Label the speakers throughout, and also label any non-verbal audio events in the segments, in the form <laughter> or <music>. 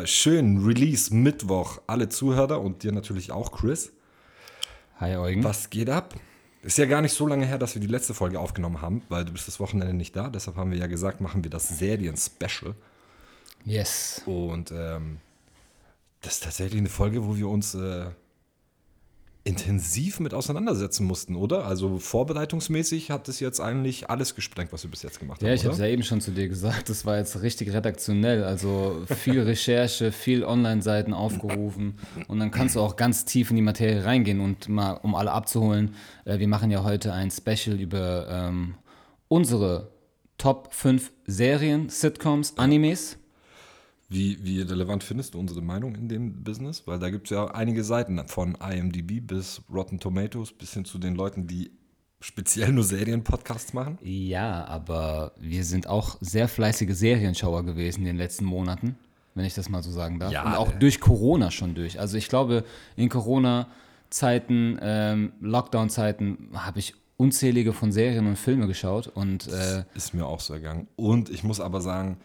Speaker 1: wieder schönen Release-Mittwoch alle Zuhörer und dir natürlich auch, Chris.
Speaker 2: Hi Eugen.
Speaker 1: Was geht ab? Ist ja gar nicht so lange her, dass wir die letzte Folge aufgenommen haben, weil du bist das Wochenende nicht da. Deshalb haben wir ja gesagt, machen wir das Serien-Special.
Speaker 2: Yes.
Speaker 1: Und ähm, das ist tatsächlich eine Folge, wo wir uns äh, intensiv mit auseinandersetzen mussten, oder? Also vorbereitungsmäßig hat es jetzt eigentlich alles gesprengt, was wir bis jetzt gemacht
Speaker 2: Ja,
Speaker 1: haben.
Speaker 2: ich habe es ja eben schon zu dir gesagt, das war jetzt richtig redaktionell. Also viel <laughs> Recherche, viel Online-Seiten aufgerufen und dann kannst du auch ganz tief in die Materie reingehen und mal, um alle abzuholen, äh, wir machen ja heute ein Special über ähm, unsere Top 5 Serien, Sitcoms, Animes.
Speaker 1: Wie, wie relevant findest du unsere Meinung in dem Business? Weil da gibt es ja einige Seiten von IMDb bis Rotten Tomatoes bis hin zu den Leuten, die speziell nur Serien-Podcasts machen.
Speaker 2: Ja, aber wir sind auch sehr fleißige Serienschauer gewesen in den letzten Monaten, wenn ich das mal so sagen darf.
Speaker 1: Ja,
Speaker 2: Und auch
Speaker 1: äh.
Speaker 2: durch Corona schon durch. Also ich glaube, in Corona-Zeiten, ähm, Lockdown-Zeiten habe ich unzählige von Serien und Filme geschaut und äh,
Speaker 1: Ist mir auch so ergangen. Und ich muss aber sagen,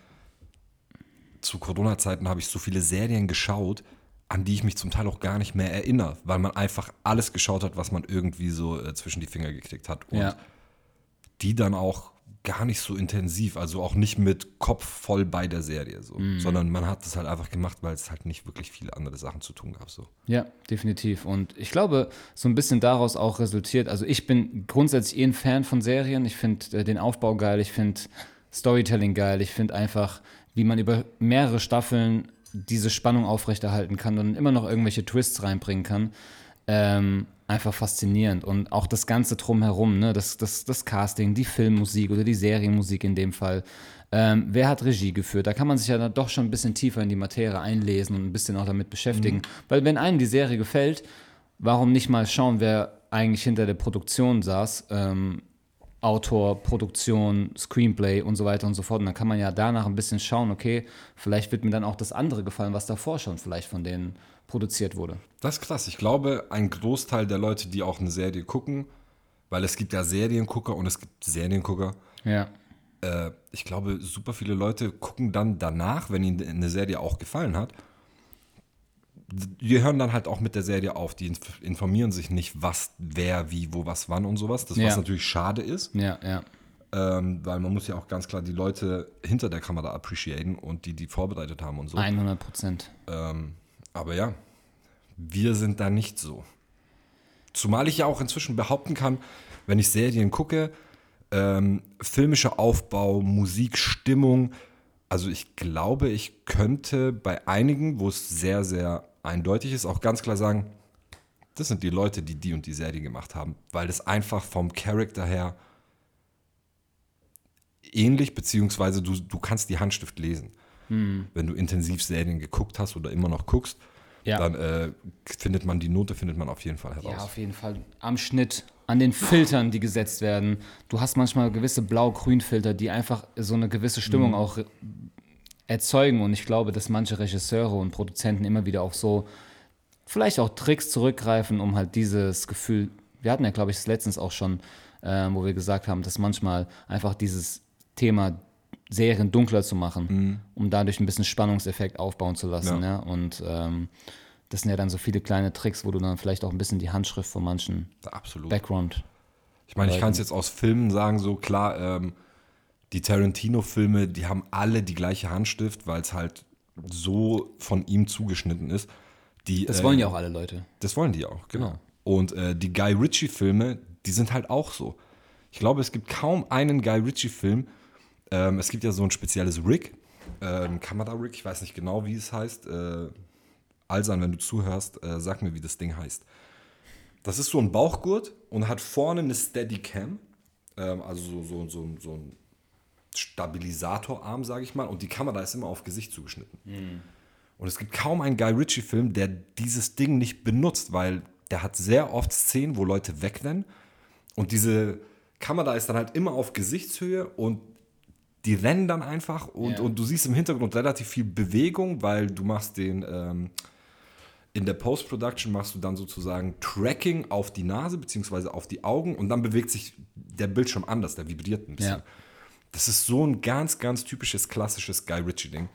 Speaker 1: zu Corona-Zeiten habe ich so viele Serien geschaut, an die ich mich zum Teil auch gar nicht mehr erinnere, weil man einfach alles geschaut hat, was man irgendwie so äh, zwischen die Finger gekriegt hat. Und
Speaker 2: ja,
Speaker 1: die dann auch gar nicht so intensiv, also auch nicht mit Kopf voll bei der Serie, so. sondern man hat es halt einfach gemacht, weil es halt nicht wirklich viele andere Sachen zu tun gab. So.
Speaker 2: ja, definitiv. Und ich glaube, so ein bisschen daraus auch resultiert, also ich bin grundsätzlich eh ein Fan von Serien. Ich finde äh, den Aufbau geil, ich finde Storytelling geil, ich finde einfach, wie man über mehrere Staffeln diese Spannung aufrechterhalten kann und immer noch irgendwelche Twists reinbringen kann. Ähm, einfach faszinierend. Und auch das Ganze drumherum, ne? das, das, das Casting, die Filmmusik oder die Serienmusik in dem Fall. Ähm, wer hat Regie geführt? Da kann man sich ja dann doch schon ein bisschen tiefer in die Materie einlesen und ein bisschen auch damit beschäftigen. Weil wenn einem die Serie gefällt, warum nicht mal schauen, wer eigentlich hinter der Produktion saß? Ähm, Autor, Produktion, Screenplay und so weiter und so fort. Und dann kann man ja danach ein bisschen schauen, okay, vielleicht wird mir dann auch das andere gefallen, was davor schon vielleicht von denen produziert wurde.
Speaker 1: Das ist krass. Ich glaube, ein Großteil der Leute, die auch eine Serie gucken, weil es gibt ja Seriengucker und es gibt Seriengucker,
Speaker 2: Ja.
Speaker 1: äh, ich glaube, super viele Leute gucken dann danach, wenn ihnen eine Serie auch gefallen hat, die hören dann halt auch mit der Serie auf. Die inf- informieren sich nicht, was, wer, wie, wo, was, wann und sowas. Das, was
Speaker 2: Ja.
Speaker 1: natürlich schade ist,
Speaker 2: Ja, ja.
Speaker 1: ähm, weil man muss ja auch ganz klar die Leute hinter der Kamera appreciaten und die, die vorbereitet haben und so.
Speaker 2: 100 Prozent.
Speaker 1: Ähm, aber ja, wir sind da nicht so. Zumal ich ja auch inzwischen behaupten kann, wenn ich Serien gucke, ähm, filmischer Aufbau, Musik, Stimmung, also ich glaube, ich könnte bei einigen, wo es sehr, sehr eindeutig ist, auch ganz klar sagen, das sind die Leute, die die und die Serie gemacht haben, weil das einfach vom Charakter her ähnlich, beziehungsweise du, du kannst die Handschrift lesen. Wenn du intensiv Serien geguckt hast oder immer noch guckst,
Speaker 2: Ja.
Speaker 1: dann äh, findet man die Note, findet man auf jeden Fall heraus.
Speaker 2: Ja, auf jeden Fall. Am Schnitt, an den Filtern, die gesetzt werden. Du hast manchmal gewisse Blau-Grün-Filter, die einfach so eine gewisse Stimmung
Speaker 1: Mhm.
Speaker 2: auch erzeugen. Und ich glaube, dass manche Regisseure und Produzenten immer wieder auf so vielleicht auch Tricks zurückgreifen, um halt dieses Gefühl, wir hatten ja, glaube ich, das letztens auch schon, äh, wo wir gesagt haben, dass manchmal einfach dieses Thema Serien dunkler zu machen, um dadurch ein bisschen Spannungseffekt aufbauen zu lassen.
Speaker 1: Mhm. Ja.
Speaker 2: Ja. Und ähm, das sind ja dann so viele kleine Tricks, wo du dann vielleicht auch ein bisschen die Handschrift von manchen
Speaker 1: Absolut.
Speaker 2: Background.
Speaker 1: Ich meine, ich kann es jetzt aus Filmen sagen, so klar, ähm, die Tarantino-Filme, die haben alle die gleiche Handschrift, weil es halt so von ihm zugeschnitten ist. Die,
Speaker 2: Das
Speaker 1: äh,
Speaker 2: wollen ja auch alle Leute.
Speaker 1: Das wollen die auch, genau.
Speaker 2: Ja.
Speaker 1: Und äh, die Guy Ritchie-Filme, die sind halt auch so. Ich glaube, es gibt kaum einen Guy Ritchie-Film. Ähm, es gibt ja so ein spezielles Rig, ähm, Kamera-Rig, ich weiß nicht genau, wie es heißt. Äh, Alsan, wenn du zuhörst, äh, sag mir, wie das Ding heißt. Das ist so ein Bauchgurt und hat vorne eine Steadicam, ähm, also so, so, so, so ein Stabilisatorarm, sage ich mal, und die Kamera ist immer auf Gesicht zugeschnitten. Und es gibt kaum einen Guy Ritchie-Film, der dieses Ding nicht benutzt, weil der hat sehr oft Szenen, wo Leute wegrennen und diese Kamera ist dann halt immer auf Gesichtshöhe und die rennen dann einfach und,
Speaker 2: Ja.
Speaker 1: und du siehst im Hintergrund relativ viel Bewegung, weil du machst den, ähm, in der Post-Production machst du dann sozusagen Tracking auf die Nase beziehungsweise auf die Augen und dann bewegt sich der Bildschirm anders, der vibriert ein bisschen.
Speaker 2: Ja.
Speaker 1: Das ist so ein ganz, ganz typisches, klassisches Guy Ritchie-Ding.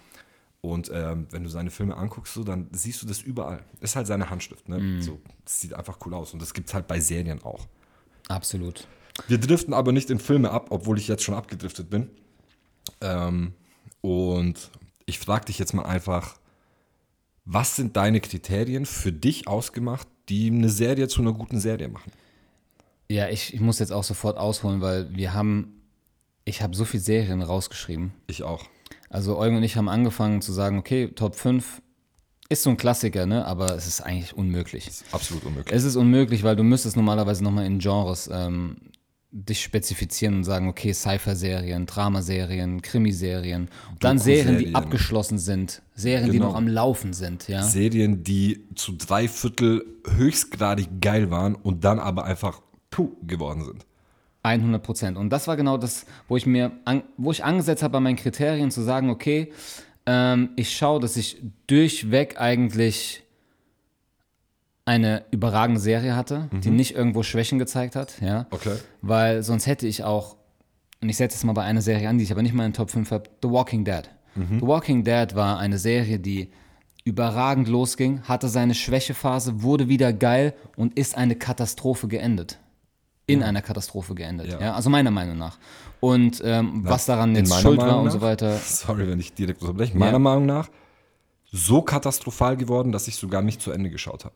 Speaker 1: Und ähm, wenn du seine Filme anguckst, so, dann siehst du das überall. Ist halt seine Handschrift. Ne?
Speaker 2: Mhm.
Speaker 1: So, das sieht einfach cool aus. Und das gibt es halt bei Serien auch.
Speaker 2: Absolut.
Speaker 1: Wir driften aber nicht in Filme ab, obwohl ich jetzt schon abgedriftet bin. Ähm, und ich frage dich jetzt mal einfach, was sind deine Kriterien für dich ausgemacht, die eine Serie zu einer guten Serie machen?
Speaker 2: Ja, ich, ich muss jetzt auch sofort ausholen, weil wir haben, ich habe so viele Serien rausgeschrieben.
Speaker 1: Ich auch.
Speaker 2: Also Eugen und ich haben angefangen zu sagen, okay, Top 5 ist so ein Klassiker, ne? aber es ist eigentlich unmöglich.
Speaker 1: Ist absolut unmöglich.
Speaker 2: Es ist unmöglich, weil du müsstest normalerweise nochmal in Genres ähm, dich spezifizieren und sagen, okay, Cypher-Serien, Dramaserien, Krimiserien. Und dann Serien, die abgeschlossen sind, Serien, die
Speaker 1: Genau.
Speaker 2: noch am Laufen sind, ja.
Speaker 1: Serien, die zu drei Viertel höchstgradig geil waren und dann aber einfach puh geworden sind.
Speaker 2: 100 Prozent. Und das war genau das, wo ich mir, an, wo ich angesetzt habe bei meinen Kriterien zu sagen, okay, ähm, ich schaue, dass ich durchweg eigentlich eine überragende Serie hatte, die nicht irgendwo Schwächen gezeigt hat, ja.
Speaker 1: Okay.
Speaker 2: Weil sonst hätte ich auch, und ich setze es mal bei einer Serie an, die ich aber nicht mal in den Top 5 habe, The Walking Dead. The Walking Dead war eine Serie, die überragend losging, hatte seine Schwächephase, wurde wieder geil und ist eine Katastrophe geendet. In einer Katastrophe geendet. Ja.
Speaker 1: Ja.
Speaker 2: also meiner Meinung nach. Und ähm, was daran jetzt schuld war
Speaker 1: Meinung
Speaker 2: und
Speaker 1: nach-
Speaker 2: so weiter. <laughs>
Speaker 1: Sorry, wenn ich direkt unterbreche. Meiner
Speaker 2: Ja.
Speaker 1: Meinung nach so katastrophal geworden, dass ich sogar nicht zu Ende geschaut habe.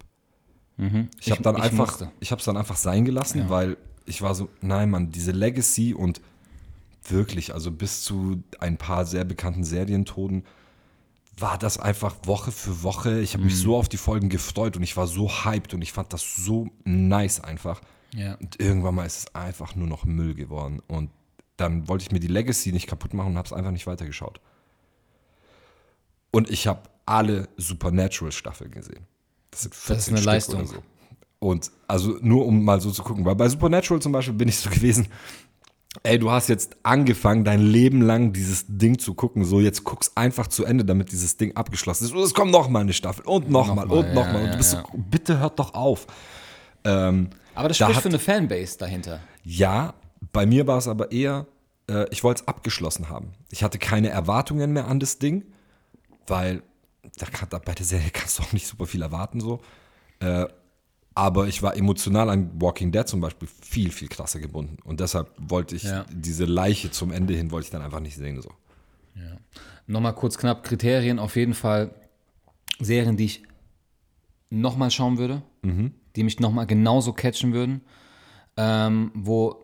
Speaker 1: Ich
Speaker 2: Mhm. Ich-
Speaker 1: habe dann
Speaker 2: ich
Speaker 1: einfach,
Speaker 2: musste.
Speaker 1: ich habe es dann einfach sein gelassen, weil ich war so, nein, Mann, diese Legacy und wirklich, also bis zu ein paar sehr bekannten Serientoden war das einfach Woche für Woche. Ich habe mich
Speaker 2: Mhm.
Speaker 1: so auf die Folgen gefreut und ich war so hyped und ich fand das so nice einfach.
Speaker 2: Ja.
Speaker 1: Und irgendwann mal ist es einfach nur noch Müll geworden. Und dann wollte ich mir die Legacy nicht kaputt machen und habe es einfach nicht weitergeschaut. Und ich habe alle Supernatural-Staffeln gesehen. Das sind 14
Speaker 2: ist eine
Speaker 1: Stück
Speaker 2: Leistung.
Speaker 1: Oder so. Und also nur um mal so zu gucken, weil bei Supernatural zum Beispiel bin ich so <laughs> gewesen, ey, du hast jetzt angefangen, dein Leben lang dieses Ding zu gucken, so jetzt guck's einfach zu Ende, damit dieses Ding abgeschlossen ist. Und es kommt noch mal eine Staffel und noch, mal
Speaker 2: Noch mal,
Speaker 1: und noch
Speaker 2: ja,
Speaker 1: mal. Und du bist
Speaker 2: ja.
Speaker 1: so, bitte hört doch auf. Ähm,
Speaker 2: Aber das
Speaker 1: Da
Speaker 2: spricht
Speaker 1: hat-
Speaker 2: für eine Fanbase dahinter.
Speaker 1: ja, bei mir war es aber eher, äh, ich wollte es abgeschlossen haben. Ich hatte keine Erwartungen mehr an das Ding, weil da kann, da, bei der Serie kannst du auch nicht super viel erwarten so. Äh, aber ich war emotional an Walking Dead zum Beispiel viel, viel krasser gebunden. Und deshalb wollte ich
Speaker 2: Ja.
Speaker 1: diese Leiche zum Ende hin, wollte ich dann einfach nicht sehen. So.
Speaker 2: Nochmal kurz knapp, Kriterien auf jeden Fall Serien, die ich nochmal schauen würde, die mich nochmal genauso catchen würden, ähm, wo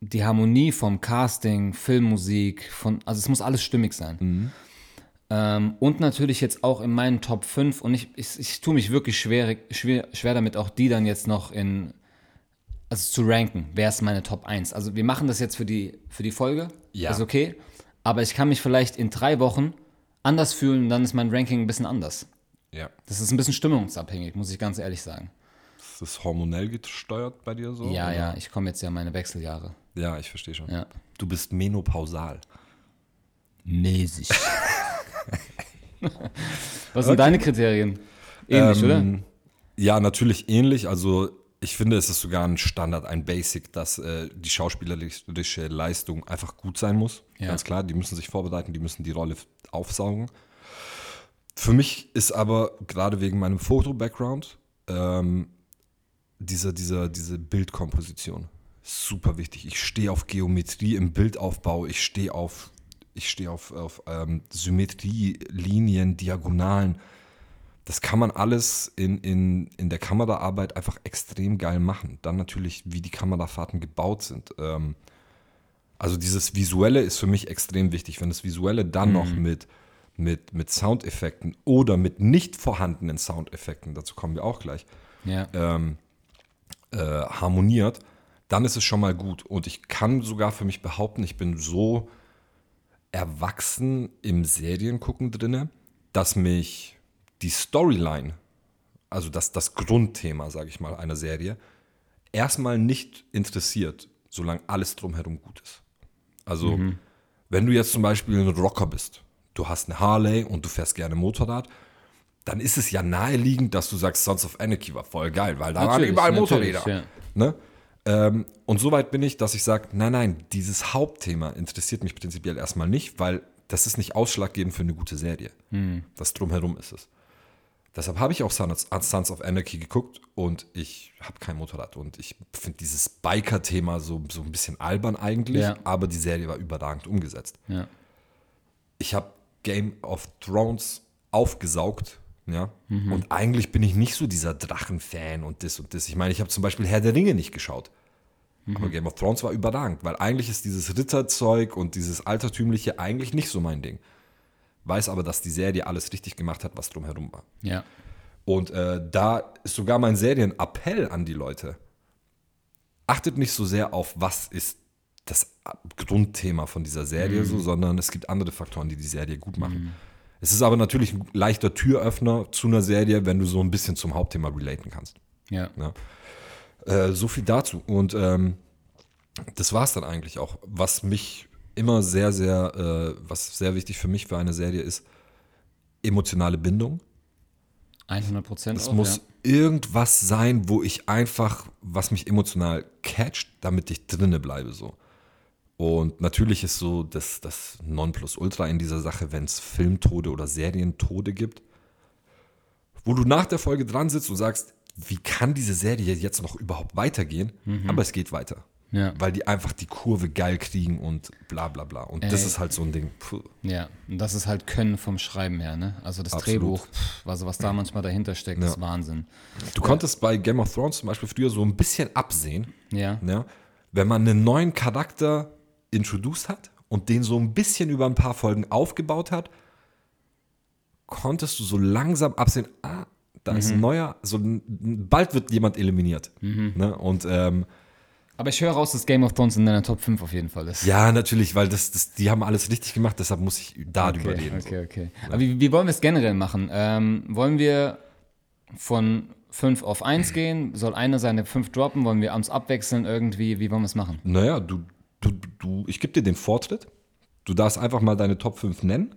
Speaker 2: die Harmonie vom Casting, Filmmusik, von, also es muss alles stimmig sein. Ähm, und natürlich jetzt auch in meinen Top 5 und ich, ich, ich tue mich wirklich schwer, schwer, schwer damit, auch die dann jetzt noch in, also zu ranken, wer ist meine Top 1. Also wir machen das jetzt für die, für die Folge,
Speaker 1: Ja.
Speaker 2: ist okay, aber ich kann mich vielleicht in drei Wochen anders fühlen und dann ist mein Ranking ein bisschen anders.
Speaker 1: Ja.
Speaker 2: Das ist ein bisschen stimmungsabhängig, muss ich ganz ehrlich sagen.
Speaker 1: Ist das hormonell gesteuert bei dir so?
Speaker 2: Ja,
Speaker 1: oder?
Speaker 2: ja, ich komme jetzt ja in meine Wechseljahre.
Speaker 1: Ja, ich verstehe schon.
Speaker 2: Ja.
Speaker 1: Du bist menopausal.
Speaker 2: Mäßig. <laughs> Was sind deine Kriterien? Ähnlich, oder?
Speaker 1: Ähm, Ja, natürlich ähnlich. Also ich finde, es ist sogar ein Standard, ein Basic, dass äh, die schauspielerische Leistung einfach gut sein muss.
Speaker 2: Ja.
Speaker 1: Ganz klar, die müssen sich vorbereiten, die müssen die Rolle aufsaugen. Für mich ist aber gerade wegen meinem Foto-Background ähm, diese, diese, diese Bildkomposition super wichtig. Ich stehe auf Geometrie im Bildaufbau, ich stehe auf, ich stehe auf, auf ähm, Symmetrie, Linien, Diagonalen das kann man alles in, in, in der Kameraarbeit einfach extrem geil machen. Dann natürlich, wie die Kamerafahrten gebaut sind. Ähm, also dieses Visuelle ist für mich extrem wichtig. Wenn das Visuelle dann noch mit, mit, mit Soundeffekten oder mit nicht vorhandenen Soundeffekten, dazu kommen wir auch gleich,
Speaker 2: Ja.
Speaker 1: ähm, äh, harmoniert, dann ist es schon mal gut. Und ich kann sogar für mich behaupten, ich bin so erwachsen im Seriengucken drinne, dass mich die Storyline, also das, das Grundthema, sage ich mal, einer Serie, erstmal nicht interessiert, solange alles drumherum gut ist. Also, wenn du jetzt zum Beispiel ein Rocker bist, du hast eine Harley und du fährst gerne Motorrad, dann ist es ja naheliegend, dass du sagst, Sons of Anarchy war voll geil, weil da waren
Speaker 2: Natürlich,
Speaker 1: überall
Speaker 2: natürlich,
Speaker 1: Motorräder.
Speaker 2: ja.
Speaker 1: Ne? Ähm, und so weit bin ich, dass ich sage, nein, nein, dieses Hauptthema interessiert mich prinzipiell erstmal nicht, weil das ist nicht ausschlaggebend für eine gute Serie. Das drumherum ist es. Deshalb habe ich auch Sons, Sons of Anarchy geguckt und ich habe kein Motorrad. Und ich finde dieses Biker-Thema so, so ein bisschen albern eigentlich,
Speaker 2: Ja.
Speaker 1: aber die Serie war überragend umgesetzt.
Speaker 2: Ja.
Speaker 1: Ich habe Game of Thrones aufgesaugt, ja.
Speaker 2: Mhm.
Speaker 1: Und eigentlich bin ich nicht so dieser Drachen-Fan und das und das. Ich meine, ich habe zum Beispiel Herr der Ringe nicht geschaut.
Speaker 2: Mhm.
Speaker 1: Aber Game of Thrones war überragend, weil eigentlich ist dieses Ritterzeug und dieses Altertümliche eigentlich nicht so mein Ding. Weiß aber, dass die Serie alles richtig gemacht hat, was drumherum war.
Speaker 2: Ja.
Speaker 1: Und äh, da ist sogar mein Serienappell an die Leute. Achtet nicht so sehr auf, was ist das Grundthema von dieser Serie, so, sondern es gibt andere Faktoren, die die Serie gut machen. Es ist aber natürlich ein leichter Türöffner zu einer Serie, wenn du so ein bisschen zum Hauptthema relaten kannst.
Speaker 2: Ja.
Speaker 1: Ja. Äh, so viel dazu. Und ähm, das war es dann eigentlich auch. Was mich immer sehr, sehr, äh, was sehr wichtig für mich für eine Serie ist, emotionale Bindung.
Speaker 2: 100 Prozent.
Speaker 1: Es muss irgendwas sein, wo ich einfach, was mich emotional catcht, damit ich drinne bleibe so. Und natürlich ist so das, das Nonplusultra in dieser Sache, wenn es Filmtode oder Serientode gibt, wo du nach der Folge dran sitzt und sagst, wie kann diese Serie jetzt noch überhaupt weitergehen? Aber es geht weiter.
Speaker 2: Ja.
Speaker 1: Weil die einfach die Kurve geil kriegen und bla bla bla. Und das
Speaker 2: Ey.
Speaker 1: ist halt so ein Ding. Puh.
Speaker 2: Ja, und das ist halt Können vom Schreiben her, ne? Also das
Speaker 1: Absolut.
Speaker 2: Drehbuch, pff, also was da manchmal dahinter steckt, ist Wahnsinn.
Speaker 1: Du konntest bei Game of Thrones zum Beispiel früher so ein bisschen absehen,
Speaker 2: Ja.
Speaker 1: Ja, wenn man einen neuen Charakter introduced hat und den so ein bisschen über ein paar Folgen aufgebaut hat, konntest du so langsam absehen, ah, da ist ein neuer, so bald wird jemand eliminiert. Ne? Und ähm,
Speaker 2: Aber ich höre raus, dass Game of Thrones in deiner Top 5 auf jeden Fall ist.
Speaker 1: ja, natürlich, weil das, das, die haben alles richtig gemacht, deshalb muss ich darüber
Speaker 2: okay,
Speaker 1: reden.
Speaker 2: okay, okay. Aber wie, wie wollen wir es generell machen? Ähm, wollen wir von 5 auf 1 gehen? Soll einer seine 5 droppen? Wollen wir uns abwechseln irgendwie? Wie wollen wir es machen?
Speaker 1: So. Naja, du, du, du, ich gebe dir den Vortritt. Du darfst einfach mal deine Top 5 nennen.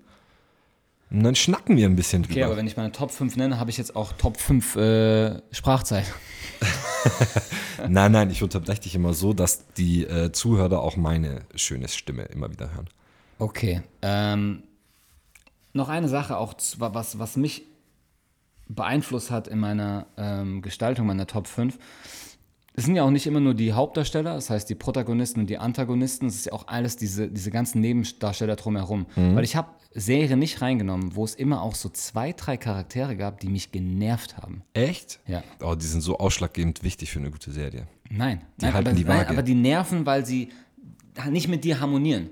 Speaker 1: Und dann schnacken wir ein bisschen drüber.
Speaker 2: Okay, aber wenn ich meine Top 5 nenne, habe ich jetzt auch Top 5 äh, Sprachzeit. <laughs>
Speaker 1: Nein, nein, ich unterbreche dich immer so, dass die äh, Zuhörer auch meine schöne Stimme immer wieder hören.
Speaker 2: Okay. Ähm, noch eine Sache auch, was, was mich beeinflusst hat in meiner ähm, Gestaltung meiner Top 5. Es sind ja auch nicht immer nur die Hauptdarsteller, das heißt die Protagonisten und die Antagonisten, es ist ja auch alles diese, diese ganzen Nebendarsteller drumherum. Weil ich habe Serien nicht reingenommen, wo es immer auch so zwei, drei Charaktere gab, die mich genervt haben.
Speaker 1: Echt?
Speaker 2: Ja.
Speaker 1: Oh, die sind so ausschlaggebend wichtig für eine gute Serie.
Speaker 2: Nein,
Speaker 1: Die
Speaker 2: nein,
Speaker 1: halten
Speaker 2: aber,
Speaker 1: die
Speaker 2: nein,
Speaker 1: Waage.
Speaker 2: aber die nerven, weil sie nicht mit dir harmonieren.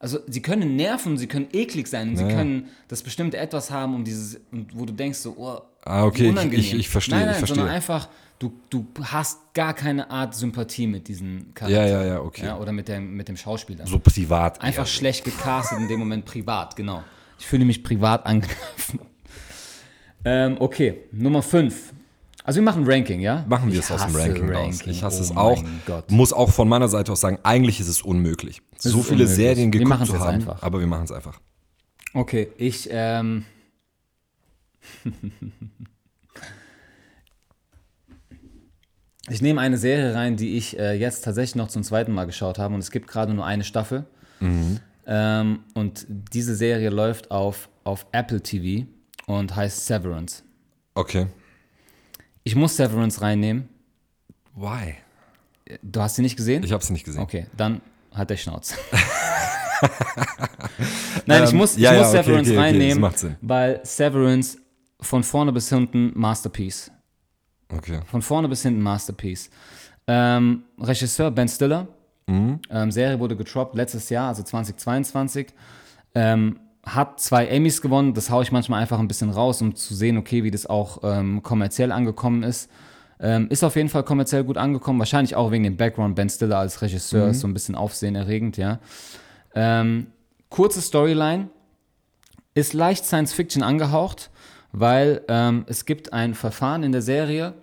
Speaker 2: Also sie können nerven, sie können eklig sein und sie können das bestimmte etwas haben, um dieses, und wo du denkst so, oh,
Speaker 1: Ah, okay, ich- ich- ich verstehe,
Speaker 2: Nein, nein,
Speaker 1: ich verstehe.
Speaker 2: sondern einfach, du, du hast gar keine Art Sympathie mit diesen
Speaker 1: Ja,
Speaker 2: Charakteren.
Speaker 1: ja, ja, okay.
Speaker 2: Ja, oder mit dem, mit dem Schauspieler.
Speaker 1: So privat.
Speaker 2: Einfach
Speaker 1: eher.
Speaker 2: schlecht gecastet in dem Moment privat, genau. Ich fühle mich privat angegriffen. Ähm, okay, Nummer 5. Also wir machen Ranking, ja?
Speaker 1: Machen wir
Speaker 2: Ich
Speaker 1: es aus dem Ranking, raus. Ich hasse
Speaker 2: oh
Speaker 1: es auch.
Speaker 2: Gott.
Speaker 1: Muss auch von meiner Seite aus sagen, eigentlich ist es unmöglich. so
Speaker 2: ist
Speaker 1: viele
Speaker 2: unmöglich.
Speaker 1: Serien
Speaker 2: Wir
Speaker 1: geguckt
Speaker 2: machen's
Speaker 1: zu haben,
Speaker 2: einfach.
Speaker 1: aber wir machen es einfach.
Speaker 2: Okay, ich, ähm. <laughs> ich nehme eine Serie rein, die ich äh, jetzt tatsächlich noch zum zweiten Mal geschaut habe und es gibt gerade nur eine Staffel. Ähm, und diese Serie läuft auf, auf Apple TV und heißt Severance.
Speaker 1: Okay.
Speaker 2: Ich muss Severance reinnehmen.
Speaker 1: Why?
Speaker 2: Du hast sie nicht gesehen?
Speaker 1: Ich habe es nicht gesehen.
Speaker 2: Okay, dann hat der Schnauz. <laughs> Nein, ich muss, ich
Speaker 1: ja, ja,
Speaker 2: muss
Speaker 1: okay,
Speaker 2: Severance
Speaker 1: okay, okay,
Speaker 2: reinnehmen, weil Severance von vorne bis hinten Masterpiece.
Speaker 1: Okay.
Speaker 2: Von vorne bis hinten Masterpiece. Ähm, Regisseur Ben Stiller.
Speaker 1: Mhm.
Speaker 2: Ähm, Serie wurde getroppt letztes Jahr, also 2022. Ähm, hat zwei Emmys gewonnen. Das haue ich manchmal einfach ein bisschen raus, um zu sehen, okay, wie das auch ähm, kommerziell angekommen ist. Ähm, ist auf jeden Fall kommerziell gut angekommen. Wahrscheinlich auch wegen dem Background. Ben Stiller als Regisseur
Speaker 1: Mhm.
Speaker 2: ist so ein bisschen aufsehenerregend, ja. Ähm, kurze Storyline. Ist leicht Science Fiction angehaucht, weil ähm, es gibt ein Verfahren in der Serie,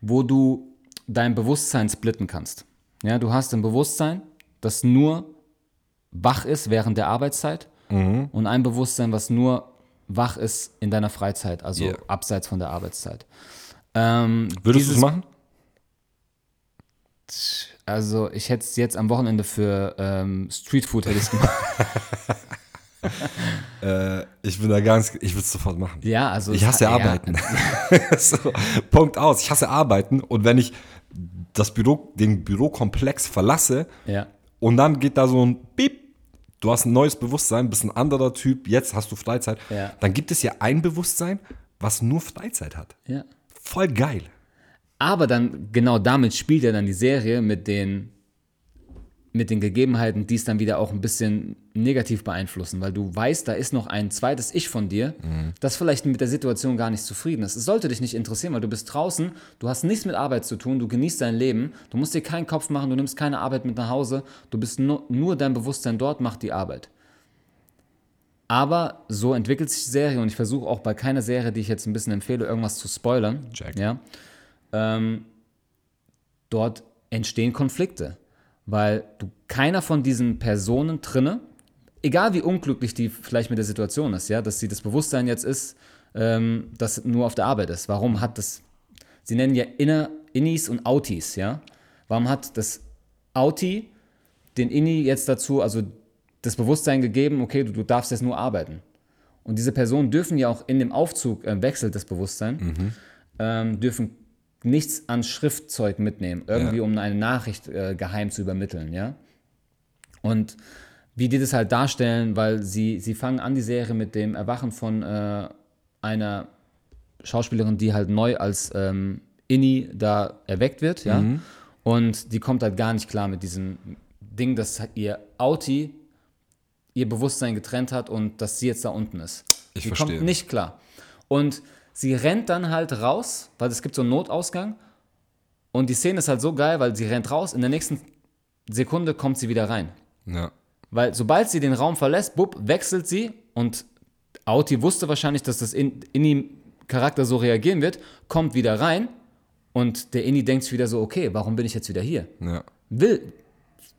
Speaker 2: wo du dein Bewusstsein splitten kannst. Ja, du hast ein Bewusstsein, das nur wach ist während der Arbeitszeit und ein Bewusstsein, was nur wach ist in deiner Freizeit, also
Speaker 1: Yeah.
Speaker 2: abseits von der Arbeitszeit. Ähm,
Speaker 1: Würdest du es machen?
Speaker 2: Also ich hätte es jetzt am Wochenende für ähm, Streetfood hätte ich's gemacht. <laughs> <laughs>
Speaker 1: äh, ich bin da ganz, ich würde es sofort machen.
Speaker 2: Ja, also
Speaker 1: Ich hasse
Speaker 2: hat-
Speaker 1: Arbeiten. <laughs> so, Punkt aus. Ich hasse Arbeiten und wenn ich das Büro, den Bürokomplex verlasse
Speaker 2: Ja, ja.
Speaker 1: und dann geht da so ein Piep, du hast ein neues Bewusstsein, bist ein anderer Typ, jetzt hast du Freizeit,
Speaker 2: Ja.
Speaker 1: dann gibt es ja ein Bewusstsein, was nur Freizeit hat.
Speaker 2: ja.
Speaker 1: Voll geil.
Speaker 2: Aber dann, genau damit spielt ja dann die Serie mit den, mit den Gegebenheiten, die es dann wieder auch ein bisschen negativ beeinflussen, weil du weißt, da ist noch ein zweites Ich von dir, das vielleicht mit der Situation gar nicht zufrieden ist. Es sollte dich nicht interessieren, weil du bist draußen, du hast nichts mit Arbeit zu tun, du genießt dein Leben, du musst dir keinen Kopf machen, du nimmst keine Arbeit mit nach Hause, du bist nur, nur dein Bewusstsein dort, macht die Arbeit. Aber so entwickelt sich die Serie und ich versuche auch bei keiner Serie, die ich jetzt ein bisschen empfehle, irgendwas zu spoilern.
Speaker 1: Check.
Speaker 2: Ja, ähm, dort entstehen Konflikte, weil du keiner von diesen Personen drinne, egal wie unglücklich die vielleicht mit der Situation ist, ja, dass sie das Bewusstsein jetzt ist, ähm, dass nur auf der Arbeit ist. Warum hat das, sie nennen ja Inner, Innis und Outies, ja, warum hat das Outie den Inni jetzt dazu, also das Bewusstsein gegeben, okay, du, du darfst jetzt nur arbeiten. Und diese Personen dürfen ja auch in dem Aufzug, äh, wechselt das Bewusstsein, ähm, dürfen nichts an Schriftzeug mitnehmen, irgendwie
Speaker 1: Ja.
Speaker 2: um eine Nachricht äh, geheim zu übermitteln, ja. Und wie die das halt darstellen, weil sie, sie fangen an die Serie mit dem Erwachen von äh, einer Schauspielerin, die halt neu als ähm, Inni da erweckt wird, ja. Und die kommt halt gar nicht klar mit diesem Ding, dass ihr Auti ihr Bewusstsein getrennt hat und dass sie jetzt da unten ist.
Speaker 1: Ich
Speaker 2: die
Speaker 1: verstehe.
Speaker 2: kommt nicht klar. Und sie rennt dann halt raus, weil es gibt so einen Notausgang. Und die Szene ist halt so geil, weil sie rennt raus, in der nächsten Sekunde kommt sie wieder rein.
Speaker 1: Ja.
Speaker 2: Weil sobald sie den Raum verlässt, bupp, wechselt sie und Auti wusste wahrscheinlich, dass das in, Inni-Charakter so reagieren wird, kommt wieder rein und der Inni denkt sich wieder so, okay, warum bin ich jetzt wieder hier?
Speaker 1: Ja.
Speaker 2: Will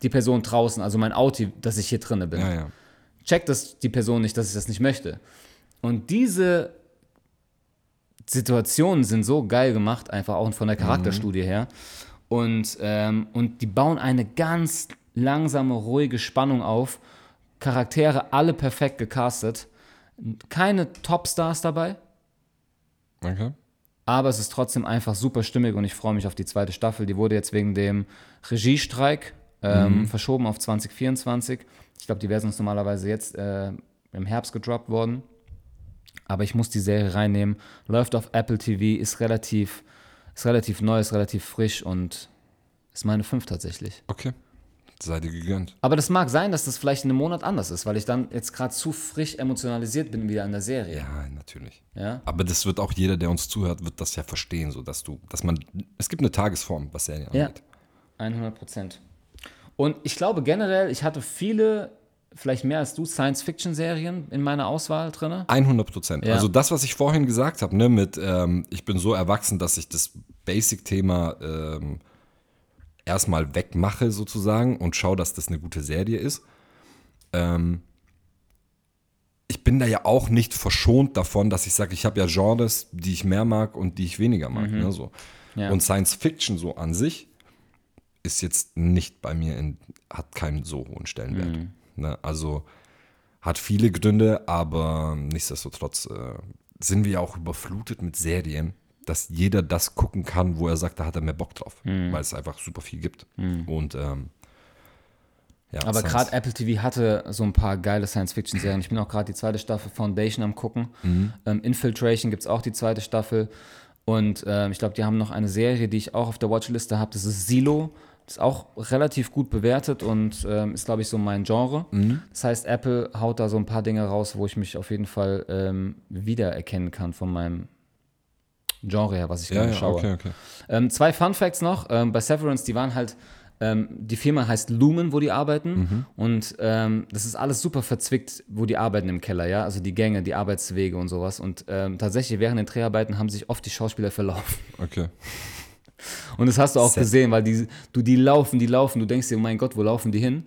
Speaker 2: die Person draußen, also mein Auti, dass ich hier drinne bin
Speaker 1: Ja, ja.
Speaker 2: checkt das die Person nicht, dass ich das nicht möchte. Und diese Situationen sind so geil gemacht, einfach auch von der Charakterstudie her. Und, ähm, und die bauen eine ganz langsame, ruhige Spannung auf. Charaktere alle perfekt gecastet. Keine Topstars dabei,
Speaker 1: Okay.
Speaker 2: aber es ist trotzdem einfach super stimmig und ich freue mich auf die zweite Staffel. Die wurde jetzt wegen dem Regiestreik ähm, verschoben auf 2024. Ich glaube, die wäre sonst normalerweise jetzt äh, im Herbst gedroppt worden. Aber ich muss die Serie reinnehmen. Läuft auf Apple TV, ist relativ, ist relativ neu, ist relativ frisch und ist meine 5 tatsächlich.
Speaker 1: Okay. Sei dir gegönnt.
Speaker 2: Aber das mag sein, dass das vielleicht in einem Monat anders ist, weil ich dann jetzt gerade zu frisch emotionalisiert bin wieder an der Serie.
Speaker 1: Ja, natürlich.
Speaker 2: Ja?
Speaker 1: Aber das wird auch jeder, der uns zuhört, wird das ja verstehen, so dass du, dass man, es gibt eine Tagesform, was Serien
Speaker 2: Ja,
Speaker 1: angeht.
Speaker 2: 100 Prozent. Und ich glaube generell, ich hatte viele, vielleicht mehr als du, Science-Fiction-Serien in meiner Auswahl drin.
Speaker 1: 100 Prozent.
Speaker 2: Ja.
Speaker 1: Also das, was ich vorhin gesagt habe, ne, mit ähm, ich bin so erwachsen, dass ich das Basic-Thema ähm, erstmal wegmache sozusagen und schaue, dass das eine gute Serie ist. Ähm, ich bin da ja auch nicht verschont davon, dass ich sage, ich habe ja Genres, die ich mehr mag und die ich weniger mag. Ne, so.
Speaker 2: Mhm. Ja.
Speaker 1: Und Science Fiction so an sich ist jetzt nicht bei mir, in, hat keinen so hohen Stellenwert.
Speaker 2: Mhm.
Speaker 1: Ne? Also hat viele Gründe, aber nichtsdestotrotz äh, sind wir ja auch überflutet mit Serien, dass jeder das gucken kann, wo er sagt, da hat er mehr Bock drauf,
Speaker 2: Mhm.
Speaker 1: weil es einfach super viel gibt. Und ähm, ja,
Speaker 2: Aber gerade Apple TV hatte so ein paar geile Science-Fiction-Serien. Ich bin auch gerade die zweite Staffel Foundation am gucken. Ähm, Infiltration gibt es auch die zweite Staffel. Und ähm, ich glaube, die haben noch eine Serie, die ich auch auf der Watchliste habe. Das ist Silo. Ist auch relativ gut bewertet und ähm, ist, glaube ich, so mein Genre. Das heißt, Apple haut da so ein paar Dinge raus, wo ich mich auf jeden Fall ähm, wiedererkennen kann von meinem Genre her, was ich
Speaker 1: ja,
Speaker 2: gerne
Speaker 1: ja,
Speaker 2: schaue.
Speaker 1: okay, okay.
Speaker 2: Ähm, zwei Fun Facts noch. Ähm, bei Severance, die waren halt, ähm, die Firma heißt Lumen, wo die arbeiten. Und ähm, das ist alles super verzwickt, wo die arbeiten im Keller, ja. Also die Gänge, die Arbeitswege und sowas. Und ähm, tatsächlich während den Dreharbeiten haben sich oft die Schauspieler verlaufen.
Speaker 1: okay. <laughs>
Speaker 2: Und das hast du auch
Speaker 1: Sehr-
Speaker 2: gesehen, weil die, du, die laufen, die laufen, du denkst dir, oh mein Gott, wo laufen die hin?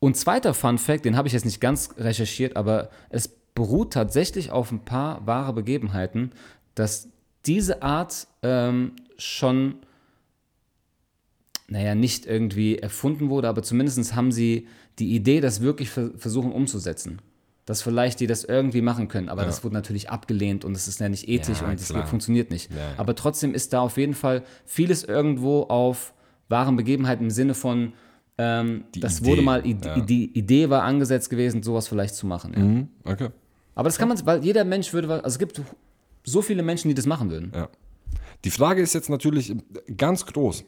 Speaker 2: Und zweiter Fun Fact, den habe ich jetzt nicht ganz recherchiert, aber es beruht tatsächlich auf ein paar wahre Begebenheiten, dass diese Art ähm, schon, naja, nicht irgendwie erfunden wurde, aber zumindest haben sie die Idee, das wirklich ver versuchen umzusetzen. Dass vielleicht die das irgendwie machen können. Aber
Speaker 1: Ja.
Speaker 2: das wurde natürlich abgelehnt und es ist ja nicht ethisch
Speaker 1: Ja,
Speaker 2: und
Speaker 1: klar.
Speaker 2: funktioniert nicht.
Speaker 1: Ja.
Speaker 2: Aber trotzdem ist da auf jeden Fall vieles irgendwo auf wahren Begebenheiten im Sinne von, ähm, das
Speaker 1: Idee,
Speaker 2: wurde mal, Id
Speaker 1: ja.
Speaker 2: die Idee war angesetzt gewesen, sowas vielleicht zu machen.
Speaker 1: Mhm, okay.
Speaker 2: Aber das kann man, weil jeder Mensch würde, also es gibt so viele Menschen, die das machen würden.
Speaker 1: Ja. Die Frage ist jetzt natürlich ganz groß.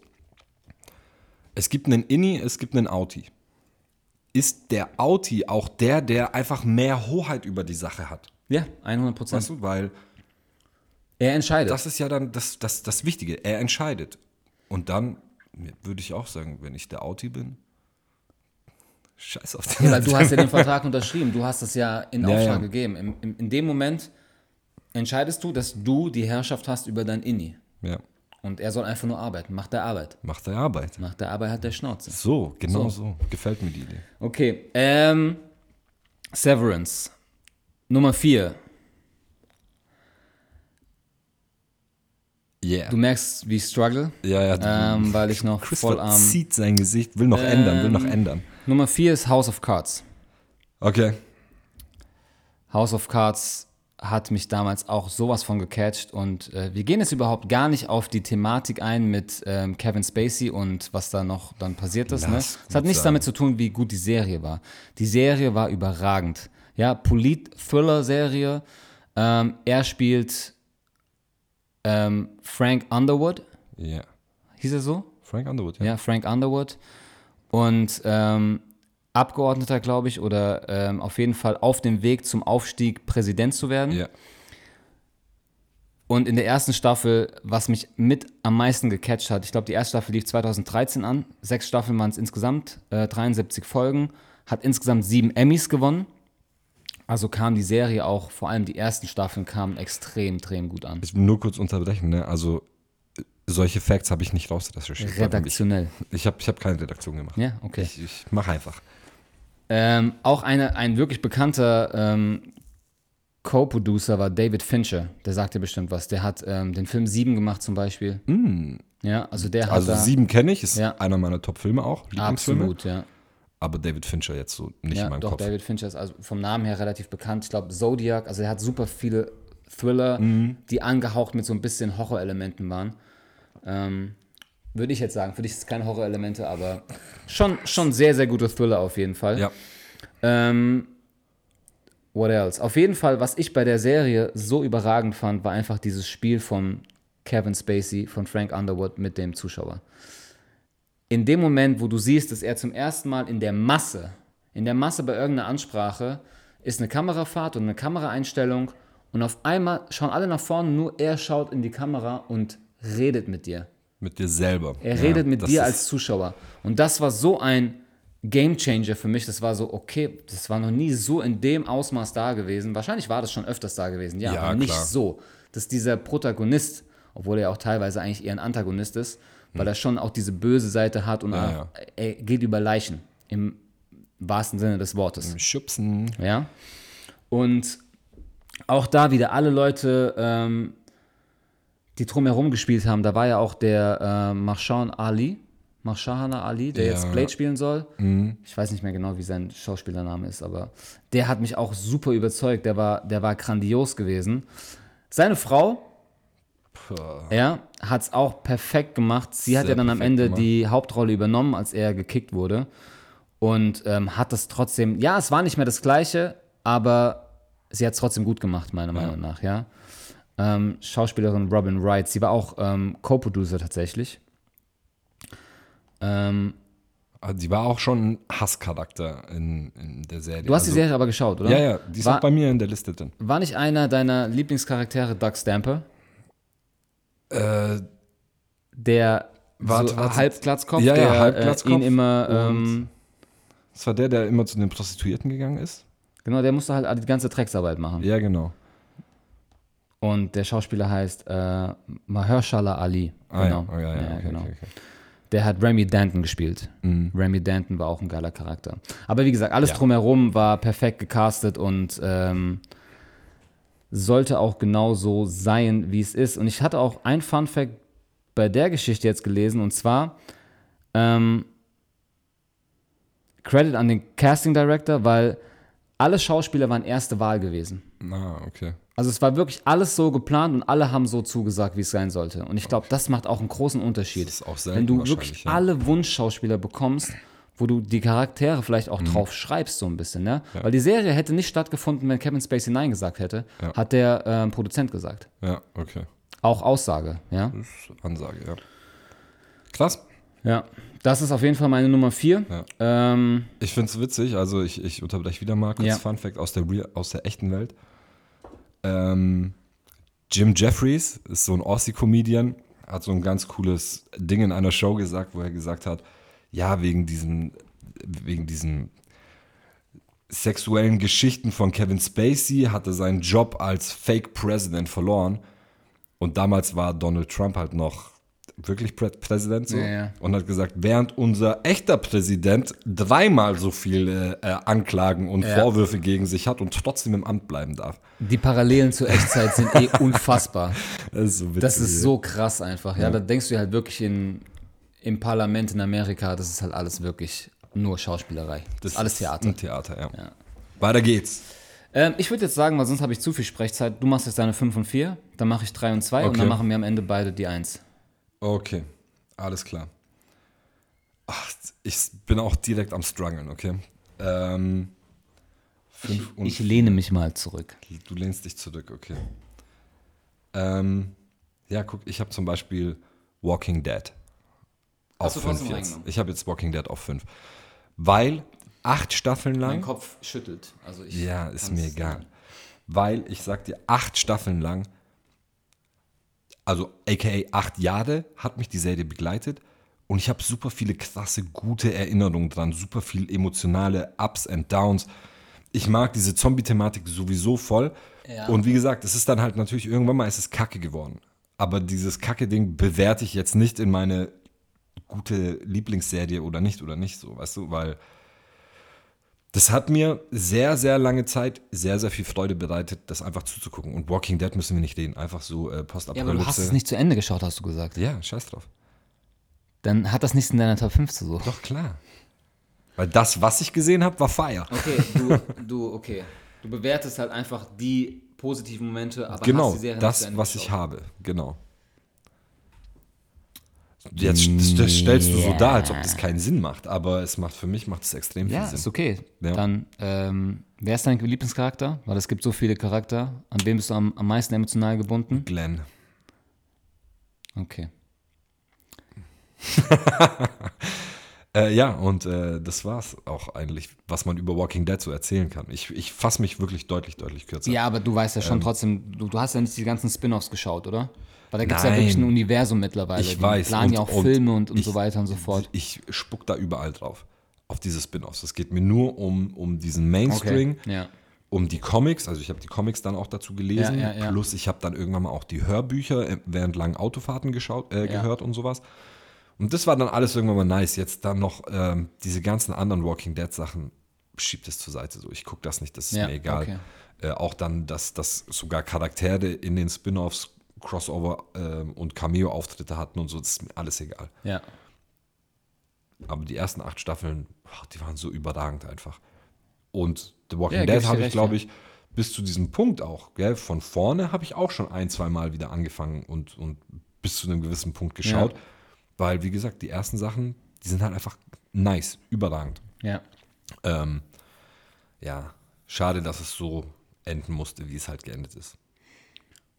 Speaker 1: Es gibt einen Inni, es gibt einen Outie. Ist der Outie auch der, der einfach mehr Hoheit über die Sache hat?
Speaker 2: Ja, 100 Prozent.
Speaker 1: Weißt du, weil
Speaker 2: Er entscheidet.
Speaker 1: das ist ja dann das, das, das Wichtige. Er entscheidet. Und dann würde ich auch sagen, wenn ich der Outie bin, scheiß auf den.
Speaker 2: Ja, weil du hast ja den <laughs> Vertrag unterschrieben, du hast das ja in
Speaker 1: Ja,
Speaker 2: Auftrag
Speaker 1: ja.
Speaker 2: gegeben. Im, im, in dem Moment entscheidest du, dass du die Herrschaft hast über dein Inni.
Speaker 1: Ja,
Speaker 2: Und er soll einfach nur arbeiten. Macht der Arbeit.
Speaker 1: macht er Arbeit.
Speaker 2: Nach der Arbeit hat der Schnauze.
Speaker 1: So, genau
Speaker 2: So.
Speaker 1: so. Gefällt mir die Idee.
Speaker 2: Okay, ähm, Severance. Nummer 4.
Speaker 1: Yeah.
Speaker 2: Du merkst, wie ich struggle,
Speaker 1: ja, ja.
Speaker 2: ähm, <laughs> weil ich noch
Speaker 1: Chris
Speaker 2: voll am...
Speaker 1: verzieht sein Gesicht, will noch ändern, will noch ändern.
Speaker 2: Nummer 4 ist House of Cards.
Speaker 1: Okay.
Speaker 2: House of Cards hat mich damals auch sowas von gecatcht und äh, wir gehen jetzt überhaupt gar nicht auf die Thematik ein mit ähm, Kevin Spacey und was da noch dann passiert ist. Ne? Es hat nichts
Speaker 1: sein.
Speaker 2: damit zu tun, wie gut die Serie war. Die Serie war überragend. Ja, Polit-Thriller-Serie. Ähm, er spielt ähm, Frank Underwood,
Speaker 1: Ja.
Speaker 2: hieß er so?
Speaker 1: Frank Underwood, ja.
Speaker 2: Ja, Frank Underwood. Und ähm, Abgeordneter, glaube ich, oder ähm, auf jeden Fall auf dem Weg zum Aufstieg, Präsident zu werden.
Speaker 1: Ja.
Speaker 2: Und in der ersten Staffel, was mich mit am meisten gecatcht hat, ich glaube, die erste Staffel lief 2013 an. Sechs Staffeln waren es insgesamt, äh, 73 Folgen, hat insgesamt sieben Emmys gewonnen. Also kam die Serie auch, vor allem die ersten Staffeln kamen extrem, extrem gut an.
Speaker 1: Ich will nur kurz unterbrechen, ne? Also äh, solche Facts habe ich nicht rausrecherchiert.
Speaker 2: Redaktionell.
Speaker 1: Ich, ich habe ich hab keine Redaktion gemacht.
Speaker 2: Ja, okay.
Speaker 1: Ich, ich mache einfach.
Speaker 2: Ähm, auch eine, ein wirklich bekannter ähm, Co-Producer war David Fincher. Der sagt dir bestimmt was. Der hat ähm, den Film Sieben gemacht zum Beispiel. Ja, also der hat
Speaker 1: Also
Speaker 2: da
Speaker 1: sieben kenne ich, ist
Speaker 2: Ja.
Speaker 1: einer meiner Top-Filme auch.
Speaker 2: Absolut, ja.
Speaker 1: Aber David Fincher jetzt so nicht
Speaker 2: Ja,
Speaker 1: in meinem
Speaker 2: doch,
Speaker 1: Kopf.
Speaker 2: David Fincher ist also vom Namen her relativ bekannt. Ich glaube, Zodiac, also er hat super viele Thriller,
Speaker 1: Mhm.
Speaker 2: die angehaucht mit so ein bisschen Horrorelementen waren. Ähm, Würde ich jetzt sagen. Für dich ist es keine Horrorelemente, aber <laughs> schon, schon sehr, sehr gute Thriller auf jeden Fall.
Speaker 1: Ja.
Speaker 2: Ähm, what else? Auf jeden Fall, was ich bei der Serie so überragend fand, war einfach dieses Spiel von Kevin Spacey, von Frank Underwood mit dem Zuschauer. In dem Moment, wo du siehst, dass er zum ersten Mal in der Masse, in der Masse bei irgendeiner Ansprache, ist eine Kamerafahrt und eine Kameraeinstellung und auf einmal schauen alle nach vorne, nur er schaut in die Kamera und redet mit dir.
Speaker 1: Mit dir selber.
Speaker 2: Er
Speaker 1: ja,
Speaker 2: redet mit dir als Zuschauer. Und das war so ein Game Changer für mich. Das war so, okay, das war noch nie so in dem Ausmaß da gewesen. Wahrscheinlich war das schon öfters da gewesen, ja,
Speaker 1: Ja,
Speaker 2: aber nicht
Speaker 1: klar.
Speaker 2: so. Dass dieser Protagonist, obwohl er auch teilweise eigentlich eher ein Antagonist ist, weil er schon auch diese böse Seite hat und
Speaker 1: Hm. Ja,
Speaker 2: auch,
Speaker 1: ja.
Speaker 2: er geht über Leichen. Im wahrsten Sinne des Wortes.
Speaker 1: Schubsen.
Speaker 2: Ja. Und auch da wieder alle Leute, ähm, die drumherum gespielt haben, da war ja auch der äh, Marshawn Ali, Marshana Ali, der
Speaker 1: Ja.
Speaker 2: jetzt Blade spielen soll. Ich weiß nicht mehr genau, wie sein Schauspielername ist, aber der hat mich auch super überzeugt. Der war, der war grandios gewesen. Seine Frau, ja, hat es auch perfekt gemacht. Sie hat
Speaker 1: Sehr
Speaker 2: ja dann am Ende
Speaker 1: gemacht.
Speaker 2: die Hauptrolle übernommen, als er gekickt wurde. Und ähm, hat das trotzdem, ja, es war nicht mehr das Gleiche, aber sie hat es trotzdem gut gemacht, meiner Meinung nach, ja. Ähm, Schauspielerin Robin Wright, sie war auch ähm, Co-Producer tatsächlich. Ähm,
Speaker 1: Also die war auch schon ein Hasscharakter in, in der Serie.
Speaker 2: du hast
Speaker 1: also,
Speaker 2: die Serie aber geschaut, oder?
Speaker 1: Ja, ja, die ist
Speaker 2: war,
Speaker 1: auch bei mir in der Liste drin.
Speaker 2: war nicht einer deiner Lieblingscharaktere Doug Stamper?
Speaker 1: Äh,
Speaker 2: Der
Speaker 1: Warte,
Speaker 2: so
Speaker 1: warte.
Speaker 2: Halbglatzkopf,
Speaker 1: Ja, ja,
Speaker 2: der
Speaker 1: Halbglatzkopf
Speaker 2: äh, ihn immer, ähm,
Speaker 1: das war der, der immer zu den Prostituierten gegangen ist?
Speaker 2: genau, der musste halt die ganze Drecksarbeit machen.
Speaker 1: Ja, genau.
Speaker 2: Und der Schauspieler heißt äh, Mahershala Ali.
Speaker 1: Ah,
Speaker 2: genau.
Speaker 1: ja, oh, ja, ja,
Speaker 2: Ja,
Speaker 1: okay,
Speaker 2: genau.
Speaker 1: okay, okay.
Speaker 2: Der hat Remy Danton gespielt.
Speaker 1: Mhm.
Speaker 2: Remy Danton war auch ein geiler Charakter. Aber wie gesagt, alles drumherum war perfekt gecastet und ähm, sollte auch genau so sein, wie es ist. Und ich hatte auch ein Fun Fact bei der Geschichte jetzt gelesen und zwar ähm, Credit an den Casting Director, weil alle Schauspieler waren erste Wahl gewesen.
Speaker 1: Ah, okay.
Speaker 2: Also es war wirklich alles so geplant und alle haben so zugesagt, wie es sein sollte. Und ich glaube, das macht auch einen großen Unterschied.
Speaker 1: Das ist auch selten
Speaker 2: Wenn du wirklich
Speaker 1: ja.
Speaker 2: alle Wunschschauspieler bekommst, wo du die Charaktere vielleicht
Speaker 1: Mhm.
Speaker 2: auch drauf schreibst, so ein bisschen, ne? Weil die Serie hätte nicht stattgefunden, wenn Kevin Spacey Nein gesagt hätte, hat der ähm, Produzent gesagt.
Speaker 1: Ja, okay.
Speaker 2: Auch Aussage, ja.
Speaker 1: Ansage, ja. Krass.
Speaker 2: Ja. Das ist auf jeden Fall meine Nummer vier.
Speaker 1: Ja.
Speaker 2: Ähm,
Speaker 1: Ich finde es witzig, also ich, ich unterbreche wieder mal kurz
Speaker 2: Ja.
Speaker 1: Fun Fact aus der, Real, aus der echten Welt. Ähm, Jim Jeffries ist so ein Aussie-Comedian, hat so ein ganz cooles Ding in einer Show gesagt, wo er gesagt hat, ja, wegen diesen, wegen diesen sexuellen Geschichten von Kevin Spacey hat er seinen Job als Fake President verloren. Und damals war Donald Trump halt noch wirklich Prä Präsident so
Speaker 2: Ja, ja.
Speaker 1: und hat gesagt, während unser echter Präsident dreimal so viele äh, Anklagen und
Speaker 2: Ja.
Speaker 1: Vorwürfe gegen sich hat und trotzdem im Amt bleiben darf.
Speaker 2: Die Parallelen zur Echtzeit sind eh <laughs> unfassbar.
Speaker 1: Das ist so witzig.
Speaker 2: Das ist so krass einfach. Ja, da denkst du halt wirklich in, im Parlament in Amerika, das ist halt alles wirklich nur Schauspielerei. Das ist alles Theater.
Speaker 1: Ein Theater, ja. Weiter geht's.
Speaker 2: Ähm, ich würde jetzt sagen, weil sonst habe ich zu viel Sprechzeit. Du machst jetzt deine 5 und 4, dann mache ich 3 und 2 und
Speaker 1: Okay.
Speaker 2: dann machen wir am Ende beide die 1.
Speaker 1: Okay, alles klar. Ach, ich bin auch direkt am struggeln, okay? Ähm, fünf und
Speaker 2: Ich lehne mich mal zurück.
Speaker 1: Du lehnst dich zurück, okay. Ähm, ja, guck, ich habe zum Beispiel Walking Dead auf
Speaker 2: du
Speaker 1: 5
Speaker 2: trotzdem
Speaker 1: jetzt. Ich habe jetzt Walking Dead auf 5. Weil acht Staffeln lang.
Speaker 2: Kopf schüttelt. Also ich
Speaker 1: Ja, ist mir egal. Weil ich sag dir, acht Staffeln lang, also aka acht Jahre, hat mich die Serie begleitet und ich habe super viele krasse, gute Erinnerungen dran, super viel emotionale Ups and Downs. Ich mag diese Zombie-Thematik sowieso voll.
Speaker 2: Ja.
Speaker 1: Und wie gesagt, es ist dann halt natürlich, irgendwann mal ist es Kacke geworden. Aber dieses Kacke-Ding bewerte ich jetzt nicht in meine gute Lieblingsserie oder nicht oder nicht so, weißt du, weil das hat mir sehr, sehr lange Zeit sehr, sehr viel Freude bereitet, das einfach zuzugucken. Und Walking Dead müssen wir nicht reden, einfach so äh,
Speaker 2: Ja,
Speaker 1: Postapokalypse.
Speaker 2: aber du hast es nicht zu Ende geschaut, hast du gesagt.
Speaker 1: Ja, scheiß drauf.
Speaker 2: Dann hat das nichts in deiner Top 5 zu suchen.
Speaker 1: Doch, klar. Weil das, was ich gesehen habe, war Fire.
Speaker 2: Okay, du, <laughs> du, okay. Du bewertest halt einfach die positiven Momente, aber
Speaker 1: genau,
Speaker 2: hast die Serie
Speaker 1: das, was ich habe. Genau. Jetzt das stellst du so dar, als ob das keinen Sinn macht, aber es macht für mich macht es extrem viel
Speaker 2: Ja,
Speaker 1: Sinn.
Speaker 2: ist okay.
Speaker 1: Ja.
Speaker 2: Dann, ähm, wer ist dein Lieblingscharakter? Weil es gibt so viele Charakter. An wem bist du am, am meisten emotional gebunden?
Speaker 1: Glenn.
Speaker 2: Okay. <laughs>
Speaker 1: Äh, ja, und äh, das war's auch eigentlich, was man über Walking Dead so erzählen kann. Ich, ich fasse mich wirklich deutlich, deutlich kürzer.
Speaker 2: Ja, aber du weißt ja
Speaker 1: Ähm.
Speaker 2: schon trotzdem, du, du hast ja nicht die ganzen Spin-offs geschaut, oder? Weil da gibt es ja wirklich ein Universum mittlerweile.
Speaker 1: Ich
Speaker 2: Die
Speaker 1: weiß,
Speaker 2: planen ja
Speaker 1: und-
Speaker 2: auch
Speaker 1: und
Speaker 2: Filme und, und
Speaker 1: ich-
Speaker 2: so weiter und so fort.
Speaker 1: Ich spuck da überall drauf. Auf diese Spin-offs. Es geht mir nur um, um diesen Mainstream,
Speaker 2: Ja.
Speaker 1: um die Comics. Also ich habe die Comics dann auch dazu gelesen.
Speaker 2: Ja, ja, ja.
Speaker 1: Plus ich habe dann irgendwann mal auch die Hörbücher äh, während langen Autofahrten geschaut, äh, gehört und sowas. Und das war dann alles irgendwann mal nice. Jetzt dann noch ähm, diese ganzen anderen Walking Dead Sachen, schiebt es zur Seite so. Ich gucke das nicht, das ist
Speaker 2: Ja,
Speaker 1: mir egal.
Speaker 2: okay.
Speaker 1: Äh, auch dann, dass, dass sogar Charaktere in den Spin-offs Crossover ähm, und Cameo-Auftritte hatten und so, das ist mir alles egal.
Speaker 2: Ja.
Speaker 1: Aber die ersten acht Staffeln, ach, die waren so überragend einfach. Und The Walking
Speaker 2: Ja,
Speaker 1: Dead habe ich, glaube
Speaker 2: ja.
Speaker 1: ich, bis zu diesem Punkt auch, gell, von vorne habe ich auch schon ein, zwei Mal wieder angefangen und, und bis zu einem gewissen Punkt geschaut.
Speaker 2: Ja.
Speaker 1: Weil, wie gesagt, die ersten Sachen, die sind halt einfach nice, überragend.
Speaker 2: Ja.
Speaker 1: Ähm, ja, schade, dass es so enden musste, wie es halt geendet ist.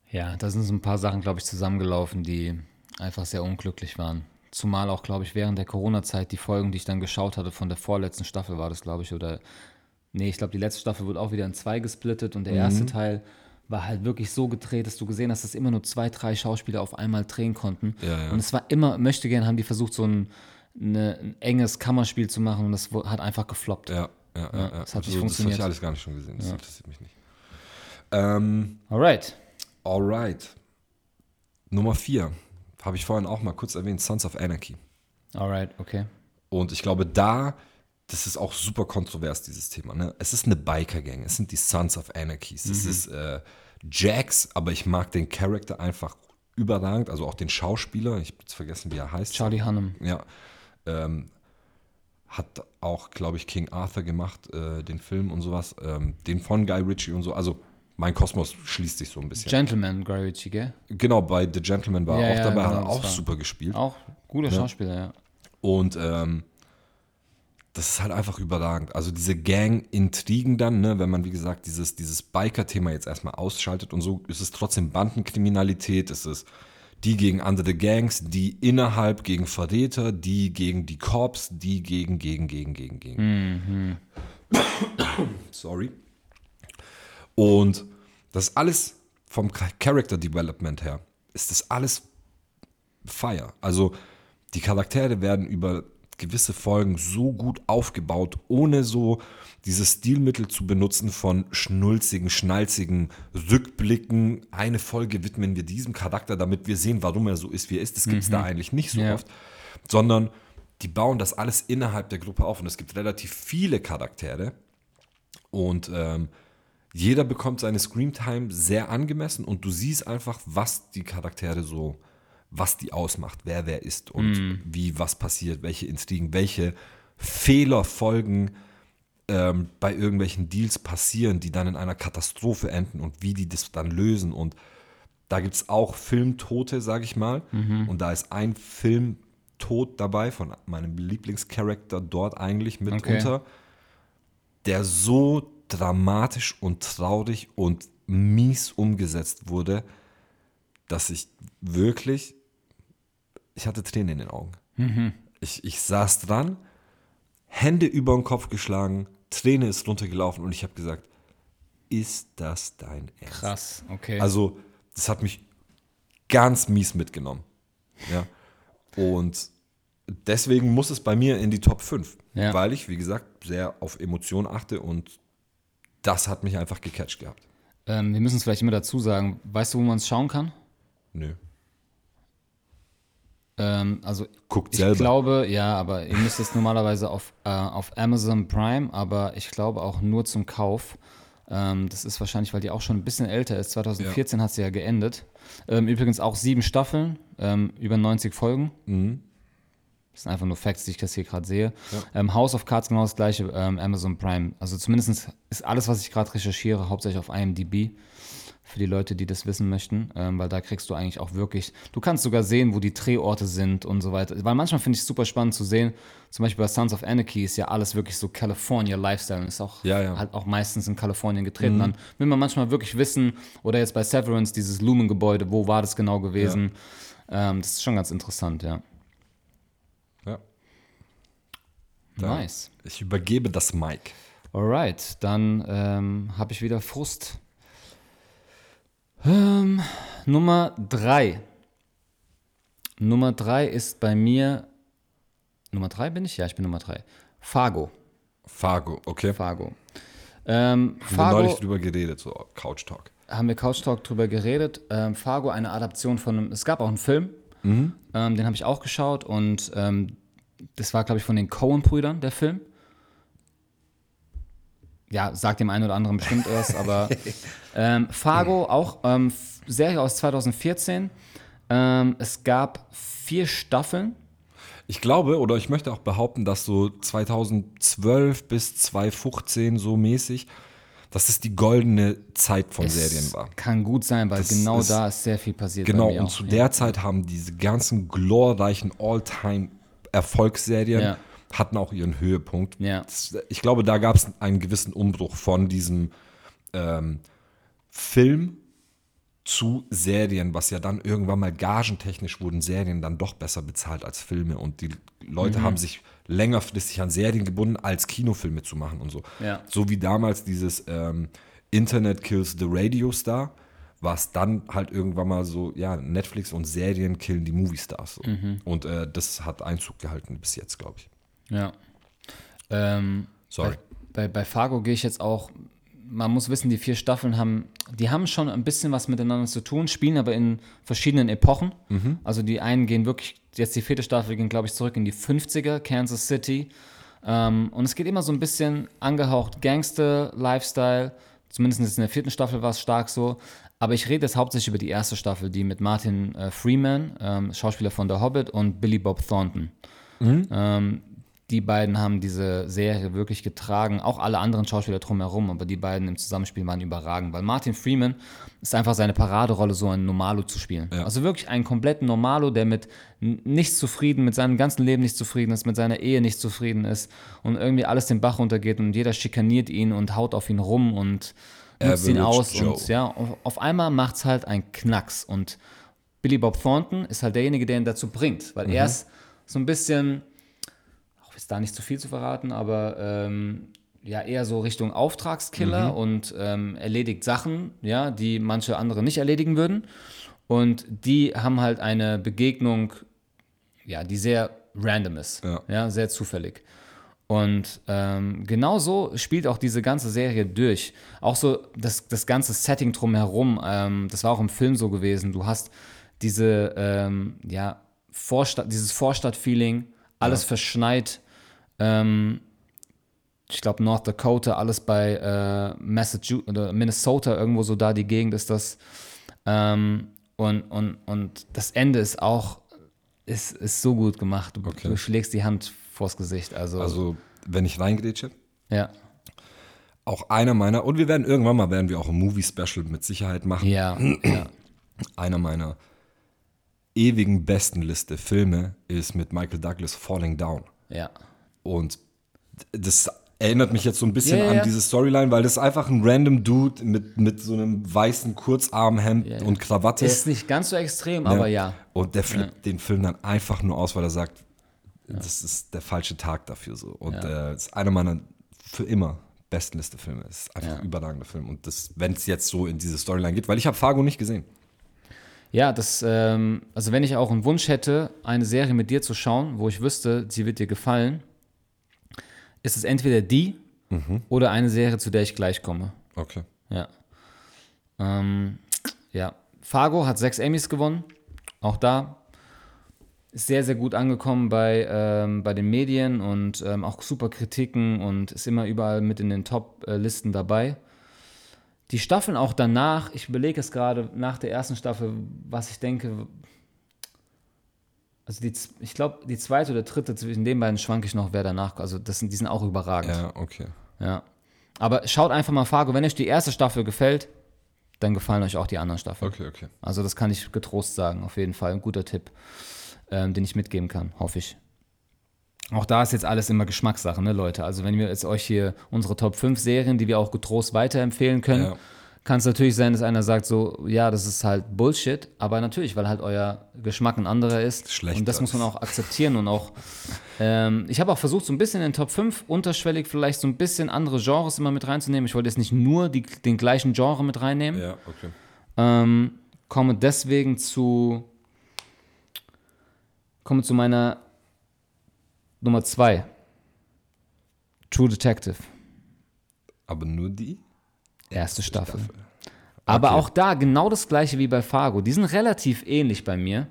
Speaker 2: Ja, da sind so ein paar Sachen, glaube ich, zusammengelaufen, die einfach sehr unglücklich waren. Zumal auch, glaube ich, während der Corona-Zeit die Folgen, die ich dann geschaut hatte, von der vorletzten Staffel war das, glaube ich, oder nee, ich glaube, die letzte Staffel wurde auch wieder in zwei gesplittet und der erste Teil war halt wirklich so gedreht, dass du gesehen hast, dass immer nur zwei, drei Schauspieler auf einmal drehen konnten.
Speaker 1: Ja, ja.
Speaker 2: Und es war immer, möchte gern, haben die versucht, so ein, eine, ein enges Kammerspiel zu machen und das hat einfach gefloppt.
Speaker 1: Ja, ja, ja. ja.
Speaker 2: das hat nicht
Speaker 1: das
Speaker 2: funktioniert.
Speaker 1: habe ich alles gar nicht schon gesehen. Das interessiert mich nicht. Ähm,
Speaker 2: Alright.
Speaker 1: alright. Nummer vier. Habe ich vorhin auch mal kurz erwähnt, Sons of Anarchy.
Speaker 2: Alright, okay.
Speaker 1: Und ich glaube, da, das ist auch super kontrovers, dieses Thema. Ne? Es ist eine Biker-Gang. Es sind die Sons of Anarchies. Es ist äh, Jax, aber ich mag den Charakter einfach überragend. Also auch den Schauspieler. Ich habe jetzt vergessen, wie er heißt.
Speaker 2: Charlie Hunnam.
Speaker 1: Ja. Ähm, hat auch, glaube ich, King Arthur gemacht, äh, den Film und sowas. Ähm, den von Guy Ritchie und so. Also mein Kosmos schließt sich so ein bisschen.
Speaker 2: Gentleman, Guy Ritchie, gell?
Speaker 1: Genau, bei The Gentleman war
Speaker 2: Ja,
Speaker 1: er auch
Speaker 2: ja,
Speaker 1: dabei,
Speaker 2: genau,
Speaker 1: hat er auch super gespielt.
Speaker 2: Auch guter Schauspieler, ja.
Speaker 1: Und ähm, das ist halt einfach überragend. Also diese Gang-Intrigen dann, ne, wenn man, wie gesagt, dieses, dieses Biker-Thema jetzt erstmal ausschaltet und so, ist es trotzdem Bandenkriminalität, es ist die gegen andere Gangs, die innerhalb gegen Verräter, die gegen die Corps, die gegen, gegen, gegen, gegen, gegen. Sorry. Und das alles vom Character Development her, ist das alles Fire. Also die Charaktere werden über gewisse Folgen so gut aufgebaut, ohne so dieses Stilmittel zu benutzen von schnulzigen, schnalzigen Rückblicken. Eine Folge widmen wir diesem Charakter, damit wir sehen, warum er so ist, wie er ist. Das gibt es da eigentlich nicht so
Speaker 2: Ja.
Speaker 1: oft. Sondern die bauen das alles innerhalb der Gruppe auf und es gibt relativ viele Charaktere. Und ähm, jeder bekommt seine Screamtime sehr angemessen und du siehst einfach, was die Charaktere so, was die ausmacht, wer wer ist und wie was passiert, welche Intrigen, welche Fehler folgen ähm, bei irgendwelchen Deals passieren, die dann in einer Katastrophe enden und wie die das dann lösen. Und da gibt es auch Filmtote, sage ich mal. Und da ist ein Filmtod dabei von meinem Lieblingscharakter dort eigentlich mitunter der so dramatisch und traurig und mies umgesetzt wurde, dass ich wirklich, ich hatte Tränen in den Augen. Ich, ich saß dran, Hände über den Kopf geschlagen, Träne ist runtergelaufen und ich habe gesagt, ist das dein Ernst?
Speaker 2: Krass, okay.
Speaker 1: Also, das hat mich ganz mies mitgenommen. Ja. Und deswegen muss es bei mir in die Top 5.
Speaker 2: Ja.
Speaker 1: Weil ich, wie gesagt, sehr auf Emotionen achte und das hat mich einfach gecatcht gehabt.
Speaker 2: ähm, wir müssen es vielleicht immer dazu sagen. Weißt du, wo man es schauen kann?
Speaker 1: Nö.
Speaker 2: Ähm, also
Speaker 1: Guckt
Speaker 2: ich
Speaker 1: selber.
Speaker 2: glaube, ja, aber ihr müsst es normalerweise auf, äh, auf Amazon Prime, aber ich glaube auch nur zum Kauf. Ähm, das ist wahrscheinlich, weil die auch schon ein bisschen älter ist. 2014 hat sie ja geendet. Ähm, übrigens auch sieben Staffeln, ähm, über 90 Folgen.
Speaker 1: Mhm.
Speaker 2: Das sind einfach nur Facts, die ich das hier gerade sehe. Ähm, House of Cards genau das gleiche, ähm, Amazon Prime. Also zumindest ist alles, was ich gerade recherchiere, hauptsächlich auf IMDb. Für die Leute, die das wissen möchten, ähm, weil da kriegst du eigentlich auch wirklich, du kannst sogar sehen, wo die Drehorte sind und so weiter. Weil manchmal finde ich es super spannend zu sehen, zum Beispiel bei Sons of Anarchy ist ja alles wirklich so California Lifestyle und ist auch
Speaker 1: Ja, ja.
Speaker 2: halt auch meistens in Kalifornien getreten. Dann will man manchmal wirklich wissen, oder jetzt bei Severance, dieses Lumen-Gebäude, wo war das genau gewesen? Ähm, das ist schon ganz interessant, ja.
Speaker 1: Ja.
Speaker 2: Nice.
Speaker 1: Ich übergebe das Mic.
Speaker 2: Alright, dann ähm, habe ich wieder Frust. Ähm, Nummer drei. Nummer drei ist bei mir. Nummer drei bin ich? Ja, ich bin Nummer drei. Fargo.
Speaker 1: Fargo, okay.
Speaker 2: Fargo. Ähm,
Speaker 1: Wir haben neulich
Speaker 2: Fargo
Speaker 1: drüber geredet, so Couch Talk.
Speaker 2: haben wir Couch Talk drüber geredet. Ähm, Fargo, eine Adaption von einem. Es gab auch einen Film, ähm, den habe ich auch geschaut und ähm, das war, glaube ich, von den Coen-Brüdern, der Film. Ja, sagt dem einen oder anderen bestimmt was, aber <laughs> ähm, Fargo, auch ähm, Serie aus 2014. Ähm, es gab vier Staffeln.
Speaker 1: Ich glaube, oder ich möchte auch behaupten, dass so 2012 bis 2015 so mäßig, dass es die goldene Zeit von Serien war.
Speaker 2: Kann gut sein, weil
Speaker 1: Das
Speaker 2: genau
Speaker 1: ist-
Speaker 2: da ist sehr viel passiert.
Speaker 1: Genau, und
Speaker 2: auch,
Speaker 1: zu
Speaker 2: ja.
Speaker 1: der Zeit haben diese ganzen glorreichen All-Time-Erfolgsserien
Speaker 2: Ja.
Speaker 1: hatten auch ihren Höhepunkt.
Speaker 2: Ja.
Speaker 1: Das, ich glaube, da gab es einen gewissen Umbruch von diesem ähm, Film zu Serien, was ja dann irgendwann mal gagentechnisch wurden Serien dann doch besser bezahlt als Filme und die
Speaker 2: Mhm.
Speaker 1: Leute haben sich längerfristig an Serien gebunden, als Kinofilme zu machen und so.
Speaker 2: Ja.
Speaker 1: So wie damals dieses ähm, Internet Kills the Radio Star, war es dann halt irgendwann mal so, ja, Netflix und Serien killen die Movie Stars. So.
Speaker 2: Mhm.
Speaker 1: Und äh, das hat Einzug gehalten bis jetzt, glaube ich.
Speaker 2: Ja. Ähm,
Speaker 1: Sorry.
Speaker 2: Bei, bei, bei Fargo gehe ich jetzt auch, man muss wissen, die vier Staffeln haben, die haben schon ein bisschen was miteinander zu tun, spielen aber in verschiedenen Epochen. Also die einen gehen wirklich, jetzt die vierte Staffel gehen, glaube ich, zurück in die 50er, Kansas City. Ähm, und es geht immer so ein bisschen angehaucht Gangster-Lifestyle. Zumindest in der vierten Staffel war es stark so. Aber ich rede jetzt hauptsächlich über die erste Staffel, die mit Martin äh, Freeman, ähm, Schauspieler von The Hobbit, und Billy Bob Thornton. Ähm, die beiden haben diese Serie wirklich getragen, auch alle anderen Schauspieler drumherum, aber die beiden im Zusammenspiel waren überragend, weil Martin Freeman ist einfach seine Paraderolle, so ein Normalo zu spielen.
Speaker 1: Ja.
Speaker 2: Also wirklich einen kompletten Normalo, der mit nichts zufrieden, mit seinem ganzen Leben nicht zufrieden ist, mit seiner Ehe nicht zufrieden ist und irgendwie alles den Bach runtergeht und jeder schikaniert ihn und haut auf ihn rum und nutzt ihn
Speaker 1: Average
Speaker 2: aus
Speaker 1: Joe.
Speaker 2: und ja, auf, einmal macht's halt einen Knacks und Billy Bob Thornton ist halt derjenige, der ihn dazu bringt, weil er ist so ein bisschen, jetzt da nicht zu viel zu verraten, aber ähm, ja eher so Richtung Auftragskiller und ähm, erledigt Sachen, ja, die manche andere nicht erledigen würden. Und die haben halt eine Begegnung, ja, die sehr random ist,
Speaker 1: Ja.
Speaker 2: sehr zufällig. Und ähm, genau so spielt auch diese ganze Serie durch. Auch so das, das ganze Setting drumherum, ähm, das war auch im Film so gewesen. Du hast diese, ähm, ja, Vorstadt, dieses Vorstadt-Feeling, alles verschneit. Ähm, ich glaube, North Dakota, alles bei äh, Massachusetts oder Minnesota, irgendwo so da, die Gegend ist das. Ähm, und, und, und das Ende ist auch, ist, ist so gut gemacht. Du,
Speaker 1: Okay.
Speaker 2: du schlägst die Hand vors Gesicht. Also,
Speaker 1: Also, wenn ich reingrätsche,
Speaker 2: ja.
Speaker 1: auch einer meiner, und wir werden irgendwann mal, werden wir auch ein Movie-Special mit Sicherheit machen.
Speaker 2: Ja, ja, <clears throat>
Speaker 1: Einer meiner ewigen besten Liste Filme ist mit Michael Douglas Falling Down.
Speaker 2: ja.
Speaker 1: Und das erinnert mich jetzt so ein bisschen
Speaker 2: Ja, ja,
Speaker 1: an
Speaker 2: ja.
Speaker 1: diese Storyline, weil das ist einfach ein random Dude mit, mit so einem weißen Kurzarmhemd
Speaker 2: Ja, ja.
Speaker 1: und Krawatte.
Speaker 2: Ist nicht ganz so extrem, aber ja.
Speaker 1: Und der flippt den Film dann einfach nur aus, weil er sagt, das ist der falsche Tag dafür so. Und
Speaker 2: Ja.
Speaker 1: äh, ist einer meiner für immer besten Liste Filme. Es ist einfach
Speaker 2: Ja.
Speaker 1: ein überragender Film. Und das, wenn es jetzt so in diese Storyline geht, weil ich habe Fargo nicht gesehen.
Speaker 2: Ja, das, ähm, also wenn ich auch einen Wunsch hätte, eine Serie mit dir zu schauen, wo ich wüsste, sie wird dir gefallen, ist es entweder die oder eine Serie, zu der ich gleich komme.
Speaker 1: Okay.
Speaker 2: Ja. Ähm, ja. Fargo hat sechs Emmys gewonnen. Auch da ist sehr, sehr gut angekommen bei, ähm, bei den Medien und ähm, auch super Kritiken und ist immer überall mit in den Top-Listen dabei. Die Staffeln auch danach, ich überlege es gerade nach der ersten Staffel, was ich denke. Also die, ich glaube, die zweite oder dritte zwischen den beiden schwanke ich noch, wer danach. Also das sind, die sind auch überragend.
Speaker 1: Ja, okay.
Speaker 2: Ja. Aber schaut einfach mal Fargo. Wenn euch die erste Staffel gefällt, dann gefallen euch auch die anderen Staffeln.
Speaker 1: Okay, okay.
Speaker 2: Also das kann ich getrost sagen, auf jeden Fall. Ein guter Tipp, ähm, den ich mitgeben kann, hoffe ich. Auch da ist jetzt alles immer Geschmackssache, ne, Leute? Also wenn wir jetzt euch hier unsere Top 5 Serien, die wir auch getrost weiterempfehlen können,
Speaker 1: Ja.
Speaker 2: Kann es natürlich sein, dass einer sagt so, ja, das ist halt Bullshit, aber natürlich, weil halt euer Geschmack ein anderer ist.
Speaker 1: Schlechter
Speaker 2: und das muss man auch akzeptieren und auch, ähm, ich habe auch versucht, so ein bisschen in den Top 5 unterschwellig vielleicht so ein bisschen andere Genres immer mit reinzunehmen. Ich wollte jetzt nicht nur die, den gleichen Genre mit reinnehmen.
Speaker 1: Ja, okay.
Speaker 2: Ähm, komme deswegen zu komme zu meiner Nummer zwei. True Detective,
Speaker 1: Aber nur die?
Speaker 2: Erste Staffel. Aber auch da genau das gleiche wie bei Fargo. Die sind relativ ähnlich bei mir.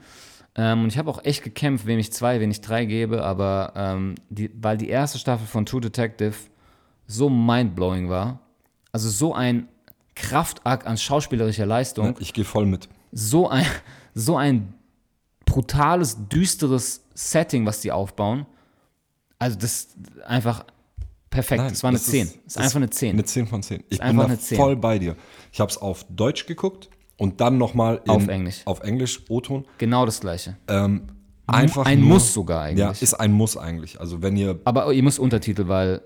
Speaker 2: Ähm, und ich habe auch echt gekämpft, wem ich zwei, wem ich drei gebe, aber ähm, die, weil die erste Staffel von True Detective so mindblowing war, also so ein Kraftakt an schauspielerischer Leistung,
Speaker 1: Ich gehe voll mit.
Speaker 2: so ein, so ein brutales, düsteres Setting, was die aufbauen. Also das einfach perfekt.
Speaker 1: Nein,
Speaker 2: das war eine
Speaker 1: das
Speaker 2: 10.
Speaker 1: ist-
Speaker 2: Das ist einfach eine 10.
Speaker 1: Eine 10 von 10. Ich bin da
Speaker 2: eine 10.
Speaker 1: voll bei dir. Ich habe es auf Deutsch geguckt und dann nochmal
Speaker 2: Auf Englisch.
Speaker 1: Auf Englisch, O-Ton.
Speaker 2: Genau das gleiche.
Speaker 1: Ähm, einfach
Speaker 2: ein
Speaker 1: nur,
Speaker 2: Muss sogar eigentlich.
Speaker 1: Ja, ist ein Muss eigentlich. Also wenn ihr
Speaker 2: Aber ihr müsst Untertitel, weil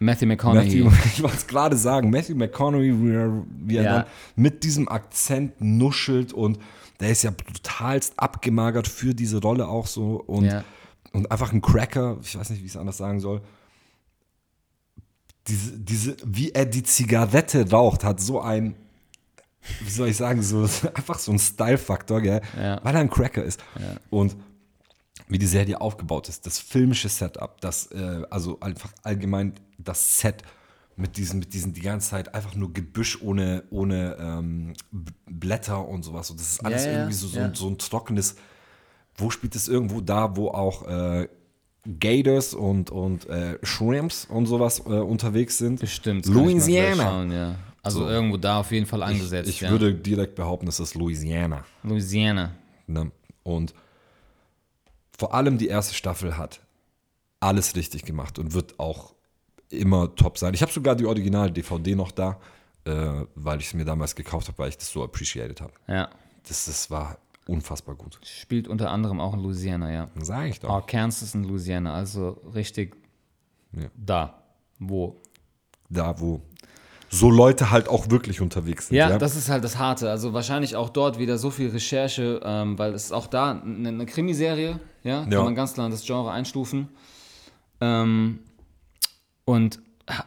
Speaker 2: Matthew McConaughey.
Speaker 1: Matthew, <laughs> ich wollte es gerade sagen, Matthew McConaughey, wie er, wie er
Speaker 2: Ja.
Speaker 1: dann mit diesem Akzent nuschelt und der ist ja brutalst abgemagert für diese Rolle auch so und,
Speaker 2: Ja.
Speaker 1: und einfach ein Cracker, ich weiß nicht, wie ich es anders sagen soll. Diese, diese, wie er die Zigarette raucht, hat so ein, wie soll ich sagen, so <laughs> einfach so ein Style-Faktor, gell?
Speaker 2: Ja.
Speaker 1: weil er ein Cracker ist. Und wie die Serie aufgebaut ist, das filmische Setup, das, äh, also einfach allgemein das Set mit diesen, mit diesen die ganze Zeit einfach nur Gebüsch ohne, ohne ähm, Blätter und sowas. Und das ist alles
Speaker 2: Ja, ja,
Speaker 1: irgendwie so, so,
Speaker 2: ja.
Speaker 1: ein, so ein trockenes, wo spielt es irgendwo da, wo auch äh, Gators und, und äh, Shrimps und sowas äh, unterwegs sind.
Speaker 2: Bestimmt. ich
Speaker 1: Louisiana.
Speaker 2: Schauen, ja. Also
Speaker 1: So.
Speaker 2: irgendwo da auf jeden Fall angesetzt.
Speaker 1: Ich
Speaker 2: ja.
Speaker 1: würde direkt behaupten, es ist Louisiana.
Speaker 2: Louisiana.
Speaker 1: Ne? Und vor allem die erste Staffel hat alles richtig gemacht und wird auch immer top sein. Ich habe sogar die Original-DVD noch da, äh, weil ich es mir damals gekauft habe, weil ich das so appreciated habe.
Speaker 2: Ja.
Speaker 1: Das, das war unfassbar gut.
Speaker 2: Spielt unter anderem auch in Louisiana, ja.
Speaker 1: Sag ich doch.
Speaker 2: Arkansas in Louisiana, also richtig
Speaker 1: Ja.
Speaker 2: da, wo.
Speaker 1: Da, wo so Leute halt auch wirklich unterwegs sind.
Speaker 2: Ja,
Speaker 1: Ja,
Speaker 2: das ist halt das Harte. Also wahrscheinlich auch dort wieder so viel Recherche, ähm, weil es ist auch da eine, eine Krimiserie, ja, kann
Speaker 1: Ja.
Speaker 2: man ganz klar das Genre einstufen. Ähm, und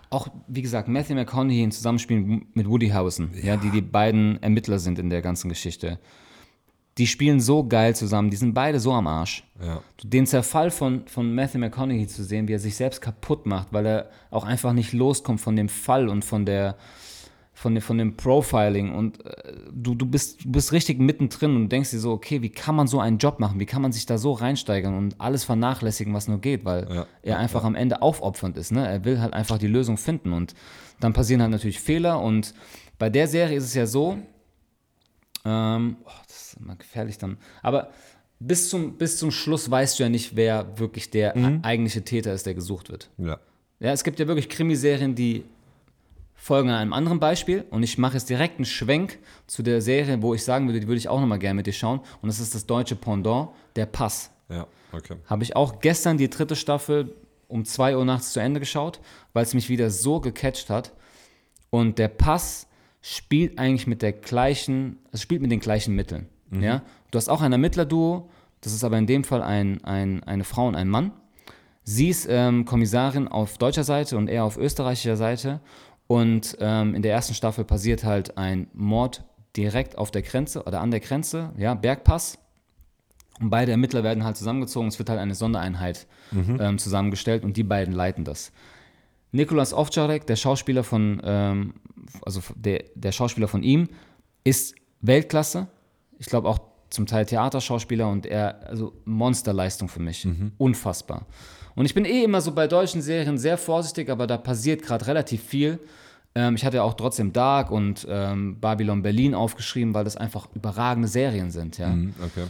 Speaker 2: auch, wie gesagt, Matthew McConaughey im Zusammenspiel mit Woody Harrelson, ja. die die beiden Ermittler sind in der ganzen Geschichte. Die spielen so geil zusammen, die sind beide so am Arsch.
Speaker 1: ja.
Speaker 2: Den Zerfall von, von Matthew McConaughey zu sehen, wie er sich selbst kaputt macht, weil er auch einfach nicht loskommt von dem Fall und von der von, dem- von dem Profiling und äh, du, du, bist, du bist richtig mittendrin und denkst dir so, okay, wie kann man so einen Job machen? Wie kann man sich da so reinsteigern und alles vernachlässigen, was nur geht, weil
Speaker 1: Ja,
Speaker 2: er einfach am Ende aufopfernd ist. Ne? Er will halt einfach die Lösung finden und dann passieren halt natürlich Fehler und bei der Serie ist es ja so, ähm, oh, ist immer gefährlich dann. Aber bis zum, bis zum Schluss weißt du ja nicht, wer wirklich der eigentliche Täter ist, der gesucht wird.
Speaker 1: ja.
Speaker 2: Ja, es gibt ja wirklich Krimiserien, die folgen an einem anderen Beispiel und ich mache jetzt direkt einen Schwenk zu der Serie, wo ich sagen würde, die würde ich auch nochmal gerne mit dir schauen und das ist das deutsche Pendant, der Pass.
Speaker 1: Ja, okay.
Speaker 2: Habe ich auch gestern die dritte Staffel um 2 Uhr nachts zu Ende geschaut, weil es mich wieder so gecatcht hat. Und der Pass spielt eigentlich mit der gleichen, es spielt mit den gleichen Mitteln. Ja? Du hast auch ein Ermittlerduo, das ist aber in dem Fall ein, ein, eine Frau und ein Mann. Sie ist ähm, Kommissarin auf deutscher Seite und er auf österreichischer Seite. Und ähm, in der ersten Staffel passiert halt ein Mord direkt auf der Grenze oder an der Grenze, ja, Bergpass. Und beide Ermittler werden halt zusammengezogen. Es wird halt eine Sondereinheit ähm, zusammengestellt und die beiden leiten das. Nikolas Ovtcharek, der Schauspieler von, ähm, also der, der Schauspieler von ihm, ist Weltklasse. Ich glaube auch zum Teil Theaterschauspieler und er, also Monsterleistung für mich. Unfassbar. Und ich bin eh immer so bei deutschen Serien sehr vorsichtig, aber da passiert gerade relativ viel. Ähm, ich hatte ja auch trotzdem Dark und ähm, Babylon Berlin aufgeschrieben, weil das einfach überragende Serien sind, ja.
Speaker 1: Mhm, okay.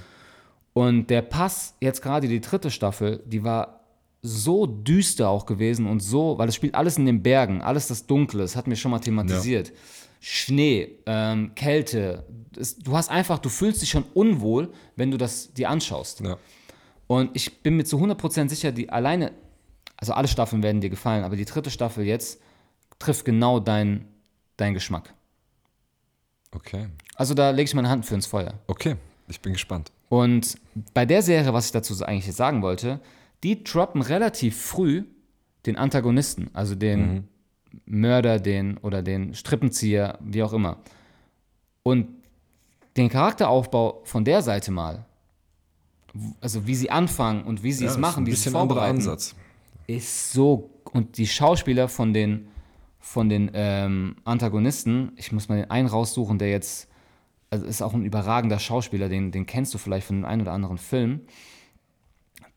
Speaker 2: Und der Pass, jetzt gerade die dritte Staffel, die war so düster auch gewesen und so, weil es spielt alles in den Bergen, alles das Dunkle, das hat mir schon mal thematisiert. Schnee, ähm, Kälte, es, du hast einfach, du fühlst dich schon unwohl, wenn du das dir anschaust.
Speaker 1: Ja.
Speaker 2: Und ich bin mir zu 100% sicher, die alleine, also alle Staffeln werden dir gefallen, aber die dritte Staffel jetzt trifft genau deinen dein Geschmack.
Speaker 1: Okay.
Speaker 2: Also da lege ich meine Hand für ins Feuer.
Speaker 1: Okay. Ich bin gespannt.
Speaker 2: Und bei der Serie, was ich dazu eigentlich jetzt sagen wollte, die droppen relativ früh den Antagonisten, also den Mörder, den oder den Strippenzieher, wie auch immer. Und den Charakteraufbau von der Seite mal, also wie sie anfangen und wie sie
Speaker 1: Ja,
Speaker 2: es machen, wie sie es vorbereiten,
Speaker 1: Ansatz.
Speaker 2: ist so und die Schauspieler von den von den ähm, Antagonisten, ich muss mal den einen raussuchen, der jetzt also ist auch ein überragender Schauspieler, den, den kennst du vielleicht von dem einen oder anderen Film.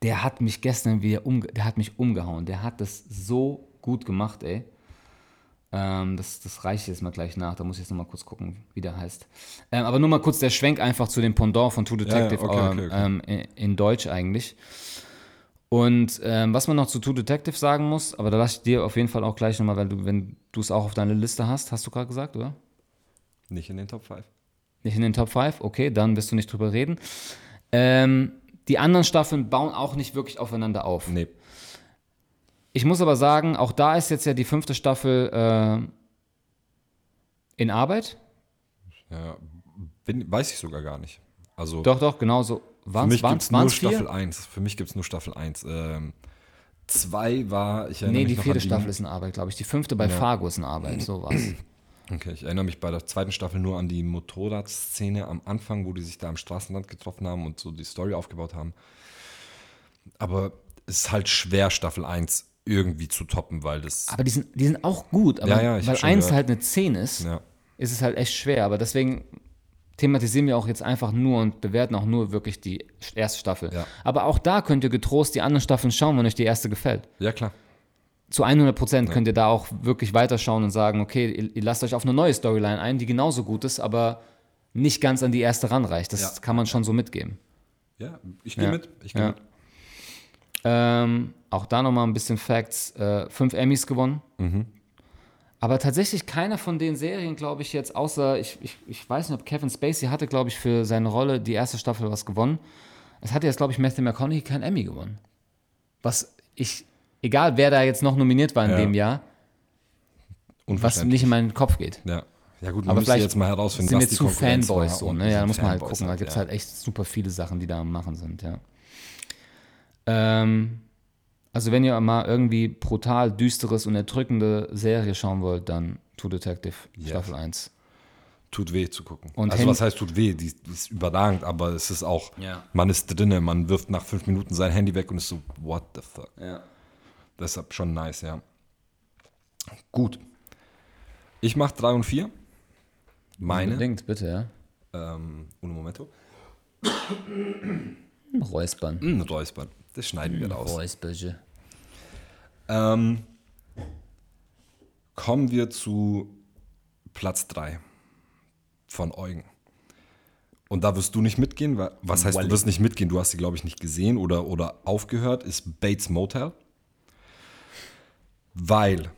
Speaker 2: Der hat mich gestern wieder um, der hat mich umgehauen. Der hat das so gut gemacht, ey. Ähm, das, das reiche ich jetzt mal gleich nach. Da muss ich jetzt noch mal kurz gucken, wie der heißt. Ähm, aber nur mal kurz der Schwenk einfach zu dem Pendant von True
Speaker 1: ja,
Speaker 2: Detective
Speaker 1: okay, okay, okay.
Speaker 2: Ähm, in, in Deutsch eigentlich. Und ähm, was man noch zu True Detective sagen muss, aber da lasse ich dir auf jeden Fall auch gleich nochmal, weil du, wenn du es auch auf deiner Liste hast, hast du gerade gesagt, oder?
Speaker 1: Nicht in den Top 5.
Speaker 2: Nicht in den Top 5? Okay, dann wirst du nicht drüber reden. Ähm, die anderen Staffeln bauen auch nicht wirklich aufeinander auf.
Speaker 1: Nee.
Speaker 2: Ich muss aber sagen, auch da ist jetzt ja die fünfte Staffel äh, in Arbeit.
Speaker 1: Ja, bin, weiß ich sogar gar nicht. Also
Speaker 2: Doch, doch, genauso.
Speaker 1: für
Speaker 2: Waren
Speaker 1: mich gibt
Speaker 2: es
Speaker 1: nur
Speaker 2: vier?
Speaker 1: Staffel 1. Für mich gibt es nur Staffel 1. Ähm, zwei war, ich erinnere
Speaker 2: Nee,
Speaker 1: mich
Speaker 2: die vierte Staffel ist in Arbeit, glaube ich. Die fünfte bei
Speaker 1: Ja.
Speaker 2: Fargo ist in Arbeit, so war's. <clears throat>
Speaker 1: Okay, ich erinnere mich bei der zweiten Staffel nur an die Motorradszene am Anfang, wo die sich da am Straßenrand getroffen haben und so die Story aufgebaut haben. Aber es ist halt schwer, Staffel 1 irgendwie zu toppen, weil das.
Speaker 2: Aber die sind, die sind auch gut, aber
Speaker 1: Ja, ja,
Speaker 2: weil eins
Speaker 1: gehört.
Speaker 2: halt eine 10 ist,
Speaker 1: ja,
Speaker 2: ist es halt echt schwer. Aber deswegen thematisieren wir auch jetzt einfach nur und bewerten auch nur wirklich die erste Staffel. Aber auch da könnt ihr getrost die anderen Staffeln schauen, wenn euch die erste gefällt.
Speaker 1: ja, klar.
Speaker 2: Zu 100 Prozent könnt ihr da auch wirklich weiterschauen und sagen, okay, ihr, ihr lasst euch auf eine neue Storyline ein, die genauso gut ist, aber nicht ganz an die erste ranreicht. Das kann man schon so mitgeben.
Speaker 1: Ja, ich gehe mit. Ich gehe mit.
Speaker 2: Ähm, auch da nochmal ein bisschen Facts. Äh, fünf Emmys gewonnen. Aber tatsächlich keiner von den Serien, glaube ich, jetzt, außer, ich, ich, ich weiß nicht, ob Kevin Spacey hatte, glaube ich, für seine Rolle die erste Staffel was gewonnen. Es hat jetzt, glaube ich, Matthew McConaughey kein Emmy gewonnen. Was ich, egal wer da jetzt noch nominiert war in
Speaker 1: Ja.
Speaker 2: dem Jahr, was
Speaker 1: Unverständlich.
Speaker 2: nicht in meinen Kopf geht.
Speaker 1: Ja. Ja gut, man
Speaker 2: Aber vielleicht
Speaker 1: jetzt mal herausfinden,
Speaker 2: sind
Speaker 1: was die
Speaker 2: zu Fanboys so,
Speaker 1: und
Speaker 2: ne? Ja, muss man halt
Speaker 1: Fanboys
Speaker 2: gucken. Da
Speaker 1: sind,
Speaker 2: gibt es
Speaker 1: ja.
Speaker 2: halt echt super viele Sachen, die da am Machen sind, ja. Ähm, also wenn ihr mal irgendwie brutal düsteres und erdrückende Serie schauen wollt, dann True Detective Staffel 1.
Speaker 1: Tut weh zu gucken.
Speaker 2: Und
Speaker 1: also was heißt tut weh? Die, die ist überragend, aber es ist auch,
Speaker 2: Ja.
Speaker 1: man ist drinne, man wirft nach fünf Minuten sein Handy weg und ist so, what the fuck?
Speaker 2: Ja.
Speaker 1: Deshalb schon nice, ja. Gut. Ich mache drei und vier. Meine.
Speaker 2: Unbedingt, bitte, ja.
Speaker 1: Ähm, un momento.
Speaker 2: Räuspern.
Speaker 1: Mm, Räuspern. Das schneiden wir raus.
Speaker 2: Räusperche.
Speaker 1: Ähm, kommen wir zu Platz 3 von Eugen. Und da wirst du nicht mitgehen. wa- Was heißt,
Speaker 2: Wally.
Speaker 1: du wirst nicht mitgehen? Du hast sie, glaube ich, nicht gesehen oder, oder aufgehört. Ist Bates Motel. Weil,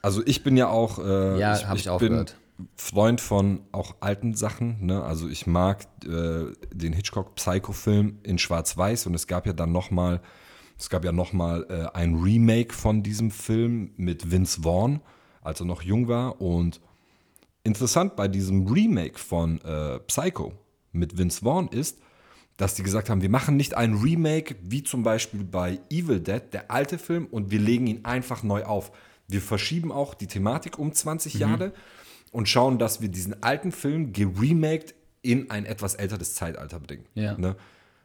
Speaker 1: also ich bin ja auch. Äh,
Speaker 2: Ja, hab ich aufgehört.
Speaker 1: bin Freund von auch alten Sachen. Ne? Also ich mag äh, den Hitchcock Psycho-Film in Schwarz-Weiß und es gab ja dann noch mal, es gab ja noch mal äh, ein Remake von diesem Film mit Vince Vaughn, als er noch jung war. Und interessant bei diesem Remake von äh, Psycho mit Vince Vaughn ist, dass die gesagt haben, wir machen nicht ein Remake wie zum Beispiel bei Evil Dead, der alte Film, und wir legen ihn einfach neu auf. Wir verschieben auch die Thematik um 20 Jahre und schauen, dass wir diesen alten Film geremaked in ein etwas älteres Zeitalter bringen.
Speaker 2: Ja.
Speaker 1: Ne?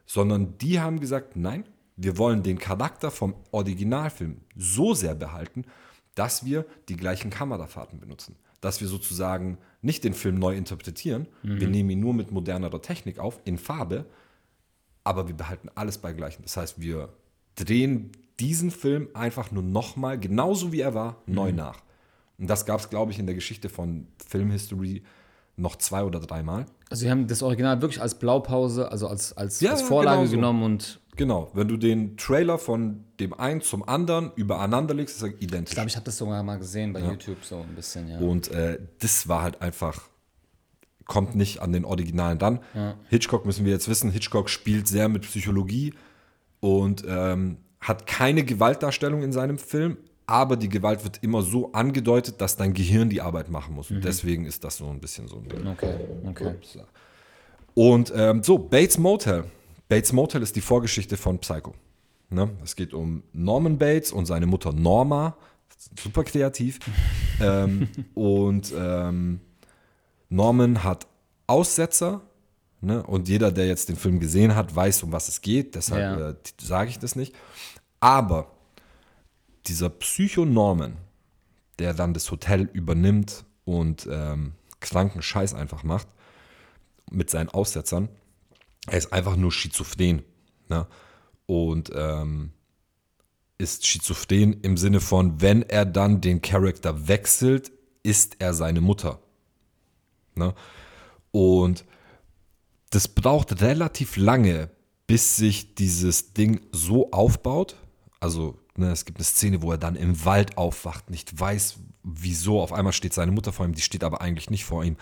Speaker 1: Sondern die haben gesagt, nein, wir wollen den Charakter vom Originalfilm so sehr behalten, dass wir die gleichen Kamerafahrten benutzen. Dass wir sozusagen nicht den Film neu interpretieren, wir nehmen ihn nur mit modernerer Technik auf, in Farbe, aber wir behalten alles bei gleichen. Das heißt, wir drehen diesen Film einfach nur nochmal, genauso wie er war, neu nach. Und das gab es, glaube ich, in der Geschichte von Filmhistory noch zwei oder dreimal.
Speaker 2: Also wir haben das Original wirklich als Blaupause, also als, als,
Speaker 1: Ja,
Speaker 2: als
Speaker 1: ja,
Speaker 2: Vorlage
Speaker 1: genau so.
Speaker 2: genommen und
Speaker 1: Genau, wenn du den Trailer von dem einen zum anderen übereinander legst, ist er identisch.
Speaker 2: ich glaube, ich habe das sogar mal gesehen bei YouTube so ein bisschen, ja.
Speaker 1: Und äh, das war halt einfach, kommt nicht an den Originalen dann. Hitchcock müssen wir jetzt wissen, Hitchcock spielt sehr mit Psychologie und ähm, hat keine Gewaltdarstellung in seinem Film, aber die Gewalt wird immer so angedeutet, dass dein Gehirn die Arbeit machen muss. Und deswegen ist das so ein bisschen so ein Ding.
Speaker 2: Okay, okay.
Speaker 1: Und ähm, so, Bates Motel. Bates Motel ist die Vorgeschichte von Psycho. Ne? Es geht um Norman Bates und seine Mutter Norma. Super kreativ. <laughs> ähm, und ähm, Norman hat Aussetzer. Ne? Und jeder, der jetzt den Film gesehen hat, weiß, um was es geht. Deshalb
Speaker 2: Ja.
Speaker 1: äh, sage ich das nicht. Aber dieser Psycho Norman, der dann das Hotel übernimmt und ähm, kranken Scheiß einfach macht, mit seinen Aussetzern. Er ist einfach nur schizophren. Ne? Und ähm, ist schizophren im Sinne von, wenn er dann den Charakter wechselt, ist er seine Mutter. Ne? Und das braucht relativ lange, bis sich dieses Ding so aufbaut. Also, ne, es gibt eine Szene, wo er dann im Wald aufwacht, nicht weiß, wieso. Auf einmal steht seine Mutter vor ihm, die steht aber eigentlich nicht vor ihm.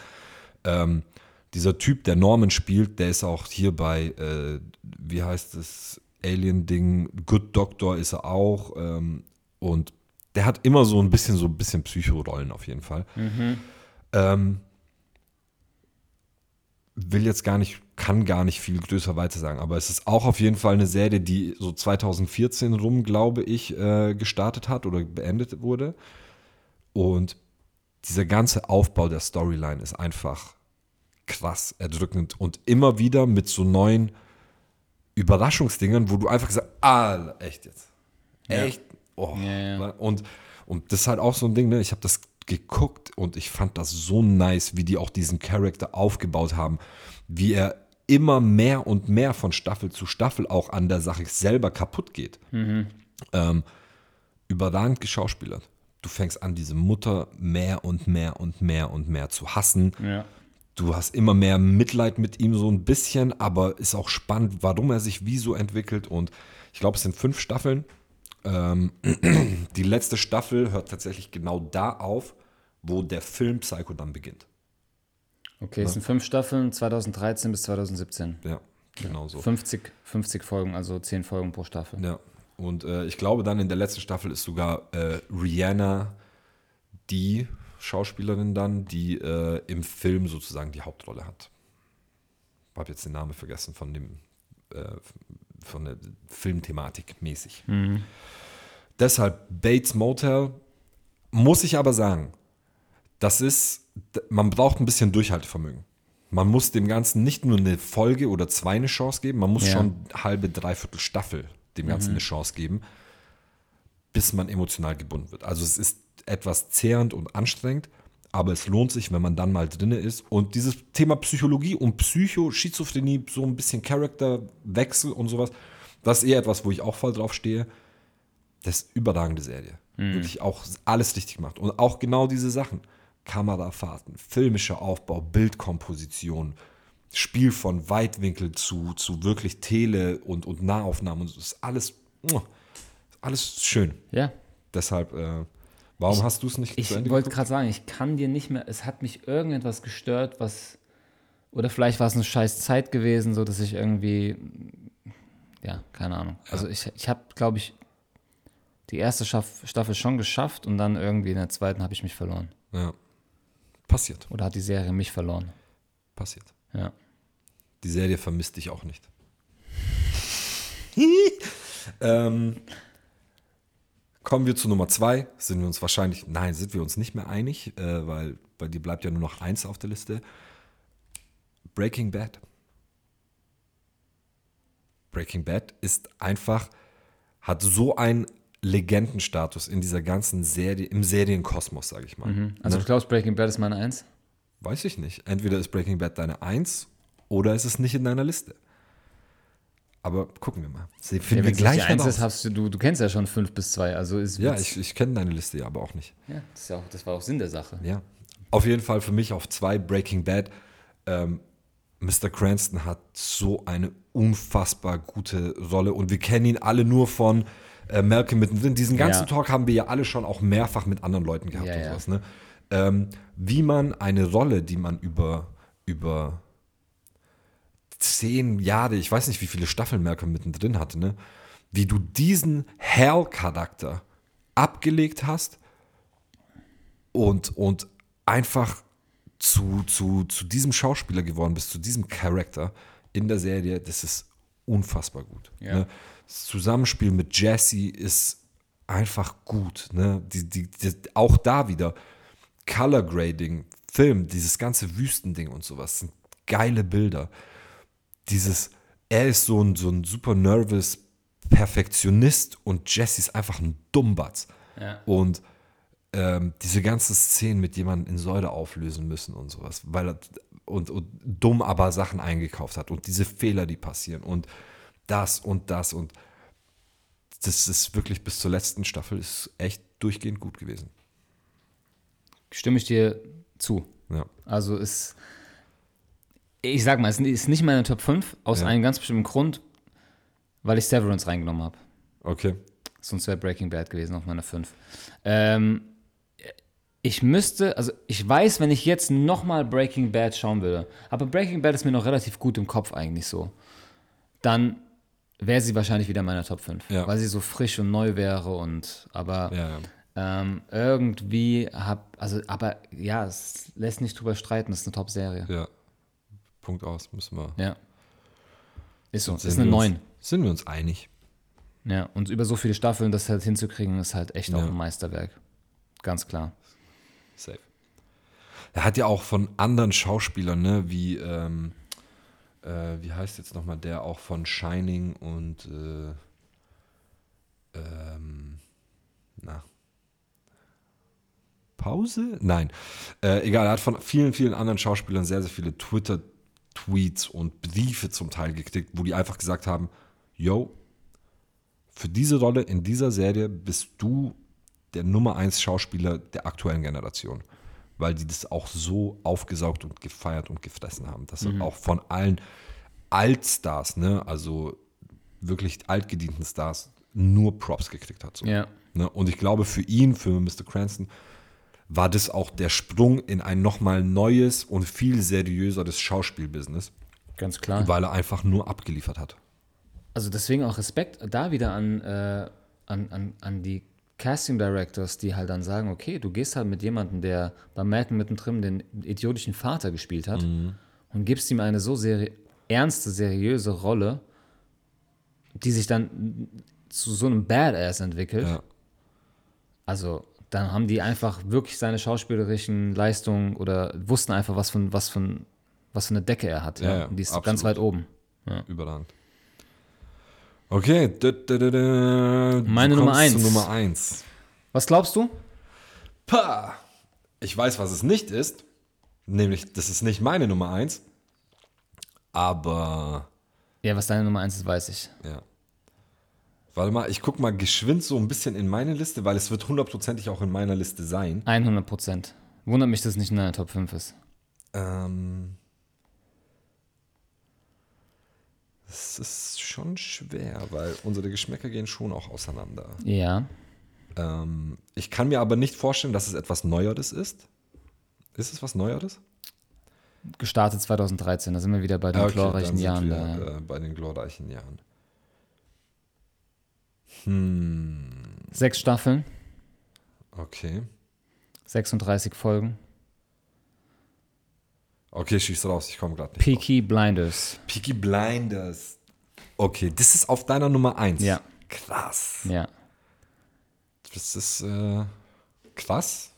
Speaker 1: Ähm, dieser Typ, der Norman spielt, der ist auch hier bei, äh, wie heißt es, Alien-Ding, Good Doctor ist er auch. Ähm, und der hat immer so ein bisschen, so ein bisschen Psychorollen auf jeden Fall. Ähm, will jetzt gar nicht, kann gar nicht viel größer weiter sagen, aber es ist auch auf jeden Fall eine Serie, die so 2014 rum, glaube ich, äh, gestartet hat oder beendet wurde. Und dieser ganze Aufbau der Storyline ist einfach krass erdrückend und immer wieder mit so neuen Überraschungsdingern, wo du einfach sagst, ah, echt jetzt. Echt? Oh.
Speaker 2: Ja, ja.
Speaker 1: Und, und das ist halt auch so ein Ding, ne? ich habe das geguckt und ich fand das so nice, wie die auch diesen Charakter aufgebaut haben, wie er immer mehr und mehr von Staffel zu Staffel auch an der Sache selber kaputt geht. Ähm, überragend geschauspielert. Du fängst an, diese Mutter mehr und mehr und mehr und mehr zu hassen.
Speaker 2: Ja.
Speaker 1: Du hast immer mehr Mitleid mit ihm so ein bisschen, aber ist auch spannend, warum er sich wie so entwickelt. Und ich glaube, es sind fünf Staffeln. Ähm, <clears throat> die letzte Staffel hört tatsächlich genau da auf, wo der Film Psycho dann beginnt.
Speaker 2: Okay, es sind fünf Staffeln, 2013 bis 2017.
Speaker 1: Ja, genau so.
Speaker 2: 50, 50 Folgen, also 10 Folgen pro Staffel.
Speaker 1: Ja. Und äh, ich glaube, dann in der letzten Staffel ist sogar äh, Rihanna die Schauspielerin dann, die äh, im Film sozusagen die Hauptrolle hat. Ich habe jetzt den Namen vergessen von dem äh, von der Filmthematik mäßig. Deshalb Bates Motel muss ich aber sagen, das ist, man braucht ein bisschen Durchhaltevermögen. Man muss dem Ganzen nicht nur eine Folge oder zwei eine Chance geben, man muss
Speaker 2: Ja.
Speaker 1: schon halbe, dreiviertel Staffel dem Ganzen eine Chance geben, bis man emotional gebunden wird. Also es ist etwas zehrend und anstrengend, aber es lohnt sich, wenn man dann mal drinne ist. Und dieses Thema Psychologie und Psycho, Schizophrenie, so ein bisschen Charakterwechsel und sowas, das ist eher etwas, wo ich auch voll drauf stehe. Das ist überragende Serie. Wirklich auch alles richtig gemacht. Und auch genau diese Sachen. Kamerafahrten, filmischer Aufbau, Bildkomposition, Spiel von Weitwinkel zu, zu wirklich Tele- und, und Nahaufnahmen. Und das ist alles, alles schön.
Speaker 2: Ja,
Speaker 1: Deshalb, äh, warum hast du es nicht
Speaker 2: ich wollte gerade sagen, ich kann dir nicht mehr, es hat mich irgendetwas gestört, was, oder vielleicht war es eine scheiß Zeit gewesen, so dass ich irgendwie, ja, keine Ahnung. Also ich, ich habe, glaube ich, die erste Staffel schon geschafft und dann irgendwie in der zweiten habe ich mich verloren.
Speaker 1: Ja. Passiert,
Speaker 2: Oder hat die Serie mich verloren.
Speaker 1: passiert.
Speaker 2: Ja.
Speaker 1: Die Serie vermisst dich auch nicht. <laughs> ähm, kommen wir zu Nummer zwei. Sind wir uns wahrscheinlich, nein, sind wir uns nicht mehr einig, äh, weil bei dir bleibt ja nur noch eins auf der Liste. Breaking Bad. Breaking Bad ist einfach, hat so einen Legendenstatus in dieser ganzen Serie, im Serienkosmos, sage ich mal.
Speaker 2: Also du glaubst, Breaking Bad ist meine Eins?
Speaker 1: Weiß ich nicht. Entweder ist Breaking Bad deine Eins oder ist es nicht in deiner Liste. Aber gucken wir mal. Sie finden wir
Speaker 2: wenn es
Speaker 1: gleich
Speaker 2: Eins ist, hast du, du, du kennst ja schon fünf bis zwei, also ist
Speaker 1: Ja, ich, ich kenne deine Liste ja aber auch nicht.
Speaker 2: ja das, ja auch, das war auch Sinn der Sache.
Speaker 1: Ja. Auf jeden Fall für mich auf zwei Breaking Bad. Ähm, Mr. Cranston hat so eine unfassbar gute Rolle und wir kennen ihn alle nur von äh, Malcolm mittendrin. Diesen ganzen
Speaker 2: Ja.
Speaker 1: Talk haben wir ja alle schon auch mehrfach mit anderen Leuten gehabt
Speaker 2: Ja,
Speaker 1: und
Speaker 2: ja.
Speaker 1: sowas. Ne? Ähm, wie man eine Rolle, die man über, über zehn Jahre, ich weiß nicht, wie viele Staffeln Malcolm mittendrin hatte, ne? wie du diesen Hell-Charakter abgelegt hast und, und einfach zu, zu, zu diesem Schauspieler geworden bist, zu diesem Charakter in der Serie, das ist unfassbar gut.
Speaker 2: Ja.
Speaker 1: Ne? Das Zusammenspiel mit Jesse ist einfach gut. Ne? Die, die, die, auch da wieder Color Grading, Film, dieses ganze Wüstending und sowas sind geile Bilder. Dieses, er ist so ein, so ein super nervous Perfektionist und Jesse ist einfach ein Dummbatz.
Speaker 2: Ja.
Speaker 1: Und ähm, diese ganzen Szenen mit jemandem in Säure auflösen müssen und sowas, weil er und, und dumm aber Sachen eingekauft hat und diese Fehler, die passieren und das und das und das ist wirklich bis zur letzten Staffel ist echt durchgehend gut gewesen.
Speaker 2: Stimme ich dir zu.
Speaker 1: Ja.
Speaker 2: Also ist, ich sag mal, es ist nicht meine Top 5, aus
Speaker 1: Ja.
Speaker 2: einem ganz bestimmten Grund, weil ich Severance reingenommen habe.
Speaker 1: Okay.
Speaker 2: Sonst wäre Breaking Bad gewesen auf meiner 5. Ähm, ich müsste, also ich weiß, wenn ich jetzt nochmal Breaking Bad schauen würde, aber Breaking Bad ist mir noch relativ gut im Kopf eigentlich so, dann wäre sie wahrscheinlich wieder in meiner Top 5,
Speaker 1: Ja.
Speaker 2: weil sie so frisch und neu wäre und, aber
Speaker 1: Ja,
Speaker 2: ähm, irgendwie hab, also, aber ja, es lässt nicht drüber streiten, es ist eine Top-Serie.
Speaker 1: ja. Punkt aus, müssen wir.
Speaker 2: Ja. Ist so, ist eine
Speaker 1: uns-
Speaker 2: 9.
Speaker 1: Sind wir uns einig?
Speaker 2: Ja, und über so viele Staffeln das halt hinzukriegen, ist halt echt auch
Speaker 1: Ja.
Speaker 2: ein Meisterwerk. Ganz klar.
Speaker 1: Safe. Er hat ja auch von anderen Schauspielern, ne, wie, ähm, äh, wie heißt jetzt nochmal der auch von Shining und, äh, ähm, na, Pause? Nein. Äh, egal, er hat von vielen, vielen anderen Schauspielern sehr, sehr viele Twitter-Tweets und Briefe zum Teil gekriegt, wo die einfach gesagt haben, yo, für diese Rolle in dieser Serie bist du der Nummer 1 Schauspieler der aktuellen Generation. weil die das auch so aufgesaugt und gefeiert und gefressen haben, dass
Speaker 2: Mhm.
Speaker 1: er auch von allen Altstars, ne, also wirklich altgedienten Stars, nur Props gekriegt hat. So.
Speaker 2: Ja.
Speaker 1: Ne? Und ich glaube, für ihn, für Mr. Cranston, war das auch der Sprung in ein nochmal neues und viel seriöseres Schauspielbusiness,
Speaker 2: Ganz klar.
Speaker 1: weil er einfach nur abgeliefert hat.
Speaker 2: Also deswegen auch Respekt da wieder an, äh, an, an, an die Casting Directors, die halt dann sagen, okay, du gehst halt mit jemandem, der bei Madden mittendrin den idiotischen Vater gespielt hat und gibst ihm eine so seri ernste, seriöse Rolle, die sich dann zu so einem Badass entwickelt.
Speaker 1: Ja.
Speaker 2: Also dann haben die einfach wirklich seine schauspielerischen Leistungen oder wussten einfach, was von was von was für eine Decke er hat. Ja,
Speaker 1: Ja, ja,
Speaker 2: Und die ist
Speaker 1: absolut.
Speaker 2: ganz weit oben.
Speaker 1: Okay. dü- dü- dü. Du
Speaker 2: Meine Nummer eins.
Speaker 1: Nummer eins.
Speaker 2: Was glaubst du?
Speaker 1: Pah. Ich weiß, was es nicht ist. Nämlich, das ist nicht meine Nummer eins. Aber,
Speaker 2: Ja, was deine Nummer eins ist, weiß ich.
Speaker 1: ja. Warte mal, ich guck mal geschwind so ein bisschen in meine Liste, weil es wird hundertprozentig auch in meiner Liste sein.
Speaker 2: 100 Prozent. Wundert mich, dass es nicht in deiner Top 5 ist.
Speaker 1: Ähm, es ist schon schwer, weil unsere Geschmäcker gehen schon auch auseinander.
Speaker 2: Ja.
Speaker 1: Ähm, ich kann mir aber nicht vorstellen, dass es etwas Neueres ist. Ist es was Neueres?
Speaker 2: Gestartet 2013, da sind wir wieder bei den
Speaker 1: Ah, okay,
Speaker 2: glorreichen
Speaker 1: dann sind
Speaker 2: Jahren.
Speaker 1: wir,
Speaker 2: Da.
Speaker 1: äh, bei den glorreichen Jahren.
Speaker 2: Sechs Staffeln,
Speaker 1: Okay.
Speaker 2: 36 Folgen.
Speaker 1: Okay, schieß raus, ich komme gerade nicht.
Speaker 2: Peaky Blinders.
Speaker 1: Peaky Blinders. Okay, das ist auf deiner Nummer 1.
Speaker 2: Ja.
Speaker 1: Krass.
Speaker 2: Ja.
Speaker 1: Das ist äh, krass.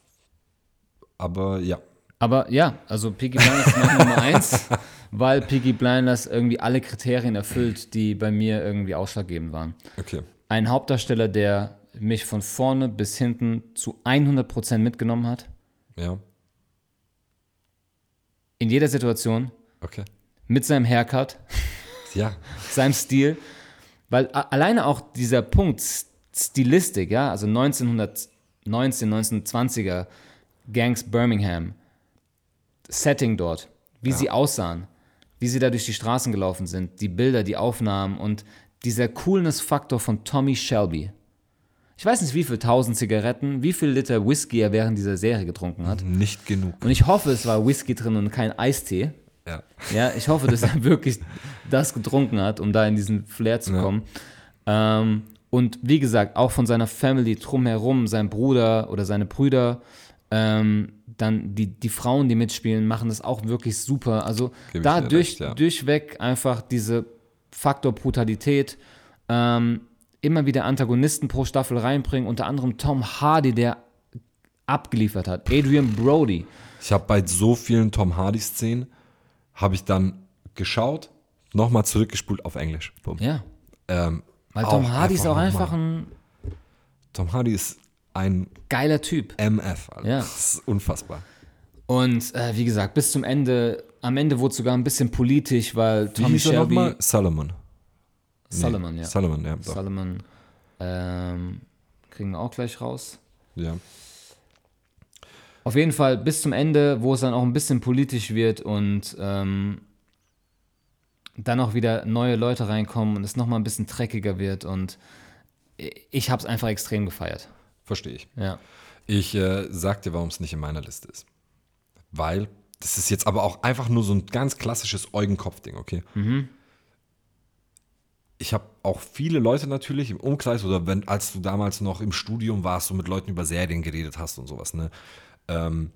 Speaker 1: Aber ja.
Speaker 2: Aber ja, also Peaky Blinders ist meine Nummer 1, <laughs> weil Peaky Blinders irgendwie alle Kriterien erfüllt, die bei mir irgendwie ausschlaggebend waren.
Speaker 1: Okay.
Speaker 2: Ein Hauptdarsteller, der mich von vorne bis hinten zu 100% mitgenommen hat.
Speaker 1: Ja.
Speaker 2: In jeder Situation.
Speaker 1: Okay.
Speaker 2: Mit seinem Haircut.
Speaker 1: Ja. <laughs>
Speaker 2: seinem Stil. Weil alleine auch dieser Punkt Stilistik, ja, also 1919, 1920er Gangs Birmingham, Setting dort, wie sie aussahen, wie sie da durch die Straßen gelaufen sind, die Bilder, die Aufnahmen und dieser Coolness-Faktor von Tommy Shelby. Ich weiß nicht, wie viel tausend Zigaretten, wie viel Liter Whisky er während dieser Serie getrunken hat.
Speaker 1: Nicht genug.
Speaker 2: Und ich hoffe, es war Whisky drin und kein Eistee.
Speaker 1: Ja.
Speaker 2: Ja, ich hoffe, dass er <laughs> wirklich das getrunken hat, um da in diesen Flair zu
Speaker 1: Ja.
Speaker 2: kommen. Ähm, und wie gesagt, auch von seiner Family drumherum, sein Bruder oder seine Brüder, ähm, dann die, die Frauen, die mitspielen, machen das auch wirklich super. Also
Speaker 1: Gebe
Speaker 2: da durch,
Speaker 1: recht, ja.
Speaker 2: durchweg einfach diese Faktor Brutalität, ähm, immer wieder Antagonisten pro Staffel reinbringen, unter anderem Tom Hardy, der abgeliefert hat, Adrian Brody.
Speaker 1: Ich habe bei so vielen Tom Hardy-Szenen, habe ich dann geschaut, nochmal zurückgespult auf Englisch. Bumm.
Speaker 2: Ja,
Speaker 1: Ähm,
Speaker 2: weil Tom Hardy ist auch einfach ein
Speaker 1: Tom Hardy ist ein
Speaker 2: geiler Typ.
Speaker 1: MF. Alter.
Speaker 2: Ja.
Speaker 1: Das ist unfassbar.
Speaker 2: Und äh, wie gesagt, bis zum Ende, am Ende wurde es sogar ein bisschen politisch, weil
Speaker 1: Wie
Speaker 2: Tommy
Speaker 1: hieß er
Speaker 2: Shelby,
Speaker 1: nochmal? Solomon. Nee,
Speaker 2: Solomon, ja.
Speaker 1: Solomon, ja. Doch.
Speaker 2: Solomon, ähm, kriegen wir auch gleich raus.
Speaker 1: ja.
Speaker 2: Auf jeden Fall bis zum Ende, wo es dann auch ein bisschen politisch wird und ähm, dann auch wieder neue Leute reinkommen und es nochmal ein bisschen dreckiger wird und ich habe es einfach extrem gefeiert.
Speaker 1: Verstehe ich.
Speaker 2: Ja.
Speaker 1: Ich äh, sag dir, warum es nicht in meiner Liste ist. Weil, das ist jetzt aber auch einfach nur so ein ganz klassisches Eugenkopf-Ding, okay? Ich habe auch viele Leute natürlich im Umkreis oder wenn, als du damals noch im Studium warst und mit Leuten über Serien geredet hast und sowas, ne? Ähm,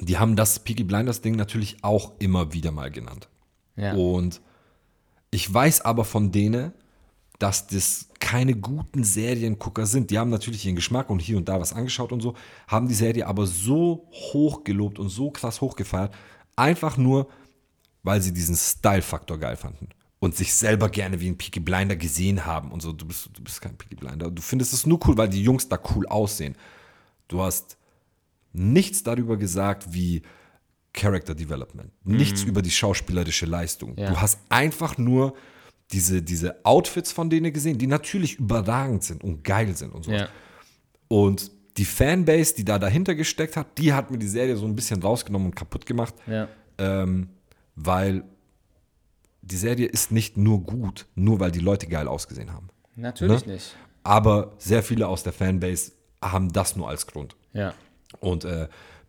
Speaker 1: die haben das Peaky Blinders Ding natürlich auch immer wieder mal genannt.
Speaker 2: Ja.
Speaker 1: Und ich weiß aber von denen, dass das keine guten Seriengucker sind. Die haben natürlich ihren Geschmack und hier und da was angeschaut und so, haben die Serie aber so hoch gelobt und so krass hochgefeiert, einfach nur, weil sie diesen Style-Faktor geil fanden und sich selber gerne wie ein Peaky Blinder gesehen haben und so. Du bist, du bist kein Peaky Blinder. Du findest es nur cool, weil die Jungs da cool aussehen. Du hast nichts darüber gesagt, wie Character Development, nichts über die schauspielerische Leistung.
Speaker 2: Ja.
Speaker 1: Du hast einfach nur diese, diese Outfits von denen gesehen, die natürlich überragend sind und geil sind und so.
Speaker 2: Ja.
Speaker 1: Und die Fanbase, die da dahinter gesteckt hat, die hat mir die Serie so ein bisschen rausgenommen und kaputt gemacht,
Speaker 2: Ja.
Speaker 1: ähm, weil die Serie ist nicht nur gut, nur weil die Leute geil ausgesehen haben.
Speaker 2: Natürlich
Speaker 1: Ne?
Speaker 2: nicht.
Speaker 1: Aber sehr viele aus der Fanbase haben das nur als Grund.
Speaker 2: Ja.
Speaker 1: Und äh,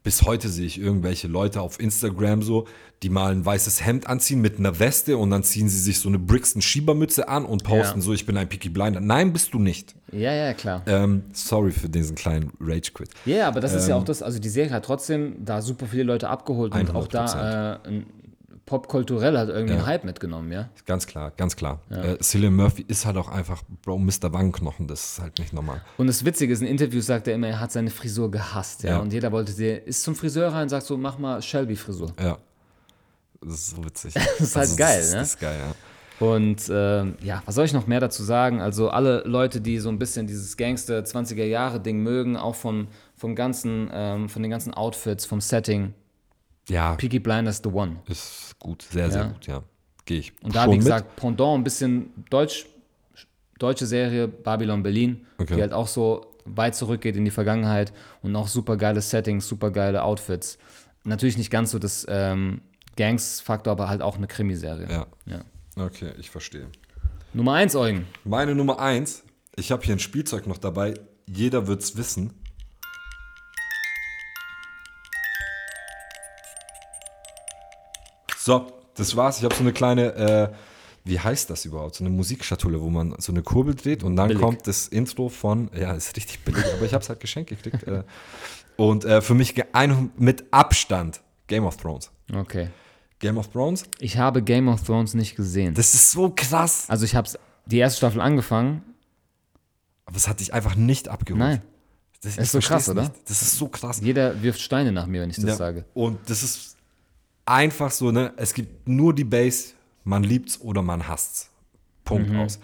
Speaker 1: bis heute sehe ich irgendwelche Leute auf Instagram so, die mal ein weißes Hemd anziehen mit einer Weste und dann ziehen sie sich so eine Brixton Schiebermütze an und posten
Speaker 2: Ja.
Speaker 1: so, ich bin ein Peaky Blinder. Nein, bist du nicht.
Speaker 2: Ja, ja, klar.
Speaker 1: Ähm, sorry für diesen kleinen Rage-Quit.
Speaker 2: Ja, aber das ist
Speaker 1: Ähm,
Speaker 2: ja auch das, also die Serie hat trotzdem da super viele Leute abgeholt und auch
Speaker 1: 100%.
Speaker 2: da äh, ein popkulturell hat irgendwie
Speaker 1: Ja.
Speaker 2: einen Hype mitgenommen, ja.
Speaker 1: Ganz klar, ganz klar. Äh, Cillian Murphy ist halt auch einfach, Bro, Mr. Wangenknochen, das ist halt nicht normal.
Speaker 2: Und das Witzige ist, in Interviews sagt er immer, er hat seine Frisur gehasst, ja.
Speaker 1: Ja.
Speaker 2: Und jeder wollte sie, ist zum Friseur rein und sagt so, mach mal Shelby-Frisur.
Speaker 1: Ja. Das ist so witzig. <laughs>
Speaker 2: Das ist halt geil,
Speaker 1: das,
Speaker 2: ne?
Speaker 1: Das ist geil, ja.
Speaker 2: Und ähm, ja, was soll ich noch mehr dazu sagen? Also alle Leute, die so ein bisschen dieses Gangster 20er Jahre Ding mögen, auch vom, vom ganzen, ähm, von den ganzen Outfits, vom Setting,
Speaker 1: Ja,
Speaker 2: Peaky Blinders the One.
Speaker 1: ist gut, sehr, sehr
Speaker 2: Ja.
Speaker 1: gut, ja. Gehe ich.
Speaker 2: Und da, wie
Speaker 1: mit.
Speaker 2: gesagt, Pendant, ein bisschen Deutsch, deutsche Serie, Babylon Berlin,
Speaker 1: Okay.
Speaker 2: die halt auch so weit zurückgeht in die Vergangenheit und auch super geile Settings, super geile Outfits. Natürlich nicht ganz so das ähm, Gangs-Faktor, aber halt auch eine Krimiserie.
Speaker 1: Ja.
Speaker 2: Ja.
Speaker 1: Okay, ich verstehe.
Speaker 2: Nummer eins, Eugen.
Speaker 1: Meine Nummer eins, ich habe hier ein Spielzeug noch dabei, jeder wird's wissen. So, das war's. Ich habe so eine kleine, äh, wie heißt das überhaupt? So eine Musikschatulle, wo man so eine Kurbel dreht und dann
Speaker 2: Billig.
Speaker 1: kommt das Intro von, ja, ist richtig billig, aber ich habe es halt geschenkt gekriegt. Äh, und äh, für mich ein, mit Abstand Game of Thrones.
Speaker 2: Okay.
Speaker 1: Game of Thrones,
Speaker 2: Ich habe Game of Thrones nicht gesehen.
Speaker 1: das ist so krass.
Speaker 2: also ich habe die erste Staffel angefangen.
Speaker 1: Aber es hat dich einfach nicht abgeholt.
Speaker 2: Nein.
Speaker 1: Das
Speaker 2: ist so krass, oder?
Speaker 1: Nicht. Das ist so krass.
Speaker 2: Jeder wirft Steine nach mir, wenn ich das
Speaker 1: Ja.
Speaker 2: sage.
Speaker 1: Und das ist einfach so, ne? Es gibt nur die Base, man liebt's oder man hasst's. Punkt
Speaker 2: Mhm.
Speaker 1: aus.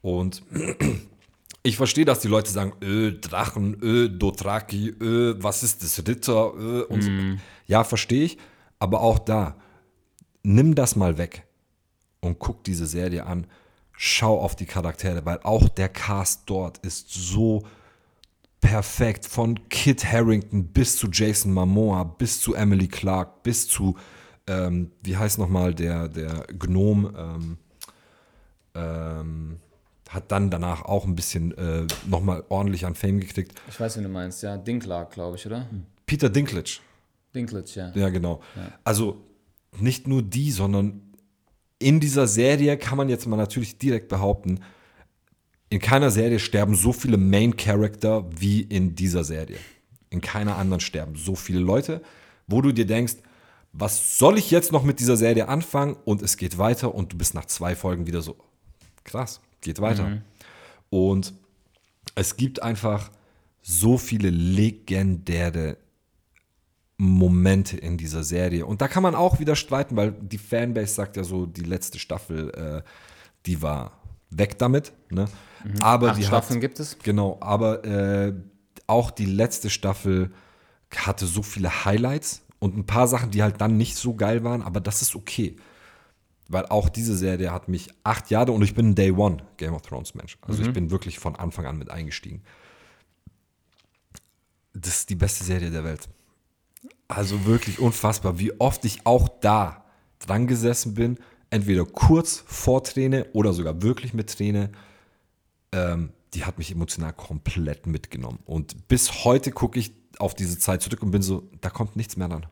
Speaker 1: Und <clears throat> ich verstehe, dass die Leute sagen, öh, Drachen, öh, Dothraki, öh, was ist das, Ritter, öh, und
Speaker 2: Mhm.
Speaker 1: so. Ja, verstehe ich. Aber auch da, nimm das mal weg und guck diese Serie an. Schau auf die Charaktere, weil auch der Cast dort ist so perfekt. Von Kit Harrington bis zu Jason Momoa, bis zu Emily Clark, bis zu, ähm, wie heißt nochmal der, der Gnom, ähm, ähm, hat dann danach auch ein bisschen äh, nochmal ordentlich an Fame gekriegt.
Speaker 2: Ich weiß, wie du meinst, ja. Dinkler, glaube ich, oder?
Speaker 1: Peter Dinklage,
Speaker 2: Dinklage, ja.
Speaker 1: ja genau. Also nicht nur die, sondern in dieser Serie kann man jetzt mal natürlich direkt behaupten, in keiner Serie sterben so viele Main Character wie in dieser Serie. In keiner anderen sterben so viele Leute, wo du dir denkst, was soll ich jetzt noch mit dieser Serie anfangen? Und es geht weiter und du bist nach zwei Folgen wieder so, krass, geht weiter. Und es gibt einfach so viele legendäre Momente in dieser Serie. Und da kann man auch wieder streiten, weil die Fanbase sagt ja so, die letzte Staffel, äh, die war weg damit. Ne? Aber
Speaker 2: Acht
Speaker 1: die
Speaker 2: Staffeln
Speaker 1: hat,
Speaker 2: gibt es.
Speaker 1: Genau, aber äh, auch die letzte Staffel hatte so viele Highlights und ein paar Sachen, die halt dann nicht so geil waren, aber das ist okay. Weil auch diese Serie hat mich acht Jahre und ich bin ein Day One Game of Thrones Mensch. Also ich bin wirklich von Anfang an mit eingestiegen. Das ist die beste Serie der Welt. Also wirklich unfassbar, wie oft ich auch da dran gesessen bin, entweder kurz vor Träne oder sogar wirklich mit Träne. Ähm, die hat mich emotional komplett mitgenommen. Und bis heute gucke ich auf diese Zeit zurück und bin so, da kommt nichts mehr dran.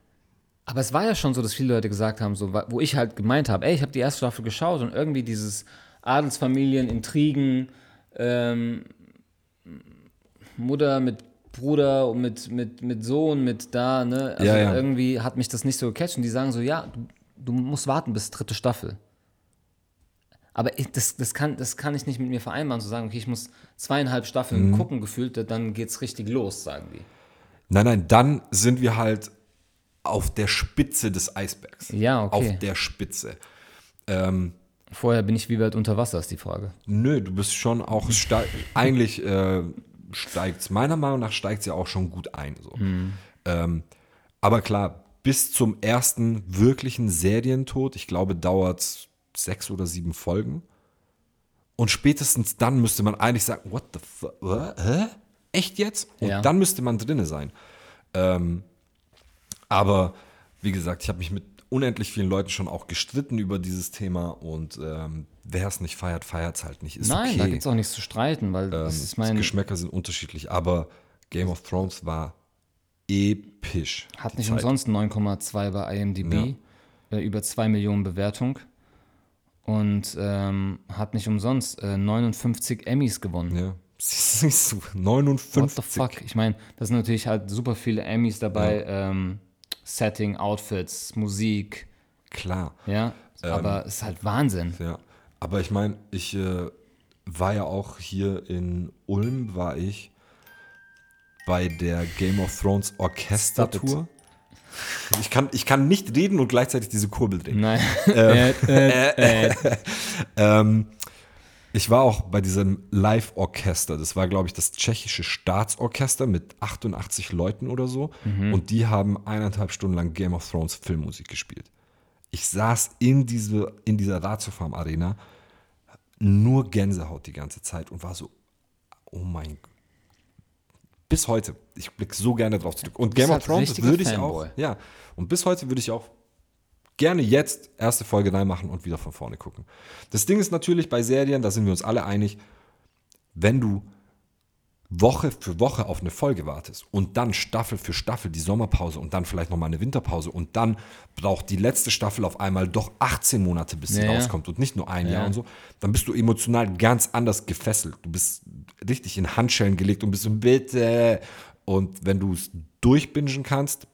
Speaker 2: Aber es war ja schon so, dass viele Leute gesagt haben, so, wo ich halt gemeint habe, ey, ich habe die erste Staffel geschaut und irgendwie dieses Adelsfamilien, Intrigen, ähm, Mutter mit Bruder und mit, mit, mit Sohn, mit da, ne? Also
Speaker 1: Ja, ja.
Speaker 2: irgendwie hat mich das nicht so gecatcht und die sagen so, ja, du, du musst warten bis dritte Staffel. Aber ich, das, das, kann, das kann ich nicht mit mir vereinbaren, zu sagen, okay, ich muss zweieinhalb Staffeln
Speaker 1: Mhm.
Speaker 2: gucken, gefühlt, dann geht's richtig los, sagen die.
Speaker 1: Nein, nein, dann sind wir halt auf der Spitze des Eisbergs.
Speaker 2: Ja, okay.
Speaker 1: Auf der Spitze. Ähm,
Speaker 2: Vorher bin ich wie weit unter Wasser, ist die Frage.
Speaker 1: nö, du bist schon auch <laughs> eigentlich äh, steigt meiner Meinung nach steigt ja auch schon gut ein. So. Ähm, aber klar, bis zum ersten wirklichen Serientod, ich glaube, dauert sechs oder sieben Folgen. Und spätestens dann müsste man eigentlich sagen, what the fuck? Hä? echt jetzt? Und
Speaker 2: Ja.
Speaker 1: dann müsste man drinne sein. Ähm, aber wie gesagt, ich habe mich mit unendlich vielen Leuten schon auch gestritten über dieses Thema und ähm, wer es nicht feiert, feiert es halt nicht. Ist
Speaker 2: Nein,
Speaker 1: okay.
Speaker 2: da gibt es auch nichts zu streiten, weil
Speaker 1: ähm,
Speaker 2: das ist
Speaker 1: die
Speaker 2: mein.
Speaker 1: Geschmäcker sind unterschiedlich, aber Game of Thrones war episch.
Speaker 2: Hat
Speaker 1: die
Speaker 2: nicht
Speaker 1: Zeit.
Speaker 2: umsonst 9,2 bei IMDb, äh, über 2 Millionen Bewertung. Und ähm, hat nicht umsonst äh, 59 Emmys gewonnen.
Speaker 1: Ja. <laughs> Siehst du, 59.
Speaker 2: What the fuck? Ich meine, da sind natürlich halt super viele Emmys dabei. Ähm, Setting, Outfits, Musik,
Speaker 1: Klar.
Speaker 2: ja.
Speaker 1: Ähm,
Speaker 2: Aber es ist halt Wahnsinn.
Speaker 1: Ja, aber ich meine, ich äh, war ja auch hier in Ulm, war ich bei der Game of Thrones Orchestertour. Ich kann, ich kann nicht reden und gleichzeitig diese Kurbel drehen.
Speaker 2: Nein. äh, äh, <laughs> äh.
Speaker 1: Ähm, ich war auch bei diesem Live-Orchester. Das war, glaube ich, das tschechische Staatsorchester mit 88 Leuten oder so. Und die haben eineinhalb Stunden lang Game of Thrones Filmmusik gespielt. Ich saß in, diese, in dieser Ratio Farm Arena, nur Gänsehaut die ganze Zeit und war so, oh mein Gott. Bis heute. Ich blicke so gerne drauf zurück. Und Game of
Speaker 2: halt
Speaker 1: Thrones würde ich
Speaker 2: Fanboy.
Speaker 1: auch. Ja. Und bis heute würde ich auch gerne jetzt erste Folge reinmachen und wieder von vorne gucken. Das Ding ist natürlich bei Serien, da sind wir uns alle einig, wenn du Woche für Woche auf eine Folge wartest und dann Staffel für Staffel die Sommerpause und dann vielleicht nochmal eine Winterpause und dann braucht die letzte Staffel auf einmal doch 18 Monate, bis sie
Speaker 2: ja.
Speaker 1: rauskommt und nicht nur ein
Speaker 2: Ja.
Speaker 1: Jahr und so, dann bist du emotional ganz anders gefesselt. Du bist richtig in Handschellen gelegt und bist so, bitte. Und wenn du es durchbingen kannst,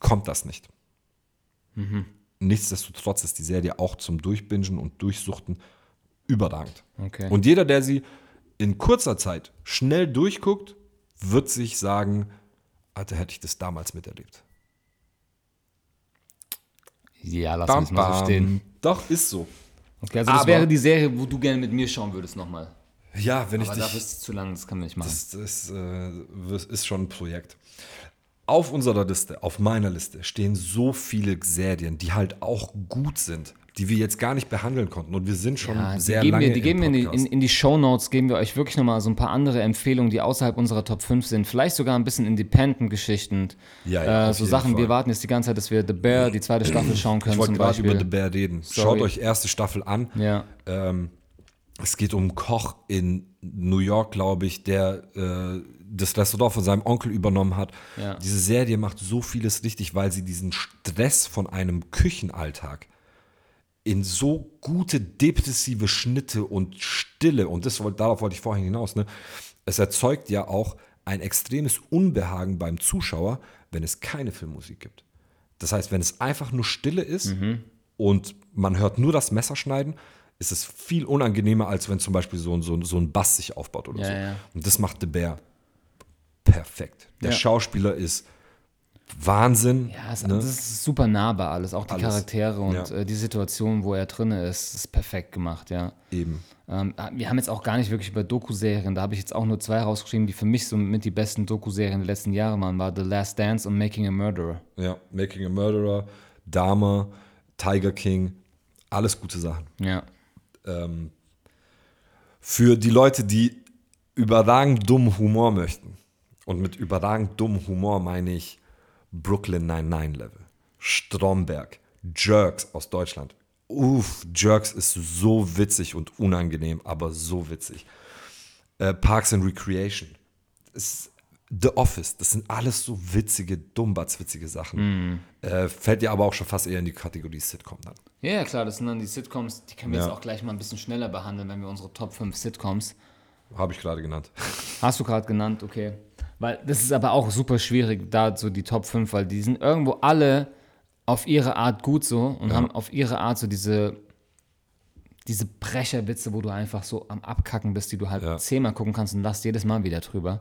Speaker 1: kommt das nicht. Nichtsdestotrotz ist die Serie auch zum Durchbingen und Durchsuchten überragend.
Speaker 2: Okay.
Speaker 1: Und jeder, der sie in kurzer Zeit schnell durchguckt, wird sich sagen, Alter, hätte ich das damals miterlebt.
Speaker 2: ja, lass uns mal so stehen.
Speaker 1: Doch, ist so.
Speaker 2: Okay, also das
Speaker 1: Aber-
Speaker 2: wäre die Serie, wo du gerne mit mir schauen würdest nochmal.
Speaker 1: Ja, wenn ich
Speaker 2: Aber
Speaker 1: dich...
Speaker 2: dafür ist es zu lang, das kann man nicht machen.
Speaker 1: Das, das äh, ist schon ein Projekt. Auf unserer Liste, auf meiner Liste, stehen so viele Serien, die halt auch gut sind, die wir jetzt gar nicht behandeln konnten. Und wir sind schon
Speaker 2: Ja,
Speaker 1: sehr
Speaker 2: geben
Speaker 1: lange
Speaker 2: wir, die geben wir in die, in, in die Shownotes, geben wir euch wirklich nochmal so ein paar andere Empfehlungen, die außerhalb unserer Top 5 sind. Vielleicht sogar ein bisschen Independent-Geschichten.
Speaker 1: Ja, ja,
Speaker 2: äh, so Sachen,
Speaker 1: Fall.
Speaker 2: wir warten jetzt die ganze Zeit, dass wir The Bear, die zweite Staffel <clears throat> schauen können
Speaker 1: ich wollte gerade über The Bear reden.
Speaker 2: Sorry.
Speaker 1: Schaut euch erste Staffel an.
Speaker 2: ja.
Speaker 1: Ähm, es geht um Koch in New York, glaube ich, der äh, das Restaurant von seinem Onkel übernommen hat.
Speaker 2: Ja.
Speaker 1: Diese Serie macht so vieles richtig, weil sie diesen Stress von einem Küchenalltag in so gute depressive Schnitte und Stille, und das, darauf wollte ich vorhin hinaus, ne? es erzeugt ja auch ein extremes Unbehagen beim Zuschauer, wenn es keine Filmmusik gibt. Das heißt, wenn es einfach nur Stille ist und man hört nur das Messerschneiden, ist es viel unangenehmer, als wenn zum Beispiel so, ein- so, so ein Bass sich aufbaut oder
Speaker 2: Ja,
Speaker 1: so.
Speaker 2: ja.
Speaker 1: Und das macht The Bear perfekt. Der
Speaker 2: Ja.
Speaker 1: Schauspieler ist Wahnsinn.
Speaker 2: Ja, es,
Speaker 1: ne?
Speaker 2: das ist super nahbar alles. Auch die
Speaker 1: Alles.
Speaker 2: Charaktere und
Speaker 1: Ja.
Speaker 2: äh, die Situation, wo er drin ist, ist perfekt gemacht, ja.
Speaker 1: Eben.
Speaker 2: Ähm, wir haben jetzt auch gar nicht wirklich über Doku-Serien. Da habe ich jetzt auch nur zwei rausgeschrieben, die für mich so mit die besten Doku-Serien der letzten Jahre waren, war The Last Dance und Making a Murderer.
Speaker 1: Ja, Making a Murderer, Dahmer, Tiger King, alles gute Sachen.
Speaker 2: Ja.
Speaker 1: ähm, für die Leute, die überragend dummen Humor möchten. Und mit überragend dummen Humor meine ich Brooklyn 99 Level, Stromberg, Jerks aus Deutschland. Uff, Jerks ist so witzig und unangenehm, aber so witzig. Äh, Parks and Recreation. Ist The Office, das sind alles so witzige, dummbatzwitzige Sachen. Äh, fällt ja aber auch schon fast eher in die Kategorie Sitcom dann.
Speaker 2: Ja, ja, klar, das sind dann die Sitcoms, die können wir
Speaker 1: Ja.
Speaker 2: jetzt auch gleich mal ein bisschen schneller behandeln, wenn wir unsere Top 5 Sitcoms.
Speaker 1: Habe ich gerade genannt.
Speaker 2: Hast du gerade genannt, okay. Weil das ist aber auch super schwierig, da so die Top 5, weil die sind irgendwo alle auf ihre Art gut so und haben auf ihre Art so diese, diese Brecherwitze, wo du einfach so am Abkacken bist, die du halt
Speaker 1: Ja.
Speaker 2: zehnmal gucken kannst und lachst jedes Mal wieder drüber.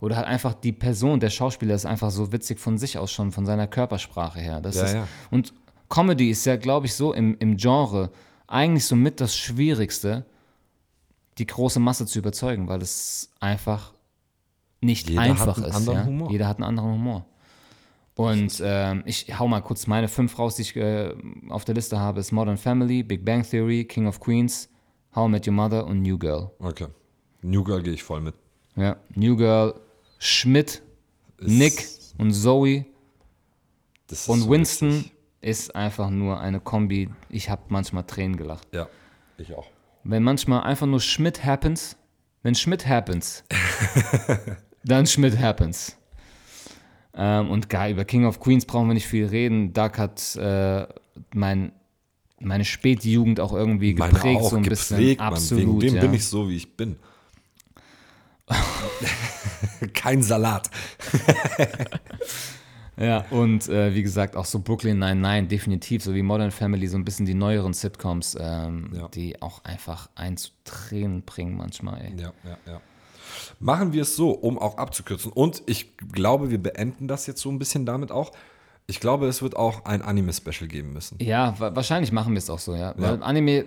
Speaker 2: Oder halt einfach die Person, der Schauspieler ist einfach so witzig von sich aus schon, von seiner Körpersprache her. Das
Speaker 1: Ja,
Speaker 2: ist,
Speaker 1: ja.
Speaker 2: Und Comedy ist ja, glaube ich, so im, im Genre eigentlich so mit das Schwierigste, die große Masse zu überzeugen, weil es einfach nicht
Speaker 1: Jeder
Speaker 2: einfach ist. ja? Jeder hat einen anderen Humor. Und ähm, ich hau mal kurz meine fünf raus, die ich äh, auf der Liste habe. Ist Modern Family, Big Bang Theory, King of Queens, How I Met Your Mother und New Girl.
Speaker 1: Okay. New Girl gehe ich voll mit.
Speaker 2: Ja, New Girl, Schmidt, Nick und Zoe
Speaker 1: ist
Speaker 2: und Winston
Speaker 1: witzig.
Speaker 2: ist einfach nur eine Kombi. Ich habe manchmal Tränen gelacht.
Speaker 1: Ja, ich auch.
Speaker 2: Wenn manchmal einfach nur Schmidt happens, wenn Schmidt happens, <laughs> dann Schmidt happens. Ähm, und geil, über King of Queens brauchen wir nicht viel reden. Doug hat äh, mein, meine Spätjugend auch irgendwie
Speaker 1: Meine
Speaker 2: geprägt,
Speaker 1: auch
Speaker 2: so ein
Speaker 1: geprägt,
Speaker 2: bisschen.
Speaker 1: Mann.
Speaker 2: Absolut.
Speaker 1: Wegen dem
Speaker 2: ja.
Speaker 1: bin ich so, wie ich bin. <laughs> Kein Salat. <laughs>
Speaker 2: Ja, und äh, wie gesagt, auch so Brooklyn 99, definitiv, so wie Modern Family, so ein bisschen die neueren Sitcoms, ähm,
Speaker 1: Ja.
Speaker 2: die auch einfach ein zu Tränen bringen manchmal, ey.
Speaker 1: Ja, ja, ja. Machen wir es so, um auch abzukürzen. Und ich glaube, wir beenden das jetzt so ein bisschen damit auch. Ich glaube, es wird auch ein Anime-Special geben müssen.
Speaker 2: Ja, wa wahrscheinlich machen wir es auch so, ja. Weil Anime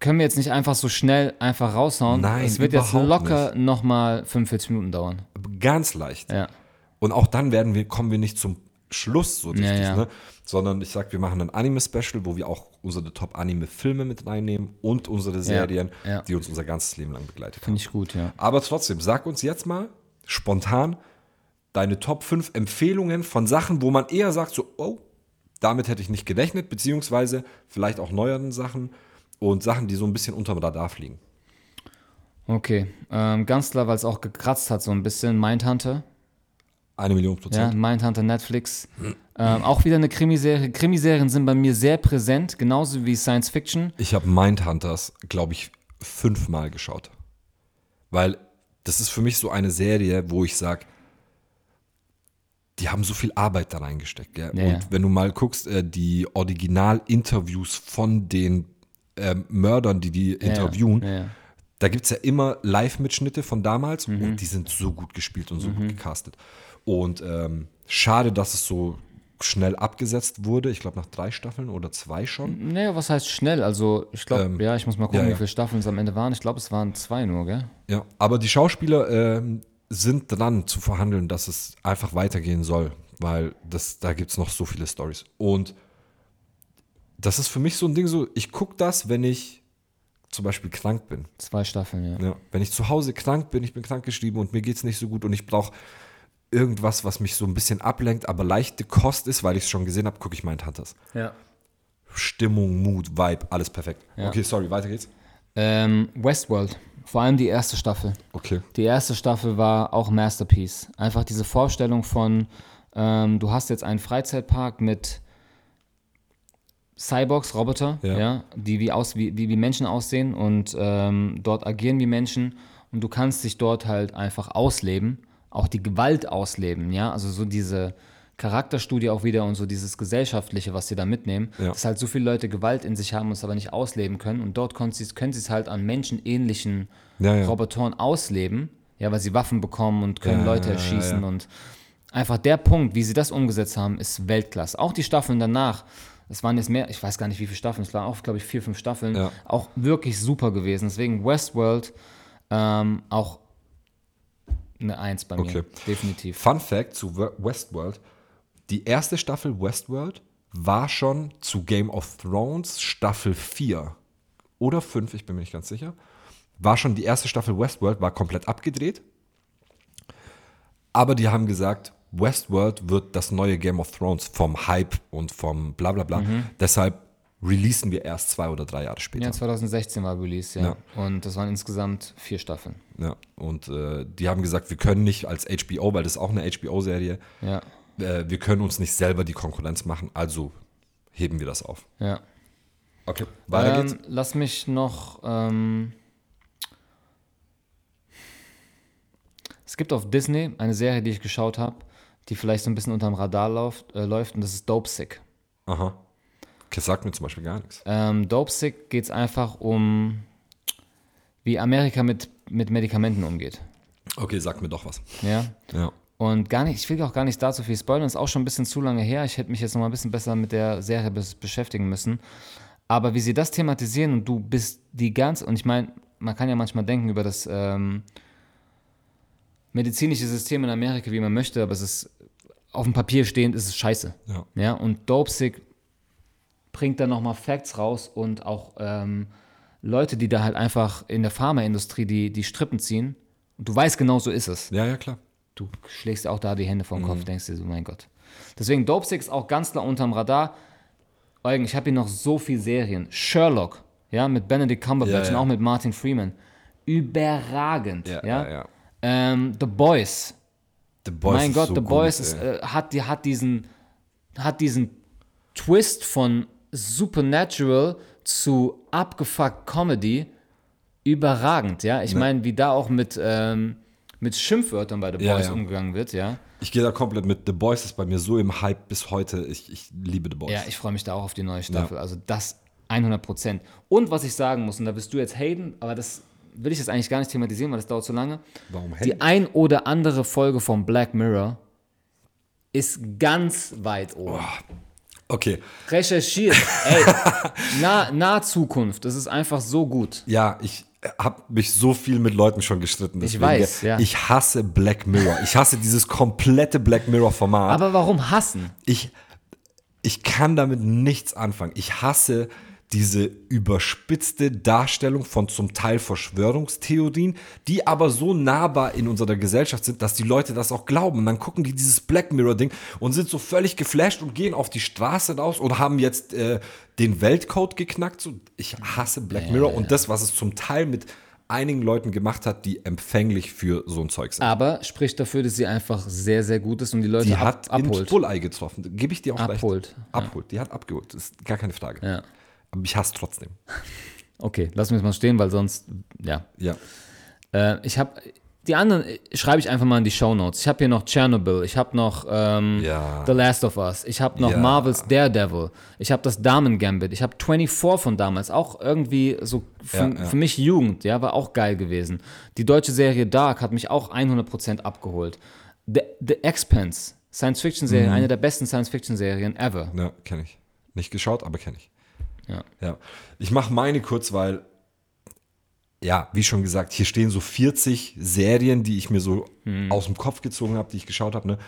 Speaker 2: können wir jetzt nicht einfach so schnell einfach raushauen.
Speaker 1: Nein,
Speaker 2: es wird jetzt locker nochmal 45 Minuten dauern.
Speaker 1: Ganz leicht.
Speaker 2: Ja.
Speaker 1: Und auch dann werden wir, kommen wir nicht zum Schluss so richtig,
Speaker 2: ja.
Speaker 1: Ne? sondern ich sag, wir machen ein Anime-Special, wo wir auch unsere Top-Anime-Filme mit reinnehmen und unsere Serien,
Speaker 2: ja.
Speaker 1: die uns unser ganzes Leben lang begleitet haben.
Speaker 2: Finde ich gut, ja.
Speaker 1: Aber trotzdem, sag uns jetzt mal spontan deine Top 5 Empfehlungen von Sachen, wo man eher sagt, so, oh, damit hätte ich nicht gerechnet, beziehungsweise vielleicht auch neueren Sachen und Sachen, die so ein bisschen unterm Radar fliegen.
Speaker 2: Okay, ähm, ganz klar, weil es auch gekratzt hat so ein bisschen, Mindhunter.
Speaker 1: Eine Million
Speaker 2: Ja,
Speaker 1: Prozent.
Speaker 2: Mindhunter Netflix. Ähm, auch wieder eine Krimiserie. Krimiserien sind bei mir sehr präsent, genauso wie Science Fiction.
Speaker 1: Ich habe Mindhunters, glaube ich, fünfmal geschaut. Weil das ist für mich so eine Serie, wo ich sage, die haben so viel Arbeit da reingesteckt. Gell?
Speaker 2: Ja,
Speaker 1: Und
Speaker 2: ja.
Speaker 1: wenn du mal guckst, äh, die Original-Interviews von den ähm, Mördern, die die interviewen,
Speaker 2: Ja, ja.
Speaker 1: da gibt es ja immer Live-Mitschnitte von damals
Speaker 2: Mhm.
Speaker 1: und die sind so gut gespielt und so gut gecastet. Und ähm, schade, dass es so schnell abgesetzt wurde. Ich glaube nach drei Staffeln oder zwei schon.
Speaker 2: Naja, was heißt schnell? Also, ich glaube,
Speaker 1: Ähm,
Speaker 2: ja, ich muss mal gucken,
Speaker 1: ja, ja.
Speaker 2: wie viele Staffeln es am Ende waren. Ich glaube, es waren zwei nur, gell?
Speaker 1: Ja, aber die Schauspieler ähm, sind dran zu verhandeln, dass es einfach weitergehen soll, weil das, da gibt es noch so viele Stories. Und das ist für mich so ein Ding so, ich gucke das, wenn ich zum Beispiel krank bin.
Speaker 2: Zwei Staffeln, ja.
Speaker 1: Ja, wenn ich zu Hause krank bin, ich bin krankgeschrieben und mir geht es nicht so gut und ich brauche irgendwas, was mich so ein bisschen ablenkt, aber leichte Kost ist, weil ich es schon gesehen habe, gucke ich Mindhunters.
Speaker 2: ja.
Speaker 1: Stimmung, Mut, Vibe, alles perfekt.
Speaker 2: Ja.
Speaker 1: Okay, sorry, weiter geht's.
Speaker 2: Ähm, Westworld, vor allem die erste Staffel.
Speaker 1: Okay.
Speaker 2: Die erste Staffel war auch Masterpiece. Einfach diese Vorstellung von, ähm, du hast jetzt einen Freizeitpark mit Cyborgs, Roboter,
Speaker 1: Ja.
Speaker 2: ja. die wie, aus, wie, wie, wie Menschen aussehen und ähm, dort agieren wie Menschen und du kannst dich dort halt einfach ausleben, auch die Gewalt ausleben, ja, also so diese Charakterstudie auch wieder und so dieses Gesellschaftliche, was sie da mitnehmen,
Speaker 1: Ja.
Speaker 2: dass halt so viele Leute Gewalt in sich haben und es aber nicht ausleben können und dort können sie es halt an menschenähnlichen
Speaker 1: Ja, ja.
Speaker 2: Robotern ausleben, ja, weil sie Waffen bekommen und können Leute erschießen und einfach der Punkt, wie sie das umgesetzt haben, ist Weltklasse. Auch die Staffeln danach, es waren jetzt mehr, ich weiß gar nicht, wie viele Staffeln, es waren auch, glaube ich, vier, fünf Staffeln,
Speaker 1: Ja.
Speaker 2: auch wirklich super gewesen. Deswegen Westworld ähm, auch eine Eins bei mir,
Speaker 1: Okay.
Speaker 2: definitiv.
Speaker 1: Fun Fact zu We- Westworld: Die erste Staffel Westworld war schon zu Game of Thrones Staffel 4 oder 5, ich bin mir nicht ganz sicher. War schon die erste Staffel Westworld, war komplett abgedreht. Aber die haben gesagt, Westworld wird das neue Game of Thrones vom Hype und vom bla bla bla. Deshalb releasen wir erst zwei oder drei Jahre später.
Speaker 2: Ja, 2016 war Release, ja.
Speaker 1: Ja.
Speaker 2: Und das waren insgesamt vier Staffeln.
Speaker 1: Ja, und äh, die haben gesagt, wir können nicht als HBO, weil das ist auch eine HBO-Serie,
Speaker 2: Ja,
Speaker 1: äh, wir können uns nicht selber die Konkurrenz machen, also heben wir das auf.
Speaker 2: ja.
Speaker 1: Okay, weiter
Speaker 2: ähm,
Speaker 1: geht's.
Speaker 2: Lass mich noch. Ähm, es gibt auf Disney eine Serie, die ich geschaut habe, die vielleicht so ein bisschen unterm Radar läuft, äh, läuft und das ist Dope Sick.
Speaker 1: Aha. Das sagt mir zum Beispiel gar nichts.
Speaker 2: Ähm, Dope Sick geht es einfach um, wie Amerika mit, mit Medikamenten umgeht.
Speaker 1: Okay, sag mir doch was.
Speaker 2: Ja.
Speaker 1: Ja.
Speaker 2: Und gar nicht, ich will auch gar nicht dazu viel spoilern, ist auch schon ein bisschen zu lange her. Ich hätte mich jetzt noch mal ein bisschen besser mit der Serie bes beschäftigen müssen. Aber wie sie das thematisieren und du bist die ganze, und ich meine, man kann ja manchmal denken über das ähm, medizinische System in Amerika, wie man möchte, aber es ist auf dem Papier stehend, ist es scheiße.
Speaker 1: Ja.
Speaker 2: Ja, und Dopesick bringt dann nochmal Facts raus und auch ähm, Leute, die da halt einfach in der Pharmaindustrie die, die Strippen ziehen Und du weißt genau, so ist es.
Speaker 1: Ja, ja, klar.
Speaker 2: Du schlägst auch da die Hände vom
Speaker 1: Mhm.
Speaker 2: Kopf, denkst dir so, mein Gott. Deswegen Dope Six auch ganz klar unterm Radar. Eugen, ich habe hier noch so viele Serien. Sherlock, ja, mit Benedict Cumberbatch
Speaker 1: Ja, ja.
Speaker 2: und auch mit Martin Freeman. Überragend, ja.
Speaker 1: ja, ja.
Speaker 2: Ähm, The Boys.
Speaker 1: The Boys
Speaker 2: mein
Speaker 1: ist
Speaker 2: Gott,
Speaker 1: so
Speaker 2: The
Speaker 1: gut,
Speaker 2: Boys ist, äh, hat, die, hat, diesen, hat diesen Twist von Supernatural zu abgefuckt Comedy überragend, ja. Ich meine, wie da auch mit, ähm, mit Schimpfwörtern bei The
Speaker 1: Ja,
Speaker 2: Boys
Speaker 1: ja.
Speaker 2: umgegangen wird, ja.
Speaker 1: Ich gehe da komplett mit. The Boys ist bei mir so im Hype bis heute. Ich, ich liebe The Boys.
Speaker 2: Ja, ich freue mich da auch auf die neue Staffel. Also das 100 Prozent. Und was ich sagen muss, und da bist du jetzt Hayden, aber das will ich jetzt eigentlich gar nicht thematisieren, weil das dauert zu lange.
Speaker 1: Warum
Speaker 2: Die ein oder andere Folge von Black Mirror ist ganz weit oben.
Speaker 1: Okay.
Speaker 2: Recherchiert. Ey, <laughs> nah, nah Zukunft. Das ist einfach so gut.
Speaker 1: Ja, ich habe mich so viel mit Leuten schon gestritten.
Speaker 2: Ich
Speaker 1: deswegen,
Speaker 2: weiß, ja.
Speaker 1: Ich hasse Black Mirror. Ich hasse dieses komplette Black Mirror-Format.
Speaker 2: Aber warum hassen?
Speaker 1: ich, ich kann damit nichts anfangen. Ich hasse diese überspitzte Darstellung von zum Teil Verschwörungstheorien, die aber so nahbar in unserer Gesellschaft sind, dass die Leute das auch glauben. Und dann gucken die dieses Black Mirror-Ding und sind so völlig geflasht und gehen auf die Straße raus und haben jetzt äh, den Weltcode geknackt. So, ich hasse Black Mirror und das, was es zum Teil mit einigen Leuten gemacht hat, die empfänglich für so ein Zeug sind.
Speaker 2: Aber spricht dafür, dass sie einfach sehr, sehr gut ist und die Leute
Speaker 1: Die
Speaker 2: ab,
Speaker 1: hat
Speaker 2: abholt.
Speaker 1: Bullei getroffen. Gebe ich dir auch
Speaker 2: Abholt,
Speaker 1: recht. Abholt. Die hat abgeholt. Das ist gar keine Frage.
Speaker 2: Ja.
Speaker 1: Aber ich hasse trotzdem.
Speaker 2: Okay, lassen wir es mal stehen, weil sonst, ja.
Speaker 1: Ja.
Speaker 2: Äh, ich habe die anderen äh, schreibe ich einfach mal in die Show Notes. Ich habe hier noch Chernobyl, ich habe noch ähm,
Speaker 1: Ja.
Speaker 2: The Last of Us, ich habe noch
Speaker 1: Ja.
Speaker 2: Marvels Daredevil, ich habe das Damen Gambit, ich habe 24 von damals, auch irgendwie so für,
Speaker 1: Ja, ja.
Speaker 2: für mich Jugend, ja, war auch geil gewesen. Die deutsche Serie Dark hat mich auch 100% abgeholt. The, The Expanse, Science-Fiction-Serie,
Speaker 1: Mhm.
Speaker 2: eine der besten Science-Fiction-Serien ever.
Speaker 1: Ja, kenne ich. Nicht geschaut, aber kenne ich.
Speaker 2: Ja.
Speaker 1: Ja. Ich mache meine kurz, weil, ja, wie schon gesagt, hier stehen so 40 Serien, die ich mir so
Speaker 2: Hm.
Speaker 1: aus dem Kopf gezogen habe, die ich geschaut habe. Ne?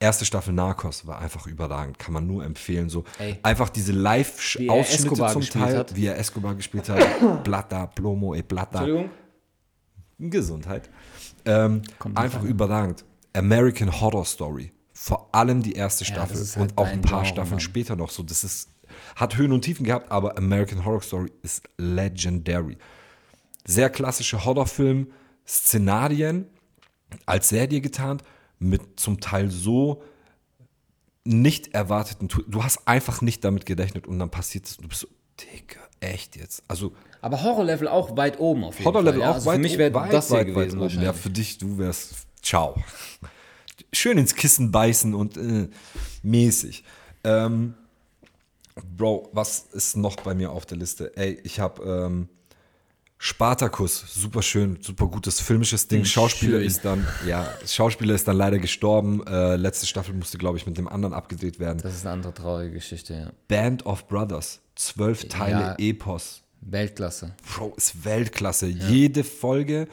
Speaker 1: Erste Staffel Narcos war einfach überragend, kann man nur empfehlen. So
Speaker 2: Ey.
Speaker 1: einfach diese Live-Ausschnitte
Speaker 2: Escobar
Speaker 1: zum Teil,
Speaker 2: hat.
Speaker 1: wie er Escobar gespielt hat. <coughs> Plata, Plomo, e Plata.
Speaker 2: Entschuldigung?
Speaker 1: Gesundheit. Ähm, einfach
Speaker 2: nicht
Speaker 1: überragend. American Horror Story. Vor allem die erste
Speaker 2: Ja,
Speaker 1: Staffel
Speaker 2: ist halt
Speaker 1: und auch ein paar
Speaker 2: Genre,
Speaker 1: Staffeln
Speaker 2: Mann.
Speaker 1: später noch so. Das ist, hat Höhen und Tiefen gehabt, aber American Horror Story ist legendary. Sehr klassische Horrorfilm, Szenarien als Serie getarnt, mit zum Teil so nicht erwarteten. Du hast einfach nicht damit gerechnet und dann passiert es und du bist so, Digga, echt jetzt? Also,
Speaker 2: Aber Horror-Level auch weit oben auf jeden
Speaker 1: Horror-Level
Speaker 2: Fall. ja.
Speaker 1: auch
Speaker 2: also
Speaker 1: weit
Speaker 2: für mich wäre
Speaker 1: weit,
Speaker 2: das hier
Speaker 1: weit,
Speaker 2: gewesen
Speaker 1: weit oben.
Speaker 2: wahrscheinlich.
Speaker 1: Ja, für dich, du wärst, ciao. Schön ins Kissen beißen und äh, mäßig. Ähm, Bro, was ist noch bei mir auf der Liste? Ey, ich habe ähm, Spartacus, super schön, super gutes filmisches Ding. Schauspieler
Speaker 2: schön.
Speaker 1: ist dann, ja, Schauspieler ist dann leider gestorben. Äh, letzte Staffel musste, glaube ich, mit dem anderen abgedreht werden.
Speaker 2: Das ist eine andere traurige Geschichte, ja.
Speaker 1: Band of Brothers, zwölf Teile
Speaker 2: Ja.
Speaker 1: Epos.
Speaker 2: Weltklasse.
Speaker 1: Bro, ist Weltklasse. Jede Folge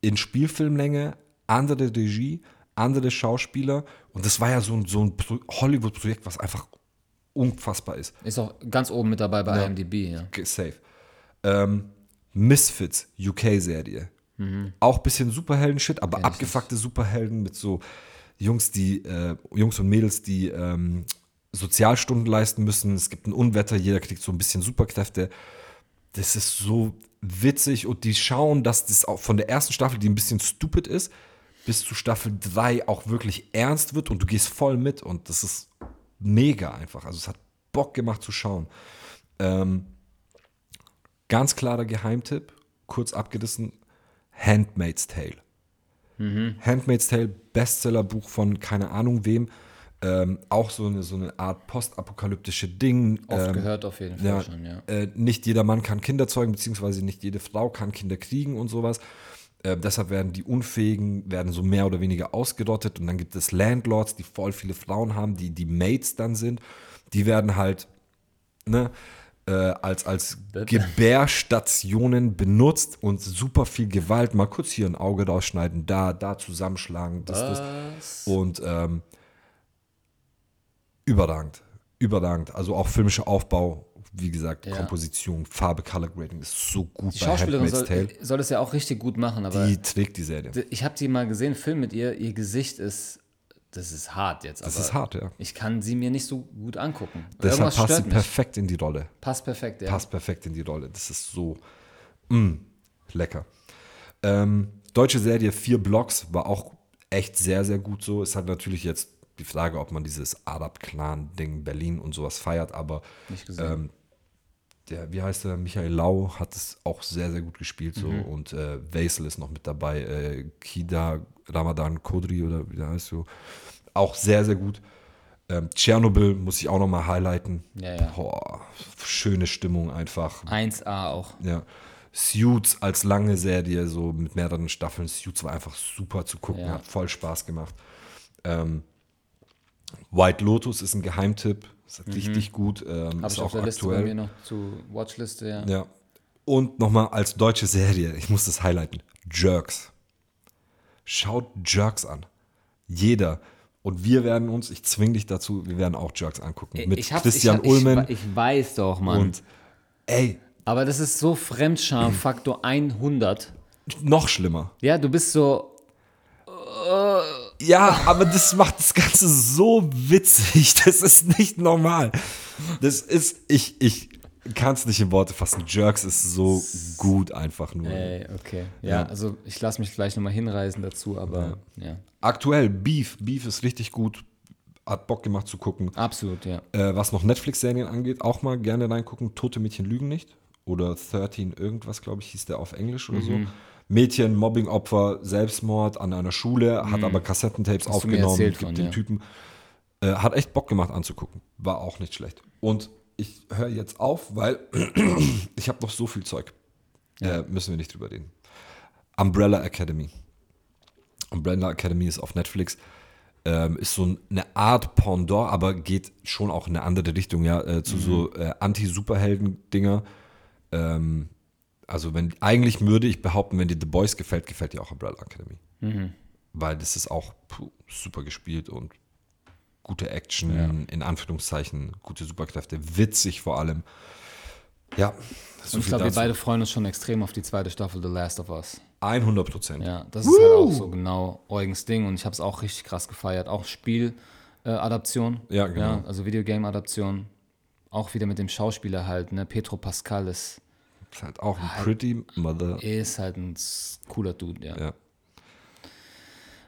Speaker 1: in Spielfilmlänge, andere Regie, andere Schauspieler. Und das war ja so ein, so ein Pro- Hollywood-Projekt, was einfach unfassbar ist.
Speaker 2: Ist auch ganz oben mit dabei bei IMDb, ja.
Speaker 1: Safe. Ähm, Misfits, UK-Serie. Auch ein bisschen Superhelden-Shit, aber abgefuckte Superhelden mit so Jungs, die, äh, Jungs und Mädels, die ähm, Sozialstunden leisten müssen. Es gibt ein Unwetter, jeder kriegt so ein bisschen Superkräfte. Das ist so witzig und die schauen, dass das auch von der ersten Staffel, die ein bisschen stupid ist, bis zu Staffel 3 auch wirklich ernst wird und du gehst voll mit und das ist mega einfach. Also es hat Bock gemacht zu schauen. Ähm, ganz klarer Geheimtipp, kurz abgerissen, Handmaid's Tale. Handmaid's Tale, Bestsellerbuch von keine Ahnung wem. Ähm, auch so eine, so eine Art postapokalyptische Ding.
Speaker 2: Oft
Speaker 1: ähm,
Speaker 2: gehört auf jeden Fall
Speaker 1: ja,
Speaker 2: schon, ja.
Speaker 1: Äh, nicht jeder Mann kann Kinder zeugen, beziehungsweise nicht jede Frau kann Kinder kriegen und sowas. Äh, deshalb werden die Unfähigen, werden so mehr oder weniger ausgerottet und dann gibt es Landlords, die voll viele Frauen haben, die die Maids dann sind. Die werden halt ne, äh, als, als Gebärstationen benutzt und super viel Gewalt, mal kurz hier ein Auge rausschneiden, da, da zusammenschlagen, das, das. Und ähm, überragend. Überragend. Also auch filmischer Aufbau, wie gesagt,
Speaker 2: Ja.
Speaker 1: Komposition, Farbe, Color Grading ist so gut
Speaker 2: Die
Speaker 1: bei
Speaker 2: Schauspielerin soll,
Speaker 1: Tale.
Speaker 2: soll es ja auch richtig gut machen, aber
Speaker 1: Die trägt die Serie.
Speaker 2: ich habe sie mal gesehen, Film mit ihr, ihr Gesicht ist, das ist hart jetzt.
Speaker 1: Das ist hart, ja.
Speaker 2: Ich kann sie mir nicht so gut angucken.
Speaker 1: Deshalb
Speaker 2: Irgendwas
Speaker 1: passt sie
Speaker 2: mich.
Speaker 1: perfekt in die Rolle.
Speaker 2: Passt perfekt, ja.
Speaker 1: Passt perfekt in die Rolle. Das ist so mm, lecker. Ähm, deutsche Serie Vier Blocks war auch echt sehr, sehr gut so. Es hat natürlich jetzt die Frage, ob man dieses Arab-Clan-Ding Berlin und sowas feiert, aber ähm, der, wie heißt der, Michael Lau hat es auch sehr, sehr gut gespielt so
Speaker 2: Mhm.
Speaker 1: und äh, Vaisel ist noch mit dabei, äh, Kida Ramadan Kodri oder wie der heißt so, auch sehr, sehr gut. Ähm, Tschernobyl muss ich auch noch mal highlighten.
Speaker 2: Ja, ja.
Speaker 1: Boah, schöne Stimmung einfach.
Speaker 2: 1A auch.
Speaker 1: Ja. Suits als lange Serie, so mit mehreren Staffeln. Suits war einfach super zu gucken,
Speaker 2: Ja.
Speaker 1: hat voll Spaß gemacht. Ähm, White Lotus ist ein Geheimtipp, ist richtig gut, ähm,
Speaker 2: Habe
Speaker 1: ist
Speaker 2: ich
Speaker 1: auch
Speaker 2: auf der Liste bei
Speaker 1: aktuell.
Speaker 2: mir noch zu Watchliste, ja.
Speaker 1: Ja. Und nochmal als deutsche Serie, ich muss das highlighten: Jerks. Schaut Jerks an. Jeder. Und wir werden uns, ich zwinge dich dazu, wir werden auch Jerks angucken. Mit
Speaker 2: ich hab's-
Speaker 1: Christian
Speaker 2: ich, hab-
Speaker 1: Ulmen.
Speaker 2: Ich, ich weiß doch, Mann.
Speaker 1: und ey,
Speaker 2: Aber das ist so Fremdscham, Faktor 100. <clears throat>
Speaker 1: noch schlimmer.
Speaker 2: Ja, du bist so,
Speaker 1: Ja, aber das macht das Ganze so witzig. <laughs> Das ist nicht normal. Das ist, ich, ich kann es nicht in Worte fassen. Jerks ist so gut einfach nur.
Speaker 2: ey, okay. Ja,
Speaker 1: Ja.
Speaker 2: also ich lasse mich gleich nochmal hinreisen dazu, aber ja.
Speaker 1: Aktuell Beef. Beef ist richtig gut. Hat Bock gemacht zu gucken.
Speaker 2: Absolut, ja.
Speaker 1: Äh, was noch Netflix-Serien angeht, auch mal gerne reingucken. Tote Mädchen lügen nicht. Oder 13 irgendwas, glaube ich, hieß der auf Englisch oder
Speaker 2: Mhm.
Speaker 1: so. Mädchen, Mobbingopfer, Selbstmord an einer Schule, hat aber Kassettentapes
Speaker 2: Mhm. Hast
Speaker 1: aufgenommen, gibt
Speaker 2: von,
Speaker 1: den
Speaker 2: ja.
Speaker 1: Typen. Äh, hat echt Bock gemacht anzugucken. War auch nicht schlecht. Und ich höre jetzt auf, weil <clears throat> ich habe noch so viel Zeug. Äh, müssen wir nicht drüber reden. Umbrella Academy. Umbrella Academy ist auf Netflix. Ähm, ist so eine Art Pendant, aber geht schon auch in eine andere Richtung, ja, äh, zu so äh, Anti-Superhelden-Dinger. Ähm, also wenn eigentlich würde ich behaupten, wenn dir The Boys gefällt, gefällt dir auch Umbrella Academy. Weil das ist auch puh, super gespielt und gute Action, in Anführungszeichen, gute Superkräfte, witzig vor allem. Ja, so
Speaker 2: Und ich glaube, wir beide freuen uns schon extrem auf die zweite Staffel The Last of Us.
Speaker 1: 100 Prozent.
Speaker 2: Ja, das ist halt auch so genau Eugens Ding und ich habe es auch richtig krass gefeiert. Auch Spieladaption.
Speaker 1: Ja, genau.
Speaker 2: Ja, also Videogame-Adaption. Auch wieder mit dem Schauspieler halt, ne? Petro Pascal ist,
Speaker 1: Ist halt auch ein Pretty Mother.
Speaker 2: ist halt ein cooler Dude, ja.
Speaker 1: Ja.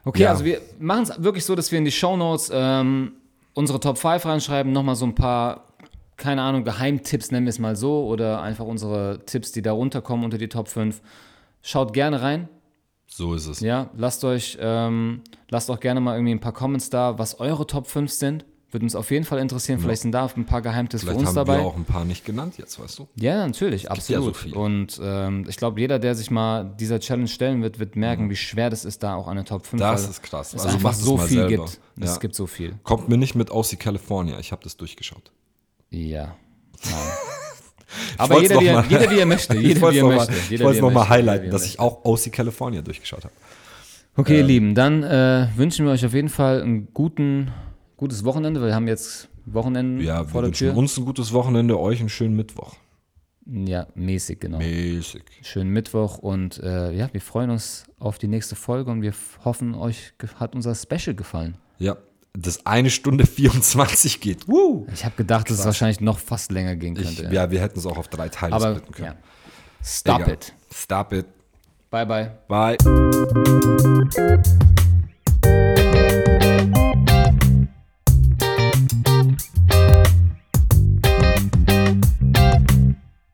Speaker 2: Okay,
Speaker 1: Ja.
Speaker 2: also wir machen es wirklich so, dass wir in die Shownotes ähm, unsere Top 5 reinschreiben, nochmal so ein paar, keine Ahnung, Geheimtipps nennen wir es mal so, oder einfach unsere Tipps, die da runterkommen unter die Top 5. Schaut gerne rein,
Speaker 1: So ist es.
Speaker 2: ja, lasst euch, ähm, lasst auch gerne mal irgendwie ein paar Comments da, was eure Top 5 sind. Würde uns auf jeden Fall interessieren. Vielleicht sind da ein paar Geheimtipps für uns
Speaker 1: haben
Speaker 2: dabei.
Speaker 1: wir auch ein paar nicht genannt jetzt, weißt du?
Speaker 2: Ja, natürlich, absolut.
Speaker 1: so viele.
Speaker 2: Und ähm, ich glaube, jeder, der sich mal dieser Challenge stellen wird, wird merken, wie schwer das ist, da auch eine Top 5
Speaker 1: Das
Speaker 2: weil
Speaker 1: ist krass.
Speaker 2: Es
Speaker 1: Also
Speaker 2: einfach
Speaker 1: es
Speaker 2: so viel
Speaker 1: selber.
Speaker 2: gibt.
Speaker 1: Ja.
Speaker 2: Es gibt so viel.
Speaker 1: Kommt mir nicht mit aus die California. Ich habe das durchgeschaut.
Speaker 2: Ja. Nein. <laughs>
Speaker 1: Ich
Speaker 2: Aber jeder wie, er, jeder, wie er möchte.
Speaker 1: Ich
Speaker 2: Jeder,
Speaker 1: wollte
Speaker 2: wie
Speaker 1: es
Speaker 2: er
Speaker 1: nochmal
Speaker 2: möchte. Jeder,
Speaker 1: noch
Speaker 2: wie er
Speaker 1: mal
Speaker 2: möchte.
Speaker 1: highlighten,
Speaker 2: Jeder,
Speaker 1: dass ich auch OC California durchgeschaut habe.
Speaker 2: Okay,
Speaker 1: Ähm,
Speaker 2: ihr Lieben, dann äh, wünschen wir euch auf jeden Fall ein guten, gutes Wochenende. Wir haben jetzt Wochenende
Speaker 1: Ja,
Speaker 2: vor der Tür.
Speaker 1: uns ein gutes Wochenende, euch einen schönen Mittwoch.
Speaker 2: Ja, mäßig, genau.
Speaker 1: Mäßig.
Speaker 2: Schönen Mittwoch und äh, ja, wir freuen uns auf die nächste Folge und wir hoffen, euch hat unser Special gefallen.
Speaker 1: Ja, das eine Stunde 24 geht. Woo!
Speaker 2: Ich habe gedacht, dass es wahrscheinlich noch fast länger gehen
Speaker 1: Ich,
Speaker 2: könnte.
Speaker 1: ja, wir hätten es auch auf drei Teile
Speaker 2: Aber
Speaker 1: splitten können.
Speaker 2: ja. Stop
Speaker 1: Egal.
Speaker 2: it.
Speaker 1: Stop it.
Speaker 2: Bye, bye.
Speaker 1: Bye.